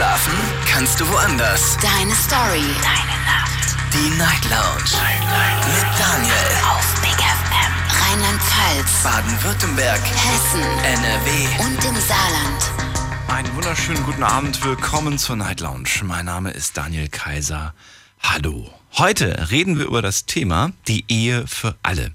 Schlafen kannst du woanders. Deine Story. Deine Nacht. Die Night Lounge. Night, Night. Mit Daniel. Auf Big FM. Rheinland-Pfalz. Baden-Württemberg. Hessen. NRW. Und im Saarland. Einen wunderschönen guten Abend. Willkommen zur Night Lounge. Mein Name ist Daniel Kaiser. Hallo. Heute reden wir über das Thema die Ehe für alle.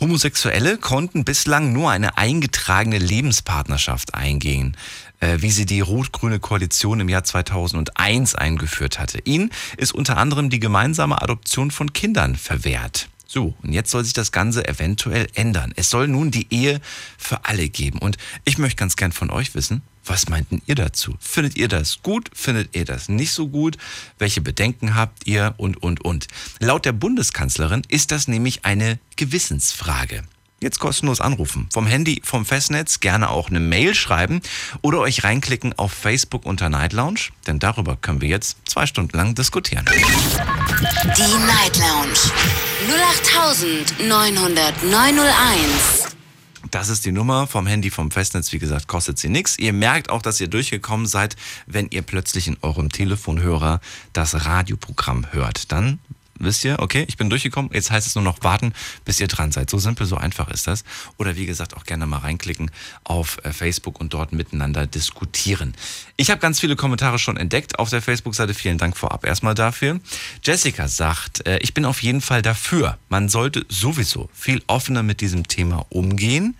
Homosexuelle konnten bislang nur eine eingetragene Lebenspartnerschaft eingehen, wie sie die rot-grüne Koalition im Jahr 2001 eingeführt hatte. Ihnen ist unter anderem die gemeinsame Adoption von Kindern verwehrt. So, und jetzt soll sich das Ganze eventuell ändern. Es soll nun die Ehe für alle geben. Und ich möchte ganz gern von euch wissen, was meinten ihr dazu? Findet ihr das gut? Findet ihr das nicht so gut? Welche Bedenken habt ihr? Und, und, und. Laut der Bundeskanzlerin ist das nämlich eine Gewissensfrage. Jetzt kostenlos anrufen. Vom Handy, vom Festnetz gerne auch eine Mail schreiben oder euch reinklicken auf Facebook unter Night Lounge, denn darüber können wir jetzt zwei Stunden lang diskutieren. Die Night Lounge. 08901. Das ist die Nummer vom Handy vom Festnetz. Wie gesagt, kostet sie nichts. Ihr merkt auch, dass ihr durchgekommen seid, wenn ihr plötzlich in eurem Telefonhörer das Radioprogramm hört. Dann wisst ihr, okay, ich bin durchgekommen, jetzt heißt es nur noch warten, bis ihr dran seid. So simpel, so einfach ist das. Oder wie gesagt, auch gerne mal reinklicken auf äh, Facebook und dort miteinander diskutieren. Ich habe ganz viele Kommentare schon entdeckt auf der Facebook-Seite. Vielen Dank vorab erstmal dafür. Jessica sagt, äh, ich bin auf jeden Fall dafür. Man sollte sowieso viel offener mit diesem Thema umgehen.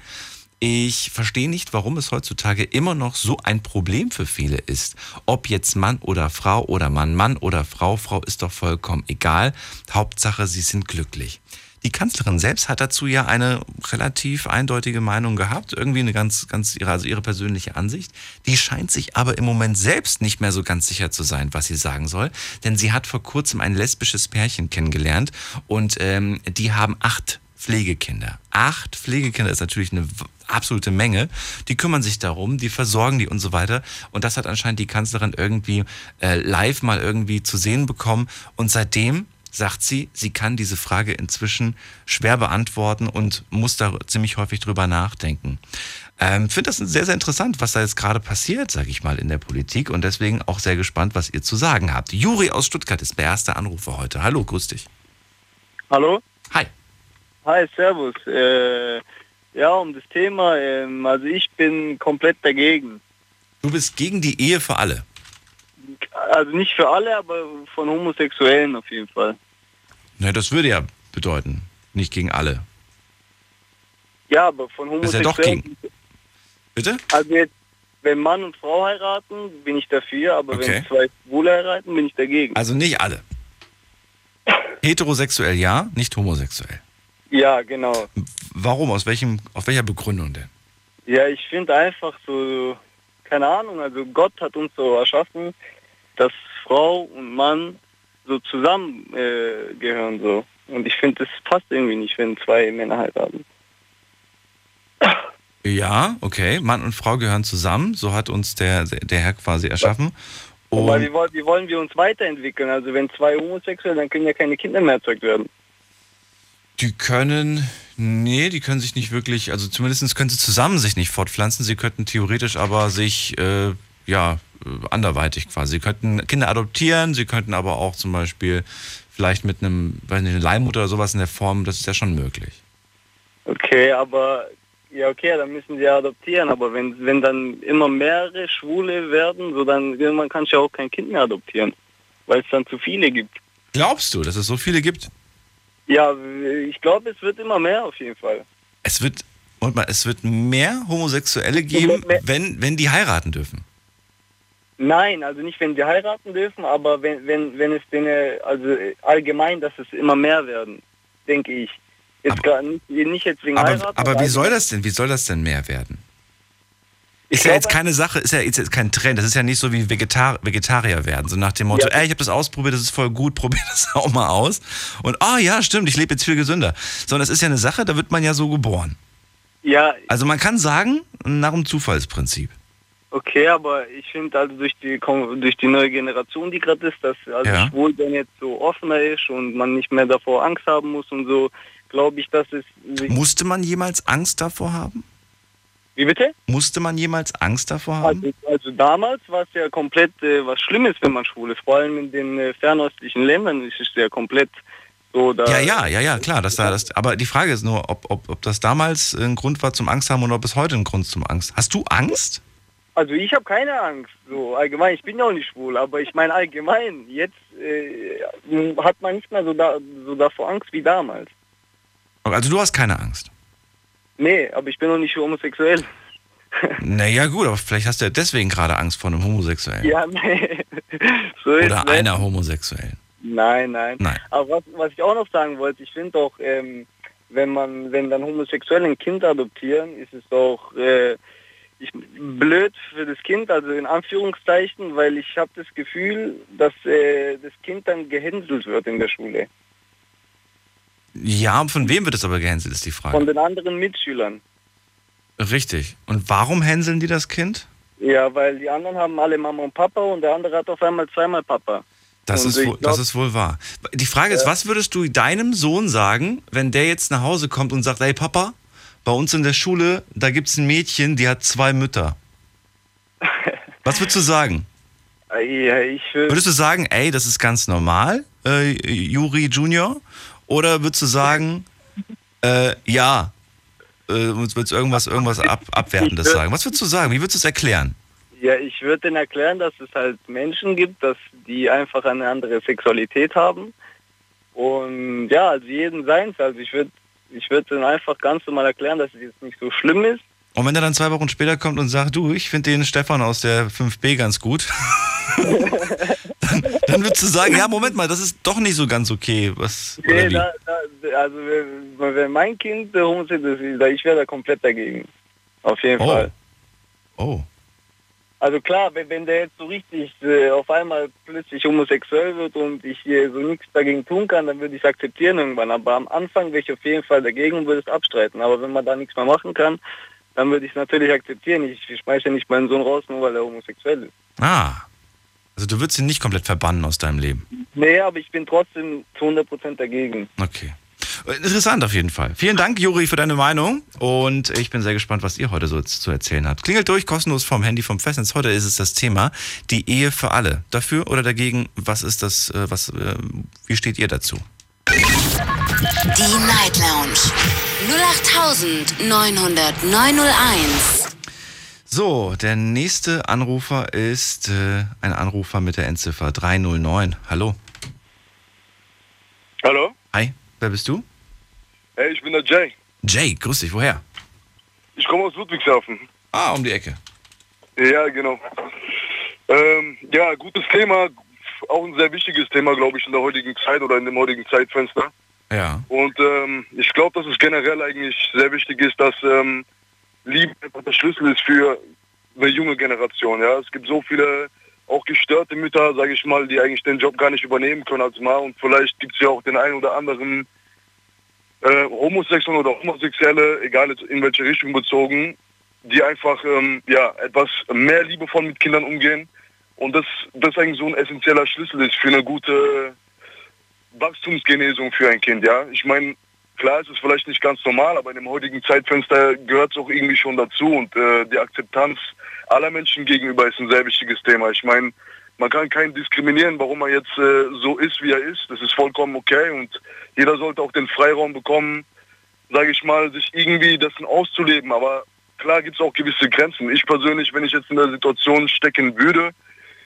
Ich verstehe nicht, warum es heutzutage immer noch so ein Problem für viele ist. Ob jetzt Mann oder Frau oder Mann, Mann oder Frau, Frau ist doch vollkommen egal. Hauptsache, sie sind glücklich. Die Kanzlerin selbst hat dazu ja eine relativ eindeutige Meinung gehabt, irgendwie eine ganz, ganz ihre, also ihre persönliche Ansicht. Die scheint sich aber im Moment selbst nicht mehr so ganz sicher zu sein, was sie sagen soll, denn sie hat vor kurzem ein lesbisches Pärchen kennengelernt und ähm, die haben acht Pflegekinder. Acht Pflegekinder ist natürlich eine absolute Menge. Die kümmern sich darum, die versorgen die und so weiter. Und das hat anscheinend die Kanzlerin irgendwie äh, live mal irgendwie zu sehen bekommen. Und seitdem sagt sie, sie kann diese Frage inzwischen schwer beantworten und muss da ziemlich häufig drüber nachdenken. Ähm, Finde das sehr, sehr interessant, was da jetzt gerade passiert, sage ich mal, in der Politik und deswegen auch sehr gespannt, was ihr zu sagen habt. Juri aus Stuttgart ist der erste Anrufer heute. Hallo, grüß dich. Hallo? Hi. Hi, servus. Äh, ja, um das Thema, ähm, also ich bin komplett dagegen. Du bist gegen die Ehe für alle. Also nicht für alle, aber von Homosexuellen auf jeden Fall. Na, das würde ja bedeuten, nicht gegen alle. Ja, aber von Das ist ja Homosexuellen... doch gegen. Bitte? Also jetzt, wenn Mann und Frau heiraten, bin ich dafür, aber Okay. wenn zwei Schwule heiraten, bin ich dagegen. Also nicht alle. Heterosexuell ja, nicht homosexuell. Ja, genau. Warum? Aus welchem, auf welcher Begründung denn? Ja, ich finde einfach so, keine Ahnung, also Gott hat uns so erschaffen, dass Frau und Mann so zusammen äh, gehören so. Und ich finde, das passt irgendwie nicht, wenn zwei Männer heiraten. Ja, okay. Mann und Frau gehören zusammen. So hat uns der, der Herr quasi erschaffen. Und wie, wollen- wie wollen wir uns weiterentwickeln? Also wenn zwei homosexuell, dann können ja keine Kinder mehr erzeugt werden. Die können, nee, die können sich nicht wirklich, also zumindest können sie zusammen sich nicht fortpflanzen. Sie könnten theoretisch aber sich, äh, ja, äh, anderweitig quasi. Sie könnten Kinder adoptieren, sie könnten aber auch zum Beispiel vielleicht mit einem, weiß nicht, eine Leihmutter oder sowas in der Form, das ist ja schon möglich. Okay, aber ja okay, dann müssen sie adoptieren, aber wenn wenn dann immer mehrere Schwule werden, so dann irgendwann kannst du ja auch kein Kind mehr adoptieren, weil es dann zu viele gibt. Glaubst du, dass es so viele gibt? Ja, ich glaube, es wird immer mehr auf jeden Fall. Es wird, und mal, es wird mehr Homosexuelle geben, Mehr- wenn, wenn die heiraten dürfen. Nein, also nicht, wenn sie heiraten dürfen, aber wenn wenn wenn es denen also allgemein, dass es immer mehr werden, denke ich. Jetzt Aber- gar nicht, nicht jetzt wegen Aber, heiraten. aber wie allgemein. soll das denn, wie soll das denn mehr werden? Ist ja jetzt keine Sache, ist ja jetzt kein Trend. Das ist ja nicht so wie Vegetar Vegetarier werden. So nach dem Motto, Ja. ey, ich habe das ausprobiert, das ist voll gut, probier das auch mal aus. Und ah ja, stimmt, ich lebe jetzt viel gesünder. Sondern das ist ja eine Sache, da wird man ja so geboren. Ja, Also man kann sagen, nach dem Zufallsprinzip. Okay, aber ich finde also durch die durch die neue Generation, die gerade ist, dass also Ja. schwul dann jetzt so offener ist und man nicht mehr davor Angst haben muss und so, glaube ich, dass es Musste man jemals Angst davor haben? Wie bitte? Musste man jemals Angst davor haben? Also, also damals war es ja komplett äh, was Schlimmes, wenn man schwul ist. Vor allem in den äh, fernöstlichen Ländern ist es ja komplett so. Ja, ja, ja, ja, klar. Das, da, das, aber die Frage ist nur, ob, ob, ob das damals ein Grund war zum Angst haben oder ob es heute ein Grund zum Angst. Hast du Angst? Also ich habe keine Angst, so allgemein. Ich bin ja auch nicht schwul, aber ich meine allgemein. Jetzt äh, hat man nicht mehr so, da, so davor Angst wie damals. Also du hast keine Angst. Nee, aber ich bin noch nicht homosexuell. Naja gut, aber vielleicht hast du ja deswegen gerade Angst vor einem Homosexuellen. Ja, nee. so ist Oder ne? einer Homosexuellen. Nein, nein. Nein. Aber was, was ich auch noch sagen wollte, ich finde doch, ähm, wenn man, wenn dann Homosexuelle ein Kind adoptieren, ist es doch äh, ich, blöd für das Kind, also in Anführungszeichen, weil ich habe das Gefühl, dass äh, das Kind dann gehänselt wird in der Schule. Ja, von wem wird es aber gehänselt, ist die Von Frage. den anderen Mitschülern. Richtig. Und warum hänseln die das Kind? Ja, weil die anderen haben alle Mama und Papa und der andere hat auf einmal zweimal Papa. Das, Und ist, wohl, glaub- das ist wohl wahr. Die Frage ist, was würdest du deinem Sohn sagen, wenn der jetzt nach Hause kommt und sagt, hey Papa, bei uns in der Schule, da gibt es ein Mädchen, die hat zwei Mütter. Was würdest du sagen? Äh, Ja, ich Würdest du sagen, ey, das ist ganz normal, äh, Juri Junior? Oder würdest du sagen, äh, ja, äh, würdest du irgendwas, irgendwas ab, Abwertendes Ich wür- sagen? Was würdest du sagen? Wie würdest du es erklären? ja, ich würde denen erklären, dass es halt Menschen gibt, dass die einfach eine andere Sexualität haben. Und ja, also jeden seins. Also ich würde ich würde denen einfach ganz normal erklären, dass es jetzt nicht so schlimm ist. Und wenn er dann zwei Wochen später kommt und sagt, du, ich finde den Stefan aus der 5b ganz gut, dann, dann würdest du sagen, ja, Moment mal, das ist doch nicht so ganz okay. Was, Nee, da, da, also wenn, wenn mein Kind homosexuell ist, ich wäre da komplett dagegen. Auf jeden Oh. Fall. Oh, Also klar, wenn, wenn der jetzt so richtig äh, auf einmal plötzlich homosexuell wird und ich äh, so nichts dagegen tun kann, dann würde ich es akzeptieren irgendwann. Aber am Anfang wäre ich auf jeden Fall dagegen und würde es abstreiten. Aber wenn man da nichts mehr machen kann, dann würde ich es natürlich akzeptieren. Ich, ich schmeiße ja nicht meinen Sohn raus, nur weil er homosexuell ist. ah. Also du würdest ihn nicht komplett verbannen aus deinem Leben. Nee, aber ich bin trotzdem zu 100% dagegen. Okay. Interessant auf jeden Fall. Vielen Dank, Juri, für deine Meinung. Und ich bin sehr gespannt, was ihr heute so zu erzählen habt. Klingelt durch, kostenlos vom Handy vom Festnetz. Heute ist es das Thema, die Ehe für alle. Dafür oder dagegen, was ist das, äh, was, äh, wie steht ihr dazu? Die Night Lounge 08901. So, der nächste Anrufer ist äh, ein Anrufer mit der Endziffer 309. Hallo. Hallo? Hi, wer bist du? Hey, ich bin der Jay. Jay, grüß dich, woher? Ich komme aus Ludwigshafen. Ah, um die Ecke. Ja, genau. Ähm, ja, gutes Thema. Auch ein sehr wichtiges Thema, glaube ich, in der heutigen Zeit oder in dem heutigen Zeitfenster. Ja. Und ähm, ich glaube, dass es generell eigentlich sehr wichtig ist, dass ähm, Liebe einfach der Schlüssel ist für eine junge Generation. Ja, es gibt so viele auch gestörte Mütter, sage ich mal, die eigentlich den Job gar nicht übernehmen können als Mann. Und vielleicht gibt es ja auch den einen oder anderen äh, Homosexuellen oder Homosexuelle, egal in welche Richtung bezogen, die einfach ähm, ja etwas mehr liebevoll mit Kindern umgehen. Und das, das eigentlich so ein essentieller Schlüssel ist für eine gute Wachstumsgenesung für ein Kind, ja. Ich meine, klar ist es vielleicht nicht ganz normal, aber in dem heutigen Zeitfenster gehört es auch irgendwie schon dazu und äh, die Akzeptanz aller Menschen gegenüber ist ein sehr wichtiges Thema. Ich meine, man kann keinen diskriminieren, warum er jetzt äh, so ist, wie er ist. Das ist vollkommen okay und jeder sollte auch den Freiraum bekommen, sage ich mal, sich irgendwie dessen auszuleben. Aber klar gibt es auch gewisse Grenzen. Ich persönlich, wenn ich jetzt in der Situation stecken würde,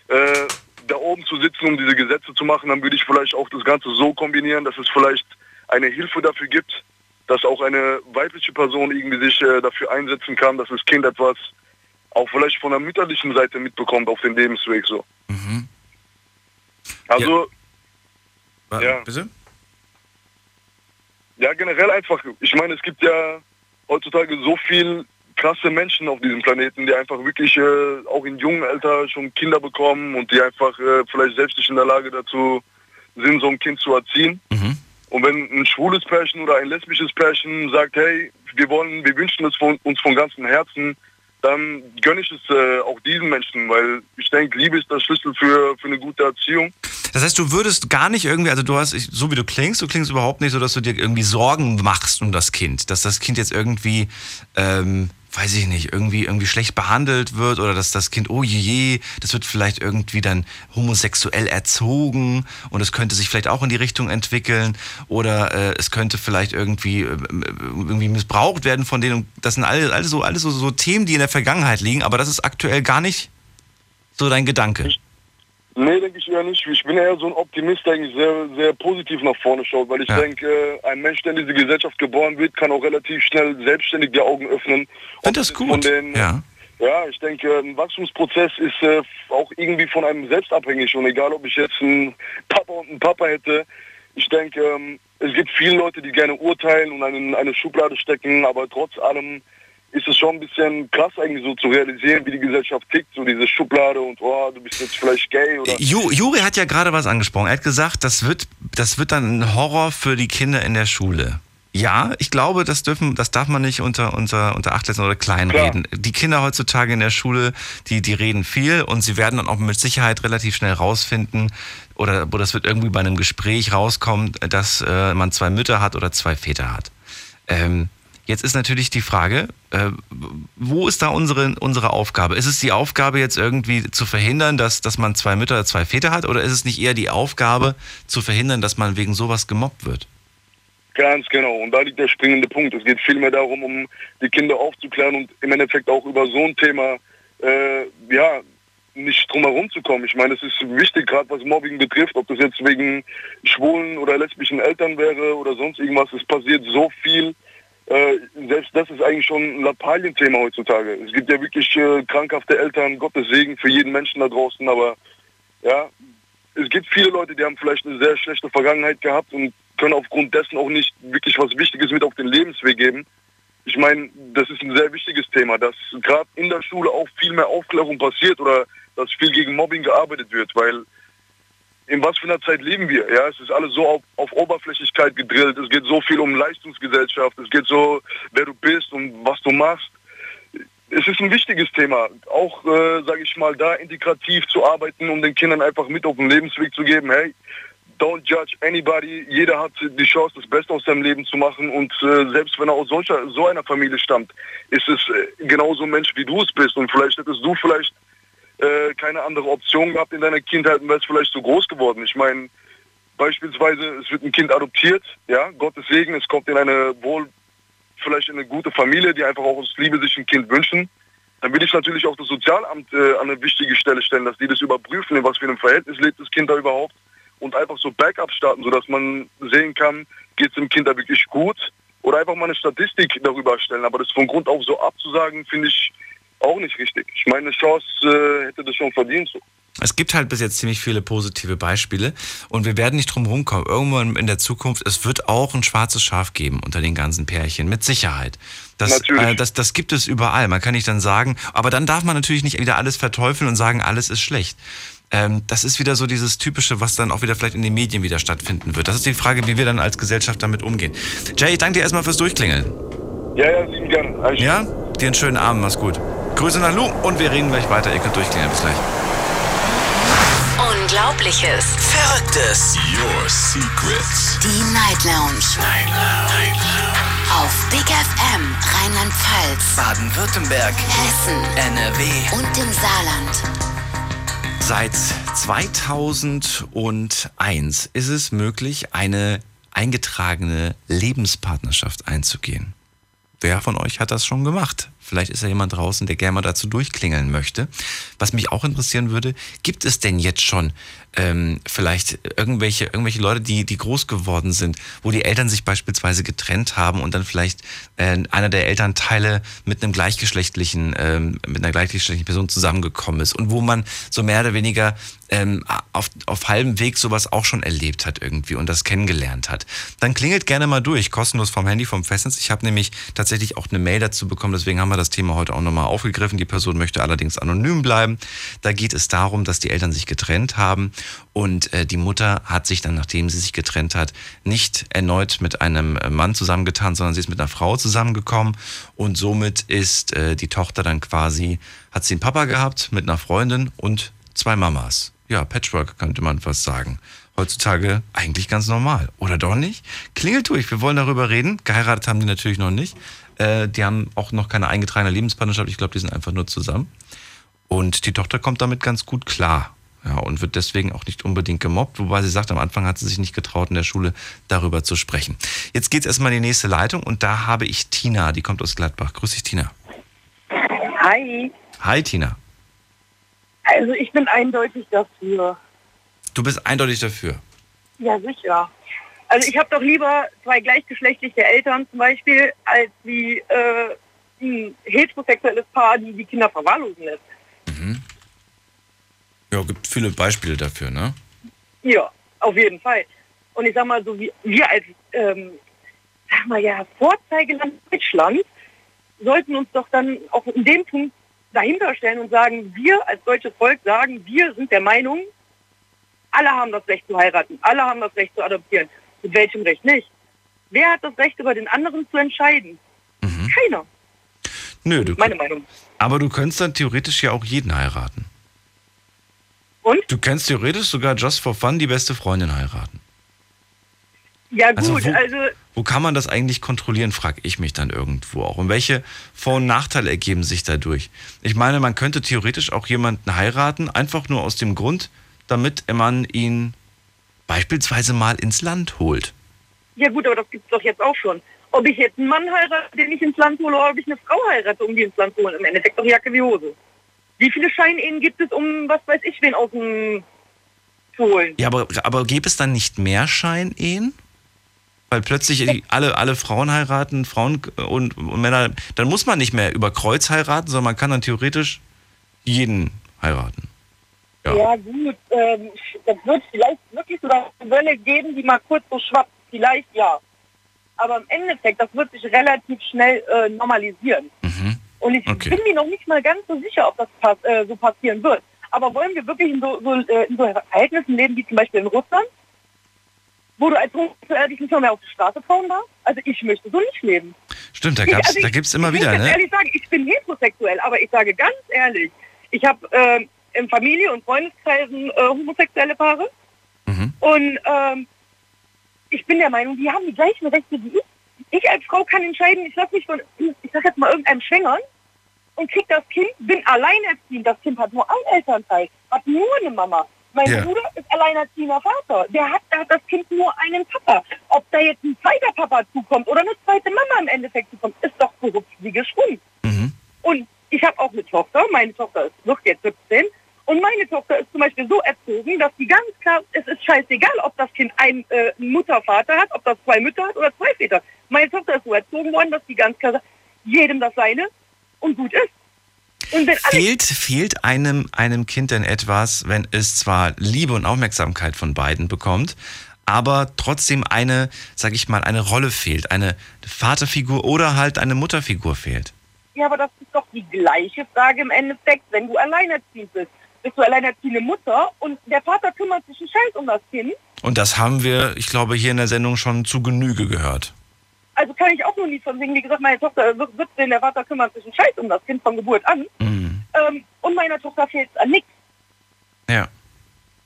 äh, da oben zu sitzen, um diese Gesetze zu machen, dann würde ich vielleicht auch das Ganze so kombinieren, dass es vielleicht eine Hilfe dafür gibt, dass auch eine weibliche Person irgendwie sich äh, dafür einsetzen kann, dass das Kind etwas auch vielleicht von der mütterlichen Seite mitbekommt auf dem Lebensweg so. Mhm. Also Wa- Ja. Bitte? ja, generell einfach, ich meine, es gibt ja heutzutage so viel krasse Menschen auf diesem Planeten, die einfach wirklich äh, auch in jungen Alter schon Kinder bekommen und die einfach äh, vielleicht selbst nicht in der Lage dazu sind, so ein Kind zu erziehen. Mhm. Und wenn ein schwules Pärchen oder ein lesbisches Pärchen sagt, hey, wir wollen, wir wünschen es von, uns von ganzem Herzen, dann gönne ich es äh, auch diesen Menschen, weil ich denke, Liebe ist der Schlüssel für, für eine gute Erziehung. Das heißt, du würdest gar nicht irgendwie, also du hast, so wie du klingst, du klingst überhaupt nicht so, dass du dir irgendwie Sorgen machst um das Kind. Dass das Kind jetzt irgendwie, ähm, weiß ich nicht, irgendwie, irgendwie schlecht behandelt wird oder dass das Kind, oh je, je, das wird vielleicht irgendwie dann homosexuell erzogen und es könnte sich vielleicht auch in die Richtung entwickeln oder äh, es könnte vielleicht irgendwie, äh, irgendwie missbraucht werden von denen. Und Das sind alle, alle, so, alle so, so Themen, die in der Vergangenheit liegen, aber das ist aktuell gar nicht so dein Gedanke. Nee, denke ich eher nicht. Ich bin eher so ein Optimist, der eigentlich sehr, sehr positiv nach vorne schaut, weil ich Ja. denke, äh, ein Mensch, der in diese Gesellschaft geboren wird, kann auch relativ schnell selbstständig die Augen öffnen. Finde das Von gut. den, Ja. Ja, ich denke, ein Wachstumsprozess ist äh, auch irgendwie von einem selbst abhängig. Und egal, ob ich jetzt einen Papa und einen Papa hätte, ich denke, ähm, es gibt viele Leute, die gerne urteilen und einen in eine Schublade stecken, aber trotz allem ist es schon ein bisschen krass eigentlich so zu realisieren, wie die Gesellschaft tickt, so diese Schublade und oh, du bist jetzt vielleicht gay oder... Ju, Juri hat ja gerade was angesprochen. Er hat gesagt, das wird, das wird dann ein Horror für die Kinder in der Schule. Ja, ich glaube, das dürfen, das darf man nicht unter, unter, unter Acht lassen oder kleinreden. Die Kinder heutzutage in der Schule, die, die reden viel und sie werden dann auch mit Sicherheit relativ schnell rausfinden, oder wo das wird irgendwie bei einem Gespräch rauskommen, dass äh, man zwei Mütter hat oder zwei Väter hat. Ähm, jetzt ist natürlich die Frage, äh, wo ist da unsere, unsere Aufgabe? Ist es die Aufgabe jetzt irgendwie zu verhindern, dass, dass man zwei Mütter oder zwei Väter hat? Oder ist es nicht eher die Aufgabe zu verhindern, dass man wegen sowas gemobbt wird? Ganz genau. Und da liegt der springende Punkt. Es geht vielmehr darum, um die Kinder aufzuklären und im Endeffekt auch über so ein Thema, äh, ja, nicht drum herum zu kommen. Ich meine, es ist wichtig, gerade was Mobbing betrifft, ob das jetzt wegen schwulen oder lesbischen Eltern wäre oder sonst irgendwas. Es passiert so viel. Äh, selbst das ist eigentlich schon ein Lappalienthema heutzutage. Es gibt ja wirklich äh, krankhafte Eltern, Gottes Segen für jeden Menschen da draußen, aber ja, es gibt viele Leute, die haben vielleicht eine sehr schlechte Vergangenheit gehabt und können aufgrund dessen auch nicht wirklich was Wichtiges mit auf den Lebensweg geben. Ich meine, das ist ein sehr wichtiges Thema, dass gerade in der Schule auch viel mehr Aufklärung passiert oder dass viel gegen Mobbing gearbeitet wird, weil in was für einer Zeit leben wir? Ja, es ist alles so auf, auf Oberflächlichkeit gedrillt. Es geht so viel um Leistungsgesellschaft. Es geht so, wer du bist und was du machst. Es ist ein wichtiges Thema, auch, äh, sage ich mal, da integrativ zu arbeiten, um den Kindern einfach mit auf den Lebensweg zu geben, hey, don't judge anybody, jeder hat die Chance, das Beste aus seinem Leben zu machen und äh, selbst wenn er aus solcher, so einer Familie stammt, ist es äh, genauso ein Mensch, wie du es bist und vielleicht hättest du vielleicht äh, keine andere Option gehabt in deiner Kindheit und wärst vielleicht so groß geworden. Ich meine, beispielsweise, es wird ein Kind adoptiert, ja, Gottes Segen, es kommt in eine wohl, vielleicht in eine gute Familie, die einfach auch aus Liebe sich ein Kind wünschen. Dann will ich natürlich auch das Sozialamt äh, an eine wichtige Stelle stellen, dass die das überprüfen, in was für einem Verhältnis lebt das Kind da überhaupt und einfach so Backup starten, sodass man sehen kann, geht es dem Kind da wirklich gut oder einfach mal eine Statistik darüber erstellen. Aber das von Grund auf so abzusagen, finde ich auch nicht richtig. Ich meine, eine Chance äh, hätte das schon verdient. So. Es gibt halt bis jetzt ziemlich viele positive Beispiele und wir werden nicht drum rumkommen. Irgendwann in der Zukunft, es wird auch ein schwarzes Schaf geben unter den ganzen Pärchen, mit Sicherheit. Das, äh, das, das gibt es überall. Man kann nicht dann sagen, aber dann darf man natürlich nicht wieder alles verteufeln und sagen, alles ist schlecht. Ähm, das ist wieder so dieses Typische, was dann auch wieder vielleicht in den Medien wieder stattfinden wird. Das ist die Frage, wie wir dann als Gesellschaft damit umgehen. Jay, ich danke dir erstmal fürs Durchklingeln. Ja, ja, lieben gerne. Alles Ja? Dir einen schönen Abend, mach's gut. Grüße nach Lu und wir reden gleich weiter. Ihr könnt durchklingeln. Bis gleich. Unglaubliches. Verrücktes. Your secrets. Die Night Lounge. Night Lounge. Auf Big FM Rheinland-Pfalz, Baden-Württemberg. Hessen NRW. und im Saarland. Seit 2001 ist es möglich, eine eingetragene Lebenspartnerschaft einzugehen. Wer von euch hat das schon gemacht? Vielleicht ist ja jemand draußen, der gerne mal dazu durchklingeln möchte. Was mich auch interessieren würde, gibt es denn jetzt schon ähm, vielleicht irgendwelche, irgendwelche Leute, die, die groß geworden sind, wo die Eltern sich beispielsweise getrennt haben und dann vielleicht äh, einer der Elternteile mit einem gleichgeschlechtlichen, ähm, mit einer gleichgeschlechtlichen Person zusammengekommen ist und wo man so mehr oder weniger ähm, auf, auf halbem Weg sowas auch schon erlebt hat irgendwie und das kennengelernt hat. Dann klingelt gerne mal durch, kostenlos vom Handy, vom Festnetz. Ich habe nämlich tatsächlich auch eine Mail dazu bekommen, deswegen haben wir das Thema heute auch nochmal aufgegriffen. Die Person möchte allerdings anonym bleiben. Da geht es darum, dass die Eltern sich getrennt haben und äh, die Mutter hat sich dann, nachdem sie sich getrennt hat, nicht erneut mit einem äh, Mann zusammengetan, sondern sie ist mit einer Frau zusammengekommen und somit ist äh, die Tochter dann quasi, hat sie einen Papa gehabt mit einer Freundin und zwei Mamas. ja, Patchwork könnte man fast sagen. Heutzutage eigentlich ganz normal. Oder doch nicht? Klingelt durch, wir wollen darüber reden. Geheiratet haben die natürlich noch nicht. Äh, die haben auch noch keine eingetragene Lebenspartnerschaft. Ich glaube, die sind einfach nur zusammen. Und die Tochter kommt damit ganz gut klar. Ja, und wird deswegen auch nicht unbedingt gemobbt, wobei sie sagt, am Anfang hat sie sich nicht getraut, in der Schule darüber zu sprechen. Jetzt geht's erstmal in die nächste Leitung und da habe ich Tina, die kommt aus Gladbach. Grüß dich, Tina. Hi. Hi, Tina. Also ich bin eindeutig dafür. Du bist eindeutig dafür. Ja, sicher. Also ich habe doch lieber zwei gleichgeschlechtliche Eltern zum Beispiel, als wie äh, ein heterosexuelles Paar, die die Kinder verwahrlosen lässt. Ja, gibt viele Beispiele dafür, ne? Ja, auf jeden Fall. Und ich sag mal so, wie, wir als, ähm, sag mal ja, Vorzeigeland Deutschland sollten uns doch dann auch in dem Punkt dahinter stellen und sagen, wir als deutsches Volk sagen, wir sind der Meinung, alle haben das Recht zu heiraten, alle haben das Recht zu adoptieren. Mit welchem Recht nicht? Wer hat das Recht, über den anderen zu entscheiden? Keiner. Nö, du, Meine Meinung. aber du könntest dann theoretisch ja auch jeden heiraten. Und? Du kannst theoretisch sogar just for fun die beste Freundin heiraten. Ja Also gut, wo- also Wo kann man das eigentlich kontrollieren, frage ich mich dann irgendwo auch. Und welche Vor- und Nachteile ergeben sich dadurch? Ich meine, man könnte theoretisch auch jemanden heiraten, einfach nur aus dem Grund, damit man ihn beispielsweise mal ins Land holt. Ja gut, aber das gibt's doch jetzt auch schon. Ob ich jetzt einen Mann heirate, den ich ins Land hole, oder ob ich eine Frau heirate, um die ins Land zu holen. Im Endeffekt doch Jacke wie Hose. Wie viele Scheinehen gibt es, um was weiß ich wen aus dem zu holen? Ja, aber, aber gäbe es dann nicht mehr Scheinehen? Weil plötzlich alle, alle Frauen heiraten, Frauen und, und Männer, dann muss man nicht mehr über Kreuz heiraten, sondern man kann dann theoretisch jeden heiraten. Ja. Ja, gut, ähm, das wird vielleicht wirklich so eine Welle geben, die mal kurz so schwappt. Vielleicht ja. Aber im Endeffekt, das wird sich relativ schnell äh, normalisieren. Mhm. Und ich Okay. bin mir noch nicht mal ganz so sicher, ob das pass äh, so passieren wird. Aber wollen wir wirklich in so, so, äh, in so Verhältnissen leben, wie zum Beispiel in Russland, wo du als Homosexuell dich nicht mehr auf die Straße trauen darfst? Also ich möchte so nicht leben. Stimmt, da, Ich- also da ich- gibt es immer ich wieder, ne? ehrlich sagen, ich bin heterosexuell, aber ich sage ganz ehrlich, ich habe ähm, in Familie und Freundeskreisen äh, homosexuelle Paare Mhm. und ähm, ich bin der Meinung, die haben die gleichen Rechte wie ich. Ich als Frau kann entscheiden, ich lasse mich von, ich sag jetzt mal, irgendeinem schwängern und krieg das Kind, bin alleinerziehend. Das Kind hat nur ein Elternteil, hat nur eine Mama. Mein Ja. Bruder ist alleinerziehender Vater. Der hat, da hat das Kind nur einen Papa. Ob da jetzt ein zweiter Papa zukommt oder eine zweite Mama im Endeffekt zukommt, ist doch korrupt wie geschwungen. Mhm. Und ich habe auch eine Tochter. Meine Tochter ist, wird jetzt 17. Und meine Tochter ist zum Beispiel so erzogen, dass die ganz klar, es ist scheißegal, ob das Kind einen äh, Mutter, Vater hat, ob das zwei Mütter hat oder zwei Väter. Meine Tochter ist so erzogen worden, dass die ganz klar sagt, jedem das seine und gut ist. Und Fehlt, fehlt einem, einem Kind denn etwas, wenn es zwar Liebe und Aufmerksamkeit von beiden bekommt, aber trotzdem eine, sag ich mal, eine Rolle fehlt, eine Vaterfigur oder halt eine Mutterfigur fehlt? Ja, aber das ist doch die gleiche Frage im Endeffekt, wenn du alleinerziehend bist. Bist du alleinerziehende Mutter und der Vater kümmert sich einen Scheiß um das Kind. Und das haben wir, ich glaube, hier in der Sendung schon zu Genüge gehört. Also kann ich auch nur nie von singen. Wie gesagt, meine Tochter ist 17, der Vater kümmert sich einen Scheiß um das Kind von Geburt an. Mhm. Ähm, und meiner Tochter fehlt es an nichts. Ja.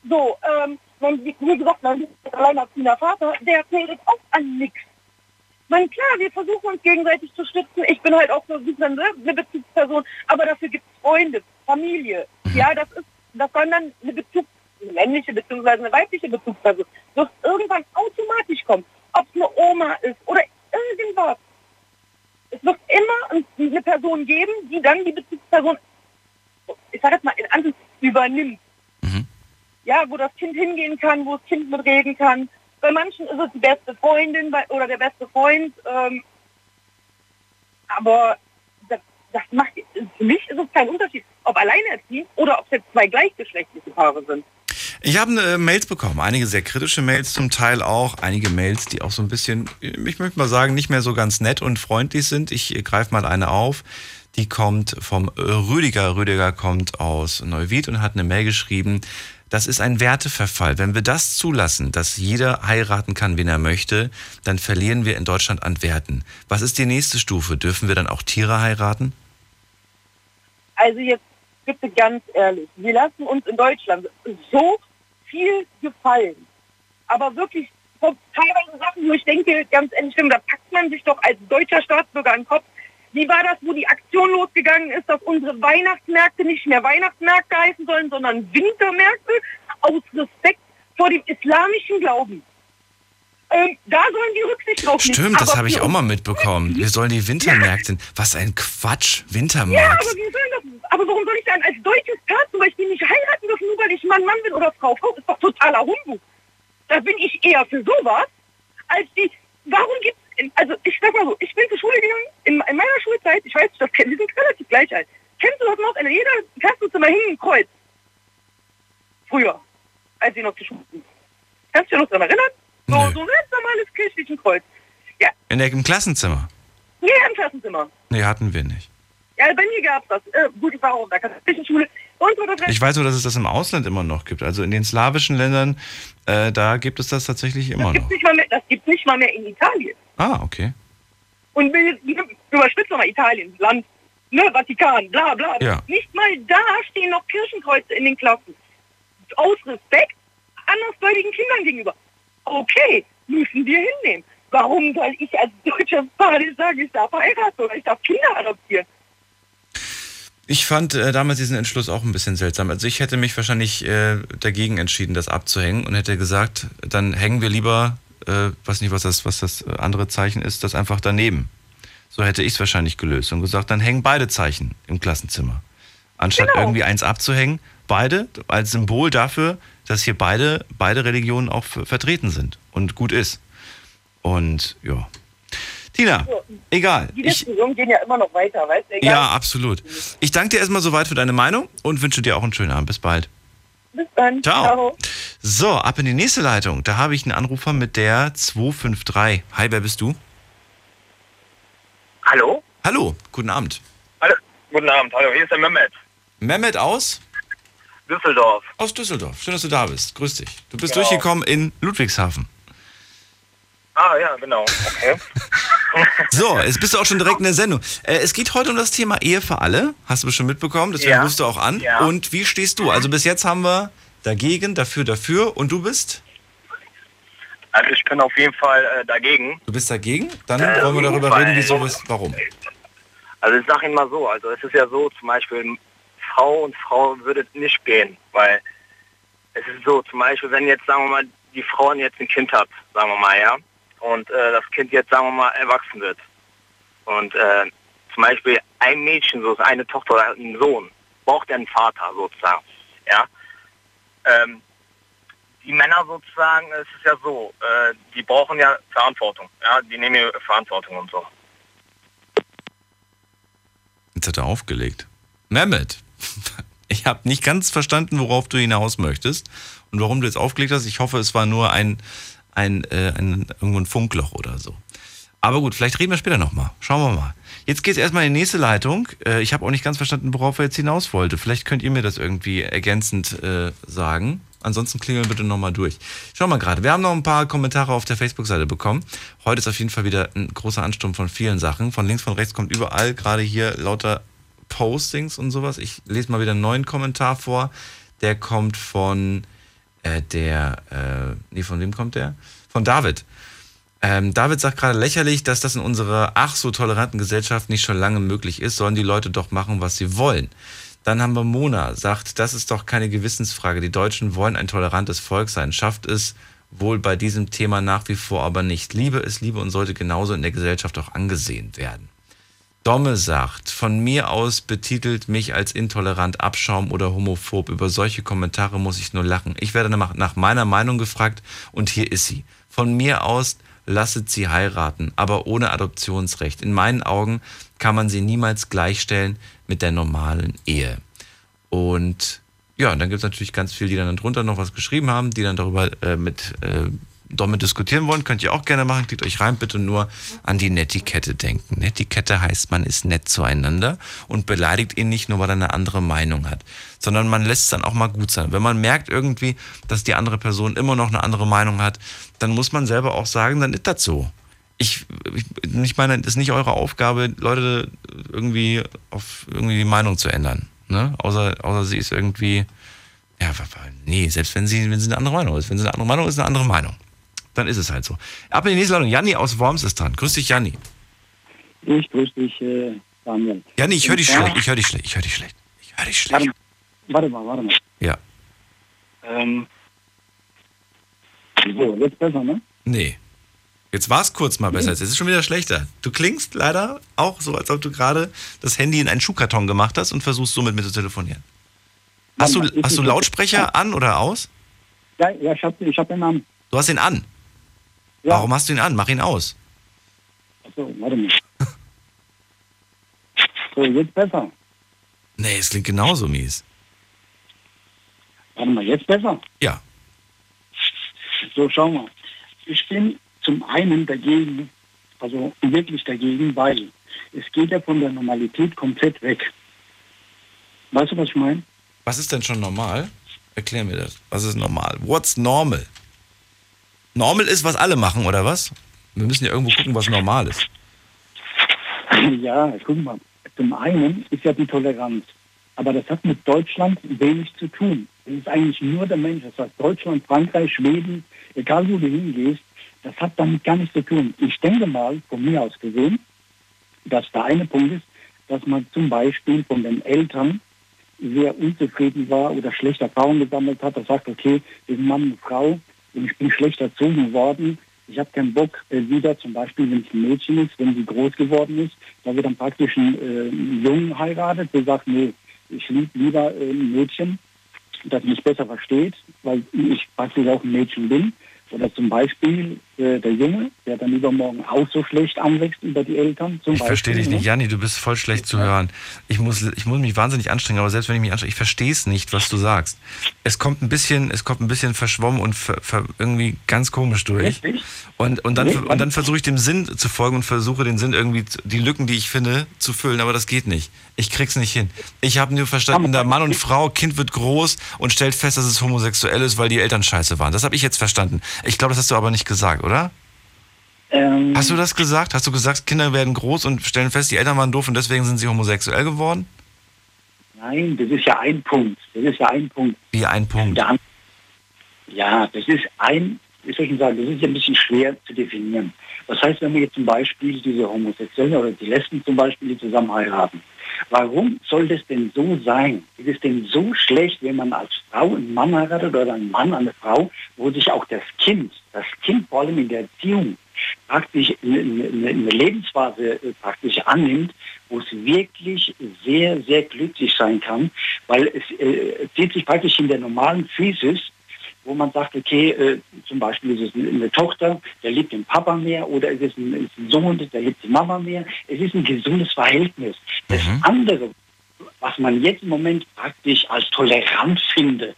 So, ähm, wenn, wie gesagt, mein alleinerziehender Vater, der fehlt auch an nichts. Man, klar, wir versuchen uns gegenseitig zu stützen. Ich bin halt auch so eine eine Bezugsperson, aber dafür gibt es Freunde, Familie. Ja, das ist, das soll dann eine Bezugs, eine männliche bzw. eine weibliche Bezugsperson. Wird irgendwann automatisch kommen. Ob es eine Oma ist oder irgendwas. Es wird immer eine Person geben, die dann die Bezugsperson, ich sage jetzt mal, in Anführungszeichen übernimmt. Mhm. Ja, wo das Kind hingehen kann, wo das Kind mitreden kann. Bei manchen ist es die beste Freundin oder der beste Freund. Ähm, aber das, das macht, für mich ist es kein Unterschied, ob alleinerziehend oder ob es jetzt zwei gleichgeschlechtliche Paare sind. Ich habe äh, Mails bekommen, einige sehr kritische Mails zum Teil auch, einige Mails, die auch so ein bisschen, ich möchte mal sagen, nicht mehr so ganz nett und freundlich sind. Ich äh, greife mal eine auf, die kommt vom äh, Rüdiger. Rüdiger kommt aus Neuwied und hat eine Mail geschrieben, das ist ein Werteverfall. Wenn wir das zulassen, dass jeder heiraten kann, wen er möchte, dann verlieren wir in Deutschland an Werten. Was ist die nächste Stufe? Dürfen wir dann auch Tiere heiraten? Also jetzt bitte ganz ehrlich, wir lassen uns in Deutschland so viel gefallen. Aber wirklich teilweise Sachen, wo ich denke, ganz ehrlich, da packt man sich doch als deutscher Staatsbürger an den Kopf. Wie war das, wo die Aktion losgegangen ist, dass unsere Weihnachtsmärkte nicht mehr Weihnachtsmärkte heißen sollen, sondern Wintermärkte aus Respekt vor dem islamischen Glauben? Ähm, da sollen die Rücksicht drauf nehmen. Stimmt, das habe ich auch mal mitbekommen. Wir sollen die Wintermärkte. Was ein Quatsch, Ja, Wintermarkt. aber, wie soll das, aber warum soll ich dann als deutsches Paar zum Beispiel nicht heiraten dürfen, nur weil ich Mann, Mann bin oder Frau, Frau? Ist doch totaler Humbug. Da bin ich eher für sowas, als die, warum gibt's, in- also ich sag mal so, ich bin zur Schule gegangen, in, in meiner Schulzeit, ich weiß das kennen, wir sind relativ gleich alt. Kennst du das noch? In jeder Klassenzimmer hing ein Kreuz. Früher, als ich noch zur Schule ging. Kannst du dich noch daran erinnern? So, so ein ganz normales kirchlichen Kreuz. Ja, In der, Im Klassenzimmer. nee, im Klassenzimmer. Nee, hatten wir nicht. Ja, bei mir gab's das. Äh, gut, ich war auch in der katholischen Schule. Und so das Ich weiß nur, dass es das im Ausland immer noch gibt. Also in den slawischen Ländern, äh, da gibt es das tatsächlich immer das gibt's noch. nicht mal mehr, das gibt's nicht mal mehr in Italien. Ah, okay. Und überspitzt mal Italien, Land, ne, Vatikan, bla bla. Ja. Nicht mal da stehen noch Kirchenkreuze in den Klassen. Aus Respekt andersdeutigen Kindern gegenüber. Okay, müssen wir hinnehmen. Warum soll ich als deutscher nicht sagen, ich darf heiraten oder ich darf Kinder adoptieren? Ich fand äh, damals diesen Entschluss auch ein bisschen seltsam. Also ich hätte mich wahrscheinlich äh, dagegen entschieden, das abzuhängen und hätte gesagt, dann hängen wir lieber, äh, weiß nicht, was das, was das äh, andere Zeichen ist, das einfach daneben. So hätte ich es wahrscheinlich gelöst und gesagt, dann hängen beide Zeichen im Klassenzimmer. Anstatt Genau. irgendwie eins abzuhängen, beide als Symbol dafür, dass hier beide, beide Religionen auch ver- vertreten sind und gut ist. Und ja. Tina, egal. Die Ich, Diskussionen gehen ja immer noch weiter, weißt du? Egal. ja, absolut. Ich danke dir erstmal soweit für deine Meinung und wünsche dir auch einen schönen Abend. Bis bald. Bis dann. Ciao. So, ab in die nächste Leitung. Da habe ich einen Anrufer mit der 253. Hi, wer bist du? Hallo? Hallo, guten Abend. Hallo? Guten Abend, hallo, hier ist der Mehmet. Mehmet aus? Düsseldorf. Aus Düsseldorf. Schön, dass du da bist. Grüß dich. Du bist Genau. durchgekommen in Ludwigshafen. Ah, ja, genau. Okay. So, jetzt bist du auch schon direkt in der Sendung. Äh, es geht heute um das Thema Ehe für alle. Hast du bestimmt mitbekommen, deswegen Ja. rufst du auch an. Ja. Und wie stehst du? Also bis jetzt haben wir dagegen, dafür, dafür. Und du bist? Also ich bin auf jeden Fall äh, dagegen. Du bist dagegen? Dann Äh, wollen wir darüber weil- reden, wieso, warum. Also ich sage Ihnen mal so, also es ist ja so, zum Beispiel Frau und Frau würde nicht gehen, weil es ist so, zum Beispiel, wenn jetzt, sagen wir mal, die Frau jetzt ein Kind hat, sagen wir mal, ja, und äh, das Kind jetzt, sagen wir mal, erwachsen wird. Und äh, zum Beispiel ein Mädchen, so eine Tochter oder ein Sohn, braucht einen Vater sozusagen, ja. Ähm, die Männer sozusagen, es ist ja so, äh, die brauchen ja Verantwortung, ja, die nehmen ja Verantwortung und so. Jetzt hat er aufgelegt. Mehmet, ich habe nicht ganz verstanden, worauf du hinaus möchtest und warum du jetzt aufgelegt hast. Ich hoffe, es war nur ein, ein, äh, ein irgendwo ein Funkloch oder so. Aber gut, vielleicht reden wir später nochmal. Schauen wir mal. Jetzt geht es erstmal in die nächste Leitung. Äh, ich habe auch nicht ganz verstanden, worauf er jetzt hinaus wollte. Vielleicht könnt ihr mir das irgendwie ergänzend äh, sagen. Ansonsten klingeln bitte nochmal durch. Schau mal gerade, wir haben noch ein paar Kommentare auf der Facebook-Seite bekommen. Heute ist auf jeden Fall wieder ein großer Ansturm von vielen Sachen. Von links, von rechts kommt überall gerade hier lauter Postings und sowas. Ich lese mal wieder einen neuen Kommentar vor. Der kommt von äh, der, äh, nee, von wem kommt der? Von David. Ähm, David sagt gerade lächerlich, dass das in unserer ach so toleranten Gesellschaft nicht schon lange möglich ist, sollen die Leute doch machen, was sie wollen. Dann haben wir Mona, sagt, das ist doch keine Gewissensfrage. Die Deutschen wollen ein tolerantes Volk sein, schafft es wohl bei diesem Thema nach wie vor aber nicht. Liebe ist Liebe und sollte genauso in der Gesellschaft auch angesehen werden. Domme sagt, von mir aus betitelt mich als intolerant, Abschaum oder homophob. Über solche Kommentare muss ich nur lachen. Ich werde nach meiner Meinung gefragt und hier ist sie. Von mir aus lasset sie heiraten, aber ohne Adoptionsrecht. In meinen Augen kann man sie niemals gleichstellen mit der normalen Ehe. Und ja, und dann gibt es natürlich ganz viele, die dann drunter noch was geschrieben haben, die dann darüber äh, mit äh, Domme diskutieren wollen. Könnt ihr auch gerne machen. Klickt euch rein, bitte nur an die Netiquette denken. Netiquette heißt, man ist nett zueinander und beleidigt ihn nicht nur, weil er eine andere Meinung hat, sondern man lässt es dann auch mal gut sein. Wenn man merkt irgendwie, dass die andere Person immer noch eine andere Meinung hat, dann muss man selber auch sagen, dann ist das so. Ich, ich, meine, es ist nicht eure Aufgabe, Leute irgendwie auf irgendwie die Meinung zu ändern. Ne? Außer, außer sie ist irgendwie. Ja, nee, selbst wenn sie, wenn sie eine andere Meinung ist. Wenn sie eine andere Meinung ist, eine andere Meinung. Dann ist es halt so. Ab in die nächste Leitung. Janni aus Worms ist dran. Grüß dich, Janni. Ich grüße dich, äh, Daniel. Janni, ich höre dich Ja. schlecht. Ich höre dich schlecht. Ich höre dich schlecht. Ich höre dich schlecht. Warte, mal, warte mal. Ja. Ähm, so, jetzt besser, ne? Nee. Jetzt war es kurz mal besser. Jetzt ist es schon wieder schlechter. Du klingst leider auch so, als ob du gerade das Handy in einen Schuhkarton gemacht hast und versuchst somit mit zu telefonieren. Hast du, hast du Lautsprecher an oder aus? Ja, ja ich habe ich hab den Namen. Du hast ihn an. Ja. Warum hast du ihn an? Mach ihn aus. Achso, warte mal. So, jetzt besser. Nee, es klingt genauso mies. Warte mal, jetzt besser. Ja. So, schau mal. Ich bin zum einen dagegen, also wirklich dagegen, weil es geht ja von der Normalität komplett weg. Weißt du, was ich meine? Was ist denn schon normal? Erklär mir das. Was ist normal? What's normal? Normal ist, was alle machen, oder was? Wir müssen ja irgendwo gucken, was normal ist. Ja, guck mal. Zum einen ist ja die Toleranz. Aber das hat mit Deutschland wenig zu tun. Es ist eigentlich nur der Mensch. Das heißt Deutschland, Frankreich, Schweden, egal wo du hingehst, das hat damit gar nichts zu tun. Ich denke mal, von mir aus gesehen, dass der eine Punkt ist, dass man zum Beispiel von den Eltern sehr unzufrieden war oder schlechte Erfahrungen gesammelt hat. Er sagt, okay, sind Mann und Frau und ich bin schlecht erzogen worden. Ich habe keinen Bock äh, wieder, zum Beispiel, wenn es ein Mädchen ist, wenn sie groß geworden ist, da wird dann praktisch ein äh, Jungen heiratet, der sagt, nee, ich liebe lieber äh, ein Mädchen, das mich besser versteht, weil ich praktisch auch ein Mädchen bin. Oder zum Beispiel äh, der Junge, der dann übermorgen auch so schlecht anwächst über die Eltern. Ich verstehe dich nicht, ne? Janni, du bist voll schlecht zu hören. Ich muss, ich muss mich wahnsinnig anstrengen, aber selbst wenn ich mich anstrenge, ich verstehe es nicht, was du sagst. Es kommt ein bisschen, es kommt ein bisschen verschwommen und ver, ver, irgendwie ganz komisch durch. Richtig. Und, und dann, Nee, und dann versuche ich dem Sinn zu folgen und versuche den Sinn irgendwie, die Lücken, die ich finde, zu füllen, aber das geht nicht. Ich krieg's nicht hin. Ich habe nur verstanden, da Mann und Frau, Kind wird groß und stellt fest, dass es homosexuell ist, weil die Eltern scheiße waren. Das habe ich jetzt verstanden. Ich glaube, das hast du aber nicht gesagt, oder? Ähm, Hast du das gesagt? Hast du gesagt, Kinder werden groß und stellen fest, die Eltern waren doof und deswegen sind sie homosexuell geworden? Nein, das ist ja ein Punkt. Das ist ja ein Punkt. Wie ein Punkt. Ja, das ist ein, wie soll ich sagen, das ist ja ein bisschen schwer zu definieren. Das heißt, wenn wir jetzt zum Beispiel diese Homosexuellen oder die Lesben zum Beispiel, die zusammen heiraten, warum soll das denn so sein? Ist es denn so schlecht, wenn man als Frau einen Mann heiratet oder ein Mann eine Frau, wo sich auch das Kind, das Kind vor allem in der Erziehung praktisch eine, eine, Lebensphase äh, praktisch annimmt, wo es wirklich sehr, sehr glücklich sein kann, weil es äh, zieht sich praktisch in der normalen Physis, wo man sagt, okay, äh, zum Beispiel ist es eine, Tochter, der liebt den Papa mehr, oder ist es ein, ist ein Sohn, der liebt die Mama mehr. Es ist ein gesundes Verhältnis. Das andere, was man jetzt im Moment praktisch als tolerant findet,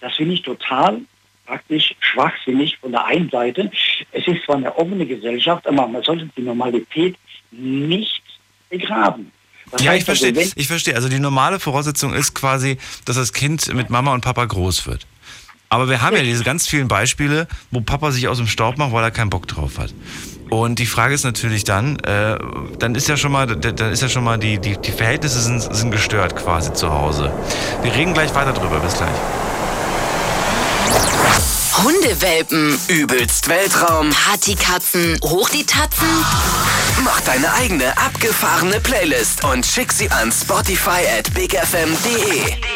das finde ich total praktisch schwachsinnig von der einen Seite. Es ist zwar eine offene Gesellschaft, aber man sollte die Normalität nicht begraben. Das Ja, ich verstehe. Also, Ich verstehe. Also die normale Voraussetzung ist quasi, dass das Kind mit Mama und Papa groß wird. Aber wir haben ja diese ganz vielen Beispiele, wo Papa sich aus dem Staub macht, weil er keinen Bock drauf hat. Und die Frage ist natürlich dann, äh, dann ist ja schon mal, dann ist ja schon mal die, die, die Verhältnisse sind, sind gestört quasi zu Hause. Wir reden gleich weiter drüber. Bis gleich. Hundewelpen, Übelst Weltraum. Partykatzen, hoch die Tatzen. Mach deine eigene abgefahrene Playlist und schick sie an Spotify at bigfm.de.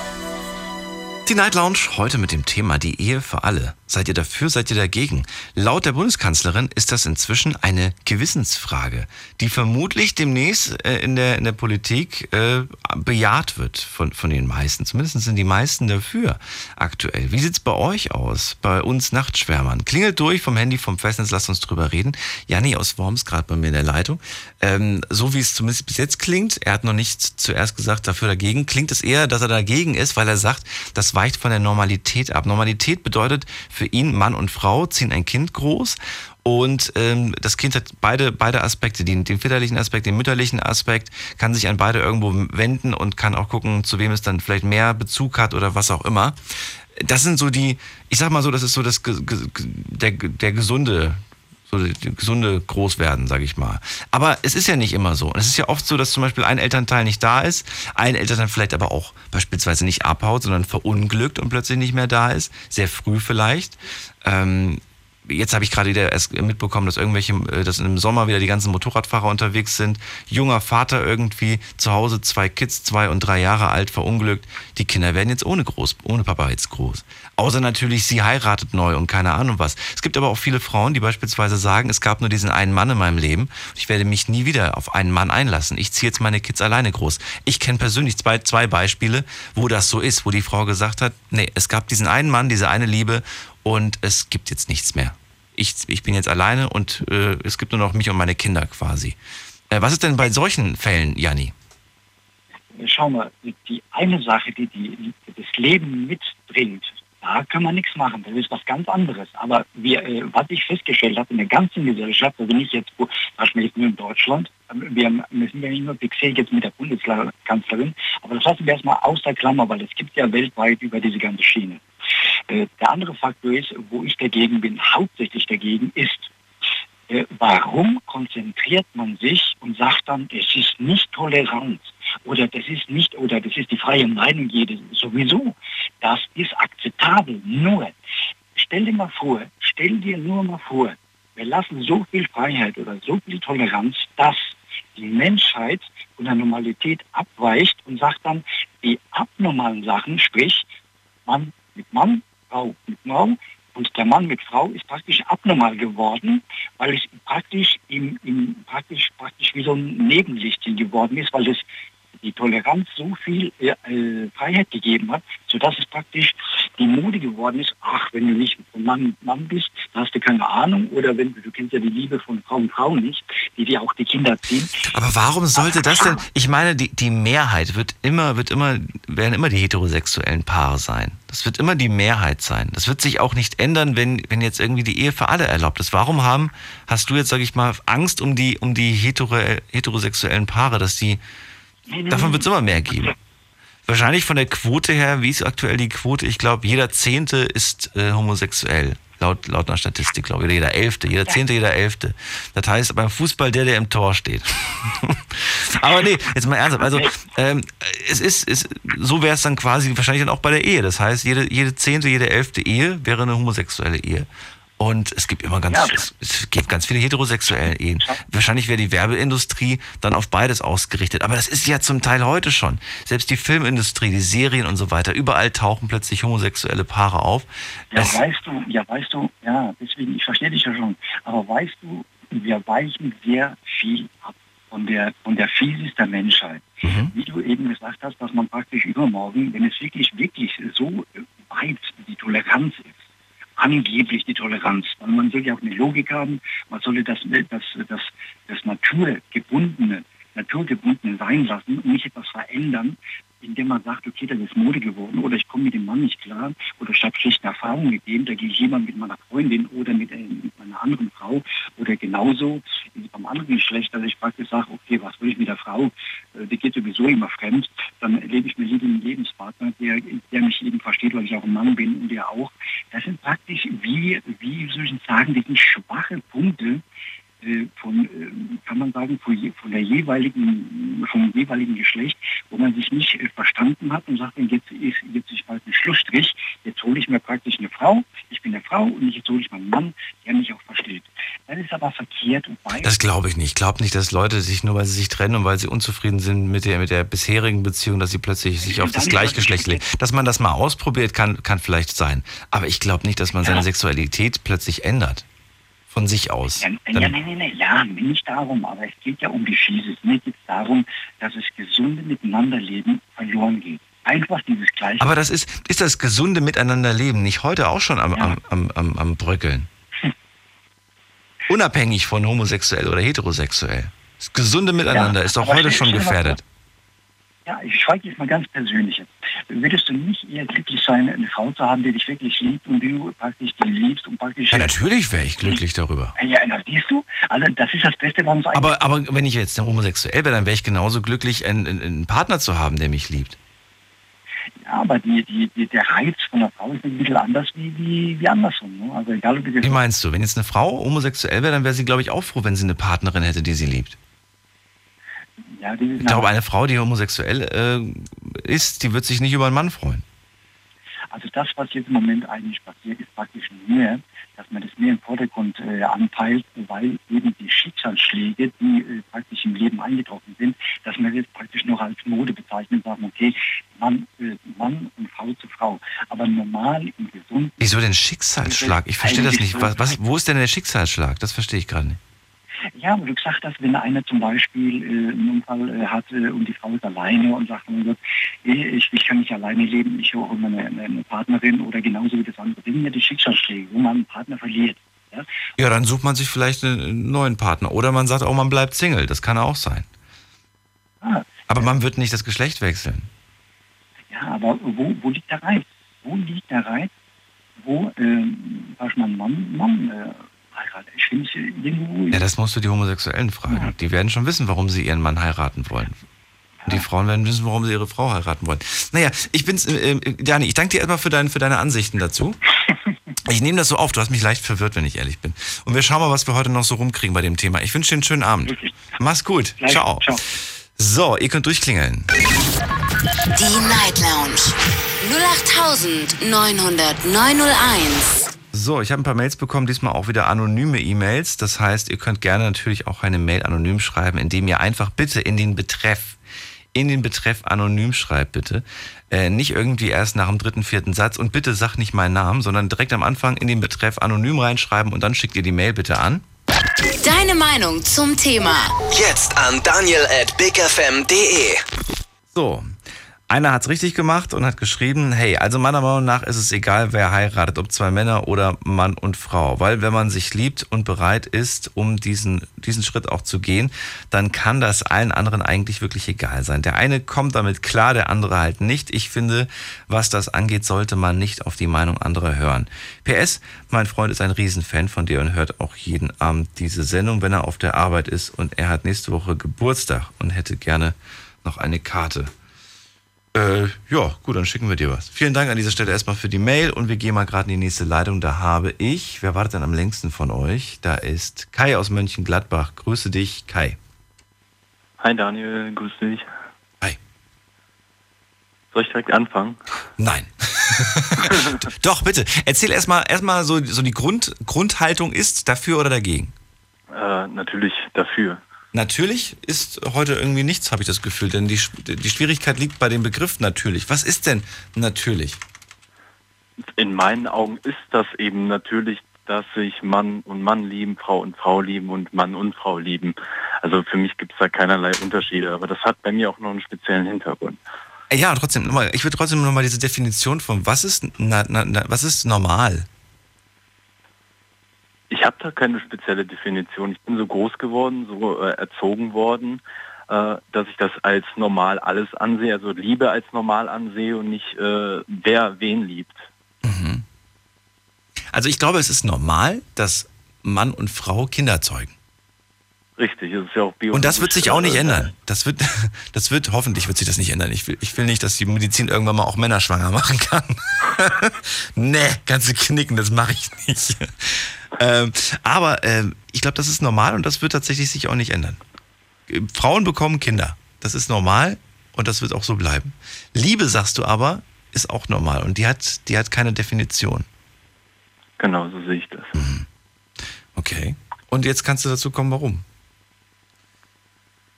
Die Night Lounge heute mit dem Thema die Ehe für alle. Seid ihr dafür, seid ihr dagegen? Laut der Bundeskanzlerin ist das inzwischen eine Gewissensfrage, die vermutlich demnächst äh, in, der, in der Politik äh, bejaht wird von, von den meisten. Zumindest sind die meisten dafür aktuell. Wie sieht's bei euch aus, bei uns Nachtschwärmern? Klingelt durch vom Handy, vom Festnetz, lasst uns drüber reden. Janni aus Worms gerade bei mir in der Leitung. Ähm, so wie es zumindest bis jetzt klingt, er hat noch nicht zuerst gesagt dafür, dagegen, klingt es eher, dass er dagegen ist, weil er sagt, das weicht von der Normalität ab. Normalität bedeutet für ihn, Mann und Frau ziehen ein Kind groß und ähm, das Kind hat beide, beide Aspekte, den, den väterlichen Aspekt, den mütterlichen Aspekt, kann sich an beide irgendwo wenden und kann auch gucken, zu wem es dann vielleicht mehr Bezug hat oder was auch immer. Das sind so die, ich sag mal so, das ist so das der, der gesunde, so gesunde Großwerden, sage ich mal. Aber es ist ja nicht immer so. Es ist ja oft so, dass zum Beispiel ein Elternteil nicht da ist, ein Elternteil vielleicht aber auch beispielsweise nicht abhaut, sondern verunglückt und plötzlich nicht mehr da ist, sehr früh vielleicht. Ähm, jetzt habe ich gerade wieder erst mitbekommen, dass irgendwelche, äh, dass im Sommer wieder die ganzen Motorradfahrer unterwegs sind. Junger Vater irgendwie, zu Hause zwei Kids, zwei und drei Jahre alt, verunglückt. Die Kinder werden jetzt ohne groß, ohne Papa jetzt groß. Außer natürlich, sie heiratet neu und keine Ahnung was. Es gibt aber auch viele Frauen, die beispielsweise sagen, es gab nur diesen einen Mann in meinem Leben. Ich werde mich nie wieder auf einen Mann einlassen. Ich ziehe jetzt meine Kids alleine groß. Ich kenne persönlich zwei, zwei Beispiele, wo das so ist, wo die Frau gesagt hat, nee, es gab diesen einen Mann, diese eine Liebe und es gibt jetzt nichts mehr. Ich, ich bin jetzt alleine und äh, es gibt nur noch mich und meine Kinder quasi. Äh, was ist denn bei solchen Fällen, Janni? Schau mal, die eine Sache, die, die das Leben mitbringt, da kann man nichts machen. Das ist was ganz anderes. Aber wir, äh, was ich festgestellt habe in der ganzen Gesellschaft, also nicht jetzt, jetzt nur in Deutschland, wir, wir sind ja nicht nur fixiert jetzt mit der Bundeskanzlerin, aber das lassen wir erstmal aus der Klammer, weil es gibt ja weltweit über diese ganze Schiene. Äh, der andere Faktor ist, wo ich dagegen bin, hauptsächlich dagegen, ist, äh, warum konzentriert man sich und sagt dann, es ist nicht Toleranz oder das ist nicht, oder das ist die freie Meinung jedes sowieso. Das ist akzeptabel. Nur, stell dir mal vor, stell dir nur mal vor, wir lassen so viel Freiheit oder so viel Toleranz, dass die Menschheit von der Normalität abweicht und sagt dann, die abnormalen Sachen, sprich Mann mit Mann, Frau mit Frau. Und der Mann mit Frau ist praktisch abnormal geworden, weil es praktisch, im, im, praktisch, praktisch wie so ein Nebenlichtchen geworden ist, weil es die Toleranz so viel äh, äh, Freiheit gegeben hat, sodass es praktisch die Mode geworden ist, ach, wenn du nicht Mann Mann bist, hast du keine Ahnung. Oder wenn du, du kennst ja die Liebe von Frau und Frau nicht, die dir auch die Kinder ziehen. Aber warum sollte das denn? Ich meine, die, die Mehrheit wird immer, wird immer, werden immer die heterosexuellen Paare sein. Das wird immer die Mehrheit sein. Das wird sich auch nicht ändern, wenn, wenn jetzt irgendwie die Ehe für alle erlaubt ist. Warum haben, hast du jetzt, sag ich mal, Angst um die, um die hetero, heterosexuellen Paare, dass die Davon wird es immer mehr geben. Wahrscheinlich von der Quote her, wie ist aktuell die Quote? Ich glaube, jeder Zehnte ist äh, homosexuell. Laut, laut einer Statistik, glaube ich. Jeder Elfte, jeder Zehnte, jeder Elfte. Das heißt beim Fußball der, der im Tor steht. Aber nee, jetzt mal ernsthaft. Also ähm, es ist, ist so wäre es dann quasi wahrscheinlich dann auch bei der Ehe. Das heißt, jede, jede Zehnte, jede Elfte Ehe wäre eine homosexuelle Ehe. Und es gibt immer ganz, ja. es, es, gibt ganz viele heterosexuelle Ehen. Wahrscheinlich wäre die Werbeindustrie dann auf beides ausgerichtet. Aber das ist ja zum Teil heute schon. Selbst die Filmindustrie, die Serien und so weiter, überall tauchen plötzlich homosexuelle Paare auf. Ja, es weißt du, ja, weißt du, ja, deswegen, ich verstehe dich ja schon. Aber weißt du, wir weichen sehr viel ab von der, von der Physis der Menschheit. Mhm. Wie du eben gesagt hast, dass man praktisch übermorgen, wenn es wirklich, wirklich so weit die Toleranz ist, angeblich die Toleranz. Und man soll ja auch eine Logik haben, man solle das, das, das, das Naturgebundene, Naturgebundene sein lassen und nicht etwas verändern, indem man sagt, okay, das ist Mode geworden oder ich komme mit dem Mann nicht klar oder ich habe schlechte Erfahrungen mit dem, da gehe ich jemand mit meiner Freundin oder mit, äh, mit einer anderen Frau oder genauso beim anderen Geschlecht, dass ich praktisch sage, okay, was will ich mit der Frau, äh, die geht sowieso immer fremd, dann lebe ich mir lieber einen Lebenspartner, der, der mich eben versteht, weil ich auch ein Mann bin und der auch. Das sind praktisch, wie, wie soll ich sagen, sind schwache Punkte, von, äh, kann man sagen, von, der jeweiligen, vom jeweiligen Geschlecht, wo man sich nicht äh, verstanden hat und sagt, jetzt ist jetzt ist bald ein Schlussstrich, jetzt hole ich mir praktisch eine Frau, ich bin eine Frau und jetzt hole ich meinen Mann, der mich auch versteht. Das ist aber verkehrt und weil Das glaube ich nicht. Ich glaube nicht, dass Leute sich nur, weil sie sich trennen und weil sie unzufrieden sind mit der, mit der bisherigen Beziehung, dass sie plötzlich sich auf das Gleichgeschlecht legen. Dass man das mal ausprobiert, kann, kann vielleicht sein. Aber ich glaube nicht, dass man seine Sexualität plötzlich ändert. Von sich aus. Ja, ja, nein, nein, nein, ja, nicht darum, aber es geht ja um die Schießes. Mir geht es darum, dass das gesunde Miteinanderleben verloren geht. Einfach dieses Gleiche. Aber das ist, ist das gesunde Miteinanderleben nicht heute auch schon am, am, am, am, am Bröckeln? Unabhängig von homosexuell oder heterosexuell. Das gesunde Miteinander Ja, ist doch heute schon gefährdet. Ja, ich frage jetzt mal ganz persönlich. Würdest du nicht eher glücklich sein, eine Frau zu haben, die dich wirklich liebt und du praktisch die liebst und praktisch... Ja, natürlich wäre ich glücklich darüber. Ja, na, siehst du? Also das ist das Beste, was uns eigentlich... Aber, aber wenn ich jetzt homosexuell wäre, dann wäre ich genauso glücklich, einen, einen- Partner zu haben, der mich liebt. Ja, aber die, die, die, der Reiz von der Frau ist ein bisschen anders wie, wie, wie andersrum. Ne? Also egal, ob Wie meinst du? Wenn jetzt eine Frau homosexuell wäre, dann wäre sie, glaube ich, auch froh, wenn sie eine Partnerin hätte, die sie liebt. Ja, Ich glaube, eine Frau, die homosexuell äh, ist, die wird sich nicht über einen Mann freuen. Also das, was jetzt im Moment eigentlich passiert, ist praktisch mehr, dass man das mehr im Vordergrund äh, anpeilt, weil eben die Schicksalsschläge, die äh, praktisch im Leben eingetroffen sind, dass man das praktisch noch als Mode bezeichnet, sagen, okay, Mann, äh, Mann und Frau zu Frau. Aber normal im gesunden Wieso denn Schicksalsschlag? Ich verstehe das nicht. Was, was, wo ist denn der Schicksalsschlag? Das verstehe ich gerade nicht. Ja, du gesagt hast, wenn einer zum Beispiel äh, einen Unfall äh, hat äh, und die Frau ist alleine und sagt, oh Gott, ich, ich kann nicht alleine leben, ich hole mir eine, eine, Partnerin oder genauso wie das andere. Sind ja die Schicksalsschläge, wo man einen Partner verliert. Ja? Ja, dann sucht man sich vielleicht einen neuen Partner. Oder man sagt auch, man bleibt Single. Das kann auch sein. Ah, Aber man wird nicht das Geschlecht wechseln. ja, aber wo, wo liegt der Reiz? Wo liegt der Reiz, wo, sag ich mal, ein Mann, Mann äh, heiratet? Ich finde es irgendwo... Ja, das musst du die Homosexuellen fragen. Die werden schon wissen, warum sie ihren Mann heiraten wollen. Und die Frauen werden wissen, warum sie ihre Frau heiraten wollen. Naja, ich bin's, äh, äh, Dani, ich danke dir erstmal für, dein, für deine Ansichten dazu. Ich nehme das so auf, du hast mich leicht verwirrt, wenn ich ehrlich bin. Und wir schauen mal, was wir heute noch so rumkriegen bei dem Thema. Ich wünsche dir einen schönen Abend. Mach's gut. Gleich. Ciao. Ciao. So, ihr könnt durchklingeln. Die Night Lounge 08900901. So, ich habe ein paar Mails bekommen, diesmal auch wieder anonyme E-Mails. Das heißt, ihr könnt gerne natürlich auch eine Mail anonym schreiben, indem ihr einfach bitte in den Betreff, in den Betreff anonym schreibt, bitte. Äh, nicht irgendwie erst nach dem dritten, vierten Satz und bitte sag nicht meinen Namen, sondern direkt am Anfang in den Betreff anonym reinschreiben und dann schickt ihr die Mail bitte an. Deine Meinung zum Thema. Jetzt an daniel at bigfm.de. So, einer hat's richtig gemacht und hat geschrieben, hey, also meiner Meinung nach ist es egal, wer heiratet, ob zwei Männer oder Mann und Frau. Weil wenn man sich liebt und bereit ist, um diesen, diesen Schritt auch zu gehen, dann kann das allen anderen eigentlich wirklich egal sein. Der eine kommt damit klar, der andere halt nicht. Ich finde, was das angeht, sollte man nicht auf die Meinung anderer hören. PS, mein Freund ist ein Riesenfan von dir und hört auch jeden Abend diese Sendung, wenn er auf der Arbeit ist und er hat nächste Woche Geburtstag und hätte gerne noch eine Karte. Äh, ja, gut, dann schicken wir dir was. Vielen Dank an dieser Stelle erstmal für die Mail und wir gehen mal gerade in die nächste Leitung. Da habe ich, wer wartet denn am längsten von euch? Da ist Kai aus Mönchengladbach. Grüße dich, Kai. Hi Daniel, grüß dich. Hi. Soll ich direkt anfangen? Nein. Doch, bitte. Erzähl erstmal, erstmal so, so die Grund, Grundhaltung ist dafür oder dagegen? Äh, natürlich dafür. Natürlich ist heute irgendwie nichts, habe ich das Gefühl, denn die, die Schwierigkeit liegt bei dem Begriff natürlich. Was ist denn natürlich? In meinen Augen ist das eben natürlich, dass sich Mann und Mann lieben, Frau und Frau lieben und Mann und Frau lieben. Also für mich gibt es da keinerlei Unterschiede, aber das hat bei mir auch noch einen speziellen Hintergrund. Ja, trotzdem, nochmal, ich würde trotzdem nochmal diese Definition von, was ist, na, na, was ist normal? Ich habe da keine spezielle Definition. Ich bin so groß geworden, so äh, erzogen worden, äh, dass ich das als normal alles ansehe, also Liebe als normal ansehe und nicht äh, wer wen liebt. Also ich glaube, es ist normal, dass Mann und Frau Kinder zeugen. Richtig, es ist ja auch biologisch. Und das wird sich auch nicht ändern. Das wird, das wird, hoffentlich wird sich das nicht ändern. Ich will, ich will nicht, dass die Medizin irgendwann mal auch Männer schwanger machen kann. nee, kannst du knicken, das mache ich nicht. Ähm, aber ähm, ich glaube, das ist normal und das wird tatsächlich sich auch nicht ändern. Frauen bekommen Kinder. Das ist normal und das wird auch so bleiben. Liebe, sagst du aber, ist auch normal und die hat, die hat keine Definition. Genau, so sehe ich das. Okay. Und jetzt kannst du dazu kommen, warum?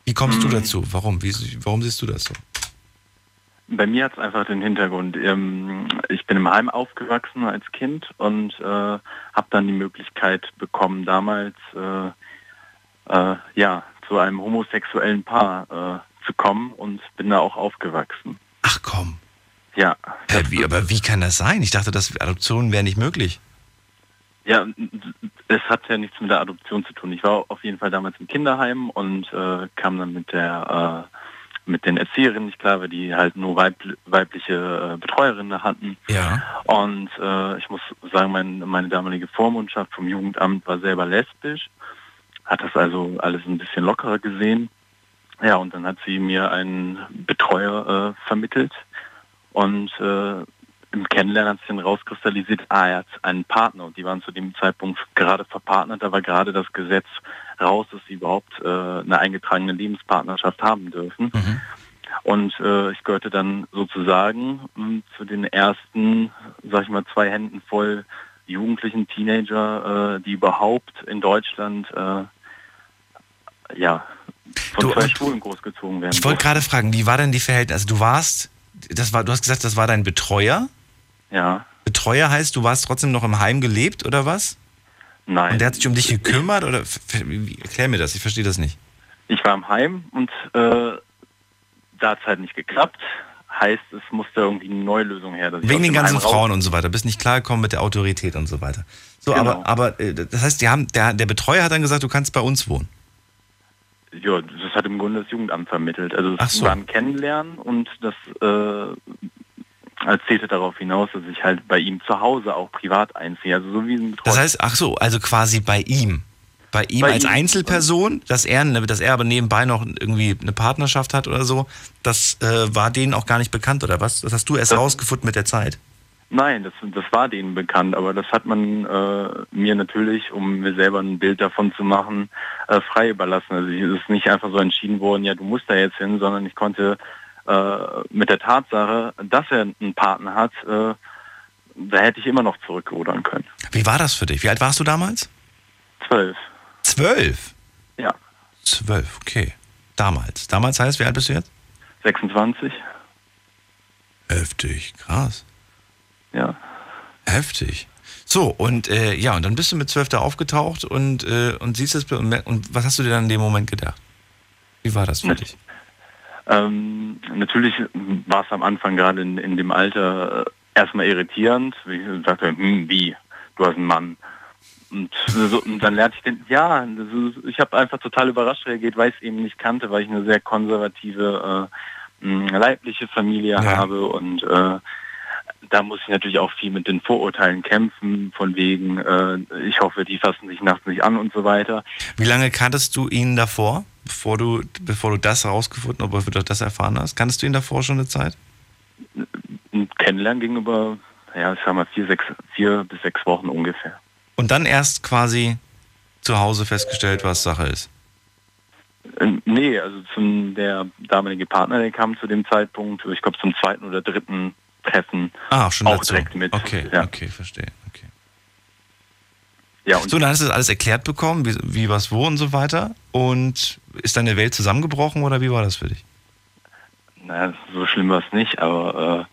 Wie kommst du dazu? Warum? Wie, warum siehst du das so? Bei mir hat es einfach den Hintergrund. Ähm, ich bin im Heim aufgewachsen als Kind und äh, habe dann die Möglichkeit bekommen, damals äh, äh, ja zu einem homosexuellen Paar äh, zu kommen und bin da auch aufgewachsen. Ach komm. Ja. Äh, wie, aber wie kann das sein? Ich dachte, das Adoption wäre nicht möglich. Ja, es hat ja nichts mit der Adoption zu tun. Ich war auf jeden Fall damals im Kinderheim und äh, kam dann mit der äh, mit den Erzieherinnen nicht klar, weil die halt nur weib weibliche äh, Betreuerinnen hatten. Ja. Und äh, ich muss sagen, mein, meine damalige Vormundschaft vom Jugendamt war selber lesbisch, hat das also alles ein bisschen lockerer gesehen. Ja, und dann hat sie mir einen Betreuer äh, vermittelt und äh, im Kennenlernen hat sich dann rauskristallisiert, ah, er hat einen Partner und die waren zu dem Zeitpunkt gerade verpartnert, da war gerade das Gesetz raus, dass sie überhaupt äh, eine eingetragene Lebenspartnerschaft haben dürfen. Und äh, ich gehörte dann sozusagen mh, zu den ersten, sag ich mal, zwei Händen voll jugendlichen Teenager, äh, die überhaupt in Deutschland äh, ja von Du, zwei und- Schwulen großgezogen werden. Ich wollte gerade fragen, wie war denn die Verhältnisse? Also du warst, das war, du hast gesagt, das war dein Betreuer? Ja. Betreuer heißt, du warst trotzdem noch im Heim gelebt oder was? Nein. Und der hat sich um dich gekümmert oder erklär mir das, ich verstehe das nicht. Ich war im Heim und äh, da hat es halt nicht geklappt. Heißt, es musste irgendwie eine neue Lösung her. Wegen den ganzen Heim Frauen und so weiter, bist nicht klargekommen mit der Autorität und so weiter. So, Genau. aber, aber äh, das heißt, die haben, der, der Betreuer hat dann gesagt, du kannst bei uns wohnen. Ja, das hat im Grunde das Jugendamt vermittelt. Also es so. war ein Kennenlernen und das äh, zählte darauf hinaus, dass ich halt bei ihm zu Hause auch privat einziehe. Also so wie ein Betreuer. Das heißt, ach so, also quasi bei ihm. Bei ihm Bei als ihm. Einzelperson, dass er, dass er aber nebenbei noch irgendwie eine Partnerschaft hat oder so, das äh, war denen auch gar nicht bekannt, oder was? Das hast du erst Das- rausgefunden mit der Zeit. Nein, das, das war denen bekannt, aber das hat man äh, mir natürlich, um mir selber ein Bild davon zu machen, äh, frei überlassen. Also es ist nicht einfach so entschieden worden, ja, du musst da jetzt hin, sondern ich konnte mit der Tatsache, dass er einen Partner hat, äh, da hätte ich immer noch zurückrudern können. Wie war das für dich? Wie alt warst du damals? Zwölf. Zwölf? Ja. Zwölf, okay. Damals. Damals heißt, wie alt bist du jetzt? 26. Heftig, krass. Ja. Heftig. So, und äh, ja, und dann bist du mit zwölf da aufgetaucht und, äh, und siehst es und was hast du dir dann in dem Moment gedacht? Wie war das für dich? Ähm, natürlich war es am Anfang gerade in, in dem Alter äh, erstmal irritierend. Wie ich sagte, hm, wie? Du hast einen Mann. Und, so, und dann lernte ich den, ja, ist- ich habe einfach total überrascht reagiert, weil ich es eben nicht kannte, weil ich eine sehr konservative äh, leibliche Familie Ja. habe und äh, da muss ich natürlich auch viel mit den Vorurteilen kämpfen, von wegen, äh, ich hoffe, die fassen sich nachts nicht an und so weiter. Wie lange kanntest du ihn davor, bevor du, bevor du das herausgefunden, oder bevor du das erfahren hast? Kanntest du ihn davor schon eine Zeit? Kennenlernen gegenüber, ja, ich sag mal vier, sechs, vier bis sechs Wochen ungefähr. Und dann erst quasi zu Hause festgestellt, was Sache ist. Äh, Nee, also zum der damalige Partner, der kam zu dem Zeitpunkt, ich glaube zum zweiten oder dritten Treffen Ah, schon auch dazu. direkt mit. Okay, ja. okay, verstehe. Okay. Ja, und So, dann hast du das alles erklärt bekommen, wie, wie was wo und so weiter. Und ist deine Welt zusammengebrochen oder wie war das für dich? naja, so schlimm war es nicht, aber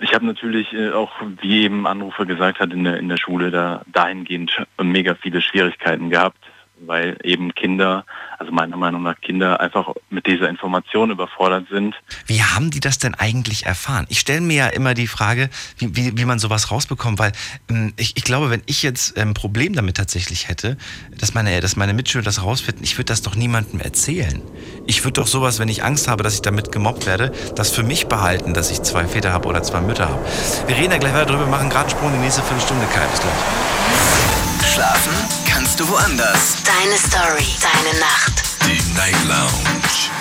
äh, ich habe natürlich äh, auch, wie eben Anrufer gesagt hat, in der, in der Schule da dahingehend mega viele Schwierigkeiten gehabt, weil eben Kinder, also meiner Meinung nach Kinder einfach mit dieser Information überfordert sind. Wie haben die das denn eigentlich erfahren? Ich stelle mir ja immer die Frage, wie, wie, wie man sowas rausbekommt, weil ähm, ich, ich glaube, wenn ich jetzt ein Problem damit tatsächlich hätte, dass meine, dass meine Mitschüler das rausfinden, ich würde das doch niemandem erzählen. Ich würde doch sowas, wenn ich Angst habe, dass ich damit gemobbt werde, das für mich behalten, dass ich zwei Väter habe oder zwei Mütter habe. Wir reden da gleich weiter drüber, machen gerade einen Sprung in die nächste Viertelstunde, Kai. Bis gleich. Schlafen kannst du woanders. Deine Story, deine Nacht. Die Night Lounge.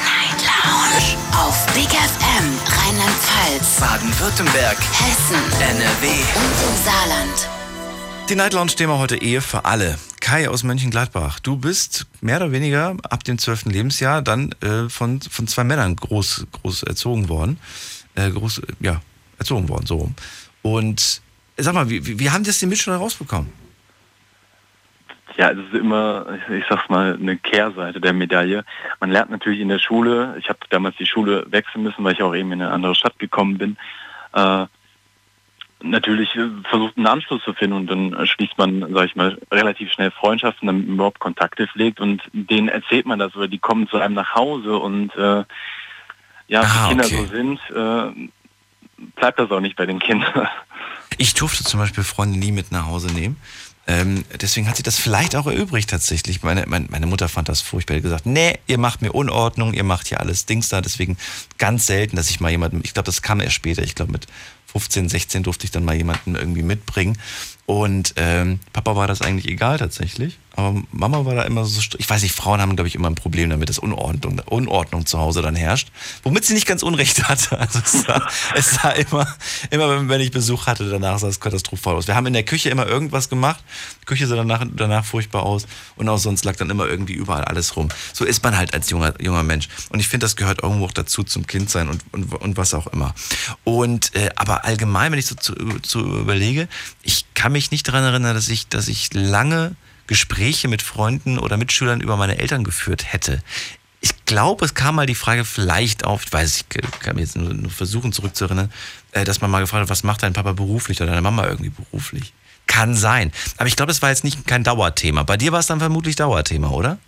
Night Lounge. Auf Big FM, Rheinland-Pfalz, Baden-Württemberg, Hessen NRW. und im Saarland. Die Night Lounge Thema heute Ehe für alle. Kai aus Mönchengladbach, du bist mehr oder weniger ab dem 12. Lebensjahr dann äh, von, von zwei Männern groß, groß erzogen worden. Äh, groß, ja, erzogen worden, so rum. Und sag mal, wie, wie, wie haben das die Mitschüler rausbekommen? Ja, es ist immer, ich sag's mal, eine Kehrseite der Medaille. Man lernt natürlich in der Schule, ich habe damals die Schule wechseln müssen, weil ich auch eben in eine andere Stadt gekommen bin, äh, natürlich äh, versucht einen Anschluss zu finden und dann schließt man, sage ich mal, relativ schnell Freundschaften, damit man überhaupt Kontakte pflegt und denen erzählt man das oder die kommen zu einem nach Hause und äh, ja, Ah, Kinder okay. so sind, äh, bleibt das auch nicht bei den Kindern. Ich durfte zum Beispiel Freunde nie mit nach Hause nehmen. Ähm, deswegen hat sie das vielleicht auch erübrigt tatsächlich. Meine, meine, meine Mutter fand das furchtbar. Die hat gesagt, nee, ihr macht mir Unordnung, ihr macht hier alles Dings da. Deswegen ganz selten, dass ich mal jemanden, ich glaube, das kam erst später. Ich glaube, mit 15, 16 durfte ich dann mal jemanden irgendwie mitbringen. Und ähm, Papa war das eigentlich egal tatsächlich. Aber Mama war da immer so, ich weiß nicht, Frauen haben, glaube ich, immer ein Problem damit, dass Unordnung, Unordnung zu Hause dann herrscht. Womit sie nicht ganz Unrecht hatte. Also es sah, es sah immer, immer wenn- ich Besuch hatte, danach sah es katastrophal aus. Wir haben in der Küche immer irgendwas gemacht. Die Küche sah danach, danach furchtbar aus. Und auch sonst lag dann immer irgendwie überall alles rum. So ist man halt als junger, junger Mensch. Und ich finde, das gehört irgendwo auch dazu zum Kindsein und, und, und was auch immer. Und äh, aber allgemein, wenn ich so zu, zu überlege, ich kann mich nicht daran erinnern, dass ich, dass ich lange Gespräche mit Freunden oder Mitschülern über meine Eltern geführt hätte. Ich glaube, es kam mal die Frage vielleicht auf, ich weiß, ich kann mir jetzt nur, versuchen zurückzuerinnern, äh, dass man mal gefragt hat, was macht dein Papa beruflich oder deine Mama irgendwie beruflich? Kann sein. Aber ich glaube, es war jetzt nicht kein Dauerthema. Bei dir war es dann vermutlich Dauerthema, oder?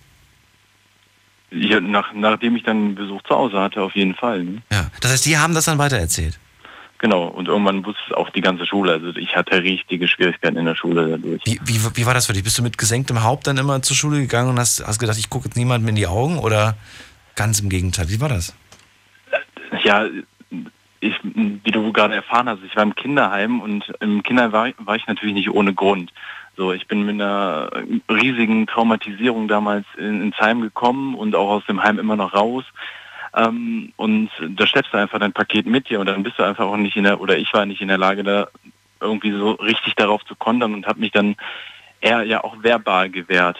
Ja, nach, nachdem ich dann Besuch zu Hause hatte, auf jeden Fall. Ne? Ja. Das heißt, die haben das dann weitererzählt. Genau, und irgendwann wusste es auch die ganze Schule. Also ich hatte richtige Schwierigkeiten in der Schule dadurch. Wie, wie, wie war das für dich? Bist du mit gesenktem Haupt dann immer zur Schule gegangen und hast, hast gedacht, ich gucke jetzt niemandem in die Augen oder ganz im Gegenteil? Wie war das? Ja, ich, wie du gerade erfahren hast, ich war im Kinderheim und im Kinderheim war, war ich natürlich nicht ohne Grund. So, ich bin mit einer riesigen Traumatisierung damals in, ins Heim gekommen und auch aus dem Heim immer noch raus. Ähm, und da schleppst du einfach dein Paket mit dir und dann bist du einfach auch nicht in der, oder ich war nicht in der Lage, da irgendwie so richtig darauf zu kontern und habe mich dann eher ja auch verbal gewehrt.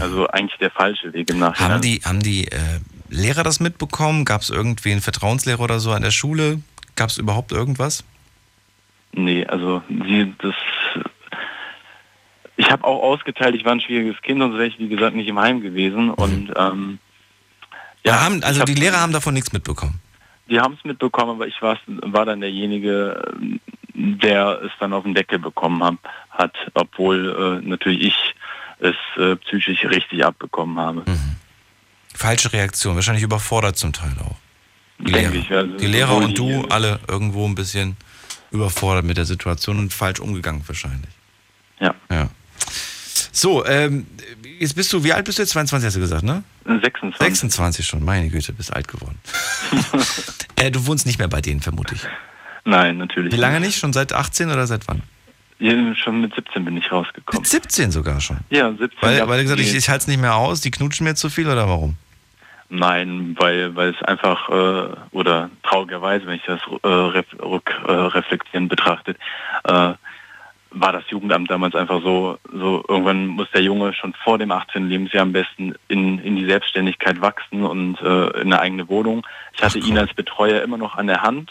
Also eigentlich der falsche Weg im Nachhinein. Haben die, haben die äh, Lehrer das mitbekommen? Gab es irgendwie einen Vertrauenslehrer oder so an der Schule? Gab es überhaupt irgendwas? Nee, also sie, das. Ich habe auch ausgeteilt, ich war ein schwieriges Kind und so wäre ich, wie gesagt, nicht im Heim gewesen. Und ähm, ja, haben, also die Lehrer haben davon nichts mitbekommen. Die haben es mitbekommen, aber ich war, war dann derjenige, der es dann auf den Deckel bekommen hab, hat, obwohl äh, natürlich ich es äh, psychisch richtig abbekommen habe. Falsche Reaktion, wahrscheinlich überfordert zum Teil auch. Die Denke Lehrer, ich, also die Lehrer und du alle irgendwo ein bisschen überfordert mit der Situation und falsch umgegangen wahrscheinlich. Ja. Ja. So, ähm, jetzt bist du, wie alt bist du jetzt? 22 hast du gesagt, ne? 26. 26 schon, meine Güte, bist alt geworden. äh, du wohnst nicht mehr bei denen, vermute ich. Nein, natürlich. Wie lange nicht? Schon seit 18 oder seit wann? Ja, schon mit 17 bin ich rausgekommen. Mit 17 sogar schon. Ja, 17. Weil, weil du gesagt ich, ich halte es nicht mehr aus, die knutschen mir zu viel oder warum? Nein, weil, weil es einfach, äh, oder traurigerweise, wenn ich das äh, ref, rück, äh, reflektieren betrachtet, äh, war das Jugendamt damals einfach so, so irgendwann muss der Junge schon vor dem 18. Lebensjahr am besten in, in die Selbstständigkeit wachsen und äh, in eine eigene Wohnung. Ich hatte ihn als Betreuer immer noch an der Hand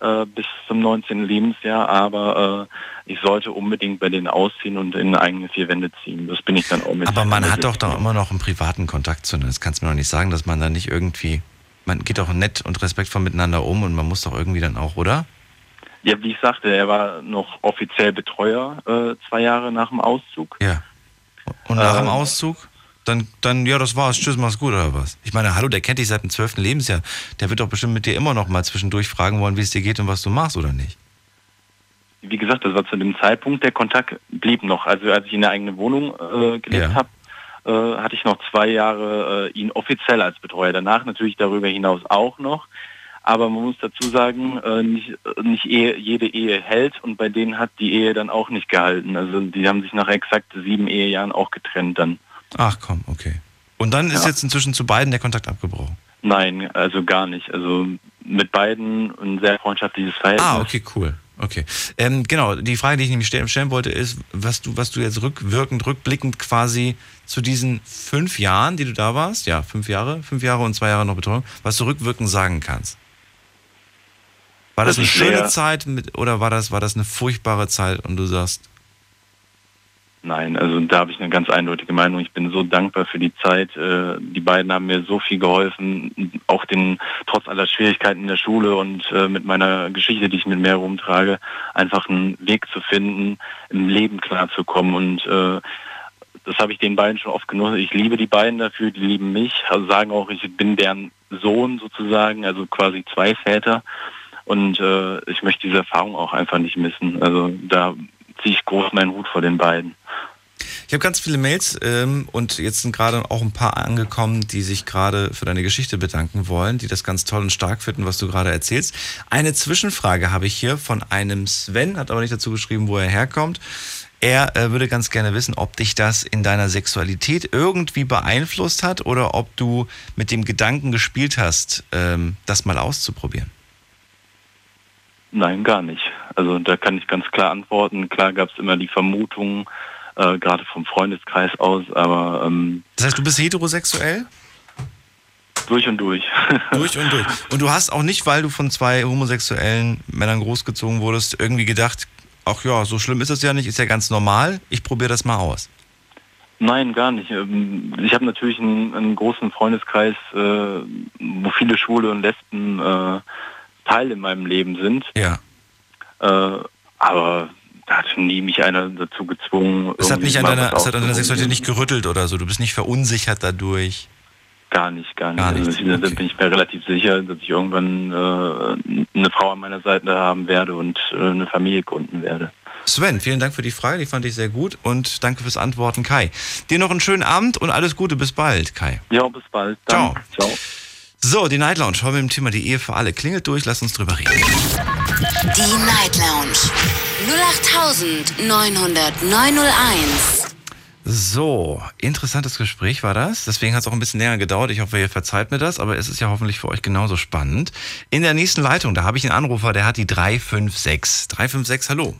äh, bis zum 19. Lebensjahr, aber äh, ich sollte unbedingt bei denen ausziehen und in eigene vier Wände ziehen. Das bin ich dann auch mit. Aber man hat doch doch immer noch einen privaten Kontakt zu. Das kannst du mir doch nicht sagen, dass man da nicht irgendwie. Man geht doch nett und respektvoll miteinander um und man muss doch irgendwie dann auch, oder? Ja, wie ich sagte, er war noch offiziell Betreuer äh, zwei Jahre nach dem Auszug. Ja. Und nach dem Ähm. Auszug? Dann, dann, ja, das war's. Tschüss, mach's gut, oder was? Ich meine, hallo, der kennt dich seit dem 12. Lebensjahr. Der wird doch bestimmt mit dir immer noch mal zwischendurch fragen wollen, wie es dir geht und was du machst, oder nicht? Wie gesagt, das war zu dem Zeitpunkt, der Kontakt blieb noch. Also als ich in eine eigene Wohnung äh, gelebt Ja. habe, äh, hatte ich noch zwei Jahre äh, ihn offiziell als Betreuer. Danach natürlich darüber hinaus auch noch. Aber man muss dazu sagen, äh, nicht, nicht Ehe, jede Ehe hält und bei denen hat die Ehe dann auch nicht gehalten. Also die haben sich nach exakt sieben Ehejahren auch getrennt dann. Ach komm, okay. Und dann ist Ja. jetzt inzwischen zu beiden der Kontakt abgebrochen. Nein, also gar nicht. Also mit beiden ein sehr freundschaftliches Verhältnis. Ah, okay, cool. Okay. Ähm, genau, die Frage, die ich nämlich stellen, wollte, ist, was du, was du jetzt rückwirkend, rückblickend quasi zu diesen fünf Jahren, die du da warst, ja, fünf Jahre, fünf Jahre und zwei Jahre noch Betreuung, was du rückwirkend sagen kannst. War das, Das eine schöne sehr- Zeit mit, oder war das, war das eine furchtbare Zeit und du sagst, Nein, also da habe ich eine ganz eindeutige Meinung. Ich bin so dankbar für die Zeit. Äh, Die beiden haben mir so viel geholfen, auch den trotz aller Schwierigkeiten in der Schule und äh, mit meiner Geschichte, die ich mit mir rumtrage, einfach einen Weg zu finden, im Leben klarzukommen. Und äh, das habe ich den beiden schon oft genossen. Ich liebe die beiden dafür, die lieben mich, also sagen auch, ich bin deren Sohn sozusagen, also quasi zwei Väter. Und äh, ich möchte diese Erfahrung auch einfach nicht missen. Also da ziehe ich groß meinen Hut vor den beiden. Ich habe ganz viele Mails ähm, und jetzt sind gerade auch ein paar angekommen, die sich gerade für deine Geschichte bedanken wollen, die das ganz toll und stark finden, was du gerade erzählst. Eine Zwischenfrage habe ich hier von einem Sven, hat aber nicht dazu geschrieben, wo er herkommt. Er äh, würde ganz gerne wissen, ob dich das in deiner Sexualität irgendwie beeinflusst hat oder ob du mit dem Gedanken gespielt hast, ähm, das mal auszuprobieren. Nein, gar nicht. Also da kann ich ganz klar antworten. Klar gab es immer die Vermutung, äh, gerade vom Freundeskreis aus, aber ähm, Das heißt, du bist heterosexuell? durch und durch. Durch und durch. Und du hast auch nicht, weil du von zwei homosexuellen Männern großgezogen wurdest, irgendwie gedacht, ach ja, so schlimm ist es ja nicht, ist ja ganz normal, ich probiere das mal aus. Nein, gar nicht. Ähm, Ich habe natürlich einen, einen großen Freundeskreis, äh, wo viele Schwule und Lesben äh, Teil in meinem Leben sind. Ja. Äh, aber da hat nie mich einer dazu gezwungen. Es hat nicht an deiner, es hat an deiner. Sexualität nicht gerüttelt oder so, du bist nicht verunsichert dadurch. Gar nicht, gar nicht. Gar also nicht, ich, Da bin ich mir relativ sicher, dass ich irgendwann äh, eine Frau an meiner Seite haben werde und äh, eine Familie gründen werde. Sven, vielen Dank für die Frage, die fand ich sehr gut und danke fürs Antworten, Kai. Dir noch einen schönen Abend und alles Gute, bis bald, Kai. Ja, bis bald. Ciao. Ciao. So, die Night Lounge, heute mit dem Thema die Ehe für alle. Klingelt durch, lasst uns drüber reden. Die Night Lounge 0890901. So, interessantes Gespräch war das. Deswegen hat es auch ein bisschen länger gedauert. Ich hoffe, ihr verzeiht mir das, aber es ist ja hoffentlich für euch genauso spannend. In der nächsten Leitung, da habe ich einen Anrufer, der hat die 356. 356, hallo.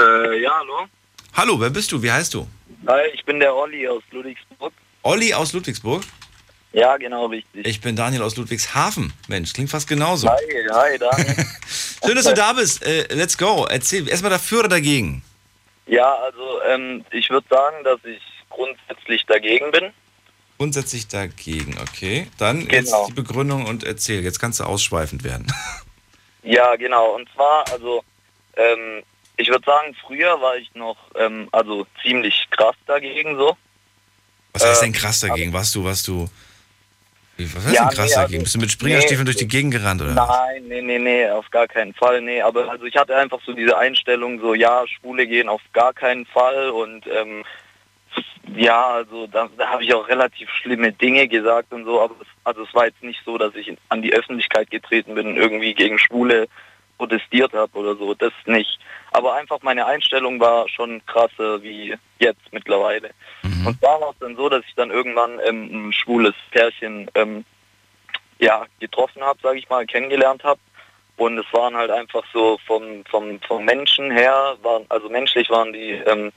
Äh, ja, hallo. Hallo, wer bist du? Wie heißt du? Hi, ich bin der Olli aus Ludwigsburg. Olli aus Ludwigsburg. Ja, genau, richtig. Ich bin Daniel aus Ludwigshafen. Mensch, klingt fast genauso. Hi, hi, Daniel. Schön, dass du da bist. Äh, let's go. Erzähl erstmal dafür oder dagegen. ja, also ähm, ich würde sagen, dass ich grundsätzlich dagegen bin. Grundsätzlich dagegen, okay. Dann Genau. jetzt die Begründung und erzähl. Jetzt kannst du ausschweifend werden. Ja, genau. Und zwar, also ähm, ich würde sagen, früher war ich noch ähm, also ziemlich krass dagegen so. Was heißt denn krass dagegen? Warst du, warst du. Was heißt Ja, denn krass nee, also-? Bist du mit Springerstiefeln nee, durch die Gegend gerannt, oder? Nein, nee, nee, nee, auf gar keinen Fall, nee. Aber also ich hatte einfach so diese Einstellung, so ja, Schwule gehen auf gar keinen Fall und ähm, ja, also da, da habe ich auch relativ schlimme Dinge gesagt und so, aber es, also es war jetzt nicht so, dass ich an die Öffentlichkeit getreten bin und irgendwie gegen Schwule protestiert habe oder so, das nicht. Aber einfach meine Einstellung war schon krasser wie jetzt mittlerweile. Und da war es dann so, dass ich dann irgendwann ähm, ein schwules Pärchen ähm, ja, getroffen habe, sage ich mal, kennengelernt habe. Und es waren halt einfach so vom, vom, vom Menschen her, waren, also menschlich waren die ähm,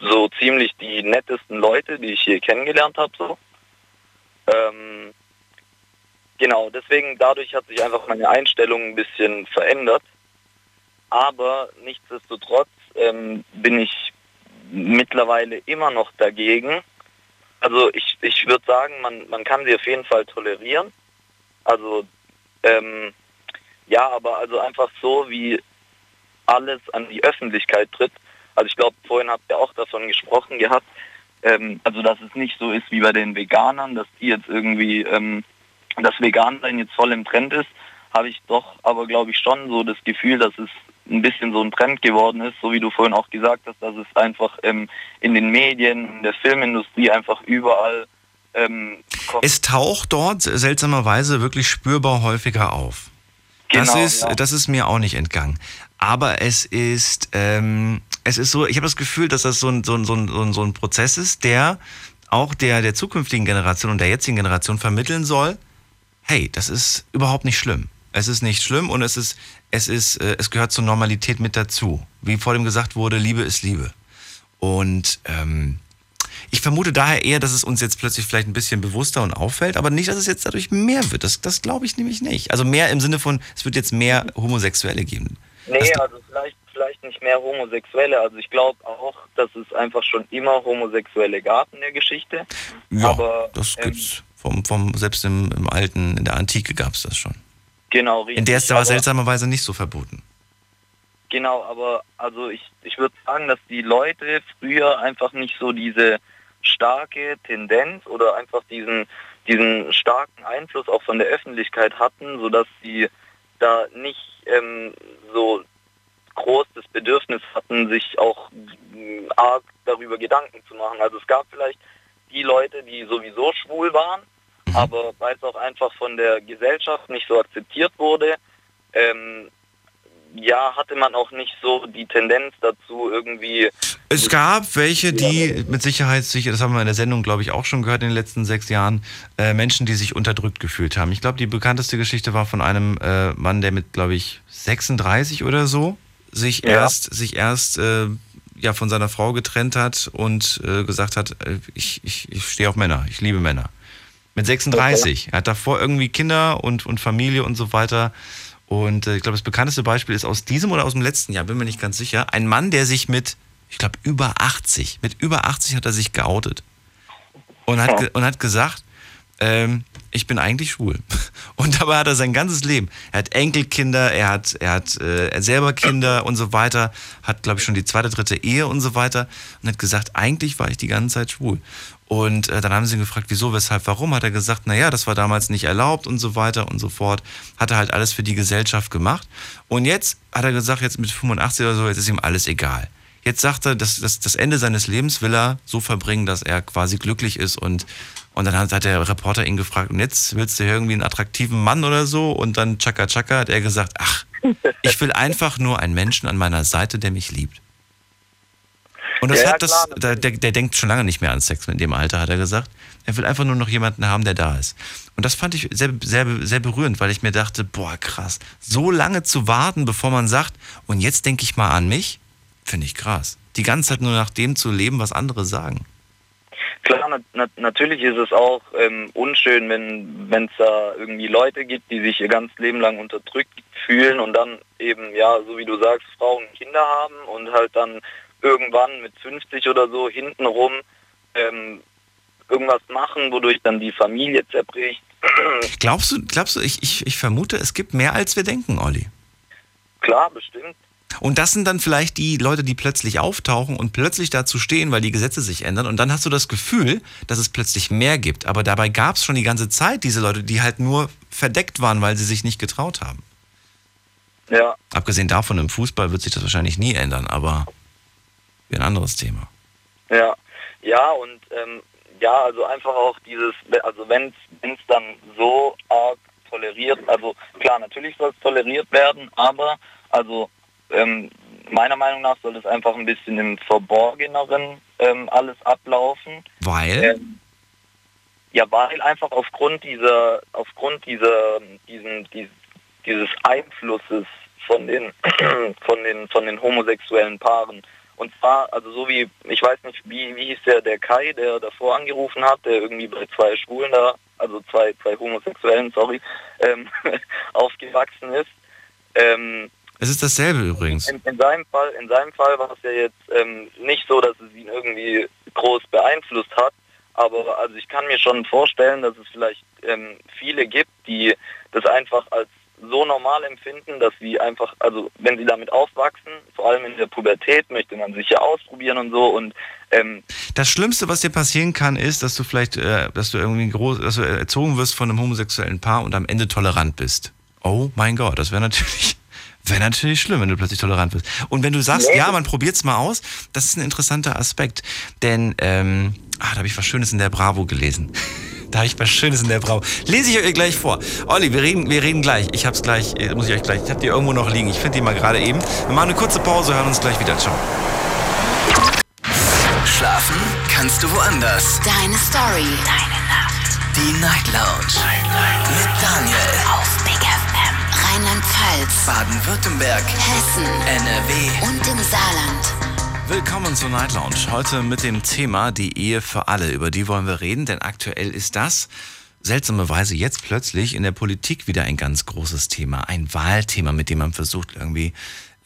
so ziemlich die nettesten Leute, die ich hier kennengelernt habe. So. Ähm, genau, deswegen dadurch hat sich einfach meine Einstellung ein bisschen verändert. Aber nichtsdestotrotz ähm, bin ich mittlerweile immer noch dagegen. Also ich, ich würde sagen, man, man kann sie auf jeden Fall tolerieren. Also ähm, ja, aber also einfach so, wie alles an die Öffentlichkeit tritt. Also ich glaube, vorhin habt ihr auch davon gesprochen gehabt, ähm, also dass es nicht so ist wie bei den Veganern, dass die jetzt irgendwie, ähm, das Vegansein jetzt voll im Trend ist, habe ich doch aber glaube ich schon so das Gefühl, dass es ein bisschen so ein Trend geworden ist, so wie du vorhin auch gesagt hast, dass es einfach ähm, in den Medien, in der Filmindustrie einfach überall ähm, kommt. Es taucht dort seltsamerweise wirklich spürbar häufiger auf. das, Genau, ist, ja. das ist mir auch nicht entgangen. Aber es ist, ähm, es ist so, ich habe das Gefühl, dass das so ein, so, ein, so, ein, so ein Prozess ist, der auch der, der zukünftigen Generation und der jetzigen Generation vermitteln soll, hey, das ist überhaupt nicht schlimm. Es ist nicht schlimm und es ist, es ist, äh, es gehört zur Normalität mit dazu. Wie vor dem gesagt wurde, Liebe ist Liebe. Und ähm, ich vermute daher eher, dass es uns jetzt plötzlich vielleicht ein bisschen bewusster und auffällt, aber nicht, dass es jetzt dadurch mehr wird. Das, das glaube ich nämlich nicht. Also mehr im Sinne von, es wird jetzt mehr Homosexuelle geben. Nee, also vielleicht, vielleicht nicht mehr Homosexuelle. Also ich glaube auch, dass es einfach schon immer Homosexuelle gab in der Geschichte. Ja, aber, das ähm, gibt's. Vom, vom, selbst im, im alten, in der Antike gab es das schon. Genau, richtig. In der ist aber aber, seltsamerweise nicht so verboten. Genau, aber also ich, ich würde sagen, dass die Leute früher einfach nicht so diese starke Tendenz oder einfach diesen, diesen starken Einfluss auch von der Öffentlichkeit hatten, sodass sie da nicht ähm, so groß das Bedürfnis hatten, sich auch mh, arg darüber Gedanken zu machen. Also es gab vielleicht die Leute, die sowieso schwul waren, aber weil es auch einfach von der Gesellschaft nicht so akzeptiert wurde, ähm, ja, hatte man auch nicht so die Tendenz dazu, irgendwie Es gab welche, die mit Sicherheit sich, das haben wir in der Sendung, glaube ich, auch schon gehört in den letzten sechs Jahren, äh, Menschen, die sich unterdrückt gefühlt haben. Ich glaube, die bekannteste Geschichte war von einem äh, Mann, der mit, glaube ich, 36 oder so sich Ja. erst, sich erst äh, ja, von seiner Frau getrennt hat und äh, gesagt hat, äh, ich, ich, ich stehe auf Männer, ich liebe Männer. Mit 36. Er hat davor irgendwie Kinder und, und Familie und so weiter. Und äh, ich glaube, das bekannteste Beispiel ist aus diesem oder aus dem letzten Jahr, bin mir nicht ganz sicher. Ein Mann, der sich mit, ich glaube, über 80, mit über 80 hat er sich geoutet. Und hat, ge und hat gesagt, ähm, ich bin eigentlich schwul. Und dabei hat er sein ganzes Leben. Er hat Enkelkinder, er hat, er hat äh, er selber Kinder und so weiter, hat, glaube ich, schon die zweite, dritte Ehe und so weiter und hat gesagt, eigentlich war ich die ganze Zeit schwul. Und äh, dann haben sie ihn gefragt, wieso, weshalb, warum? Hat er gesagt, naja, das war damals nicht erlaubt und so weiter und so fort. Hat er halt alles für die Gesellschaft gemacht. Und jetzt hat er gesagt, jetzt mit 85 oder so, jetzt ist ihm alles egal. Jetzt sagt er, dass, dass das Ende seines Lebens will er so verbringen, dass er quasi glücklich ist und und dann hat, hat der Reporter ihn gefragt, und jetzt willst du irgendwie einen attraktiven Mann oder so? Und dann Chaka Chaka hat er gesagt, ach, ich will einfach nur einen Menschen an meiner Seite, der mich liebt. Und das Ja, hat das, klar, der, der, denkt schon lange nicht mehr an Sex in dem Alter, hat er gesagt. Er will einfach nur noch jemanden haben, der da ist. Und das fand ich sehr, sehr, sehr berührend, weil ich mir dachte, boah, krass, so lange zu warten, bevor man sagt, und jetzt denke ich mal an mich, finde ich krass. Die ganze Zeit nur nach dem zu leben, was andere sagen. Klar, na, na, natürlich ist es auch ähm, unschön, wenn es da irgendwie Leute gibt, die sich ihr ganzes Leben lang unterdrückt fühlen und dann eben, ja, so wie du sagst, Frauen und Kinder haben und halt dann irgendwann mit 50 oder so hintenrum ähm, irgendwas machen, wodurch dann die Familie zerbricht. Glaubst du, glaubst du, ich, ich, ich vermute, es gibt mehr als wir denken, Olli. Klar, bestimmt. Und das sind dann vielleicht die Leute, die plötzlich auftauchen und plötzlich dazu stehen, weil die Gesetze sich ändern. Und dann hast du das Gefühl, dass es plötzlich mehr gibt. Aber dabei gab es schon die ganze Zeit diese Leute, die halt nur verdeckt waren, weil sie sich nicht getraut haben. Ja, Abgesehen davon, im Fußball wird sich das wahrscheinlich nie ändern, aber ein anderes Thema. Ja, ja und ähm, ja, also einfach auch dieses, also wenn es dann so arg toleriert, also klar, natürlich soll es toleriert werden, aber also ähm, meiner Meinung nach soll es einfach ein bisschen im Verborgeneren ähm, alles ablaufen. Weil? Ähm, ja, weil einfach aufgrund dieser, aufgrund dieser, diesen, dies, dieses Einflusses von den, von den, von den homosexuellen Paaren. Und zwar, also so wie, ich weiß nicht, wie, wie hieß der, der Kai, der davor angerufen hat, der irgendwie bei zwei Schwulen da, also zwei, zwei Homosexuellen, sorry, ähm, aufgewachsen ist. Ähm, Es ist dasselbe übrigens. in, in seinem Fall, in seinem Fall war es ja jetzt ähm, nicht so, dass es ihn irgendwie groß beeinflusst hat. Aber also ich kann mir schon vorstellen, dass es vielleicht ähm, viele gibt, die das einfach als so normal empfinden, dass sie einfach, also wenn sie damit aufwachsen, vor allem in der Pubertät, möchte man sich ja ausprobieren und so und ähm, Das Schlimmste, was dir passieren kann, ist, dass du vielleicht, äh, dass du irgendwie groß, dass du erzogen wirst von einem homosexuellen Paar und am Ende tolerant bist. Oh mein Gott, das wäre natürlich, wäre natürlich schlimm, wenn du plötzlich tolerant bist. Und wenn du sagst, Nee. ja, man probiert's mal aus, das ist ein interessanter Aspekt. Denn, ähm, ah, da habe ich was Schönes in der Bravo gelesen. Da habe ich was Schönes in der Bravo. Lese ich euch gleich vor. Olli, wir reden, wir reden gleich. Ich hab's gleich, äh, muss ich euch gleich. Ich hab die irgendwo noch liegen. Ich finde die mal gerade eben. Wir machen eine kurze Pause, hören uns gleich wieder. Ciao. Schlafen kannst du woanders. Deine Story. Deine Nacht. Die Night Lounge. Mit Daniel. Auf Big FM. Rheinland-Pfalz, Baden-Württemberg, Hessen, NRW. und im Saarland. Willkommen zur Night Lounge. Heute mit dem Thema die Ehe für alle. Über die wollen wir reden, denn aktuell ist das seltsamerweise jetzt plötzlich in der Politik wieder ein ganz großes Thema. Ein Wahlthema, mit dem man versucht irgendwie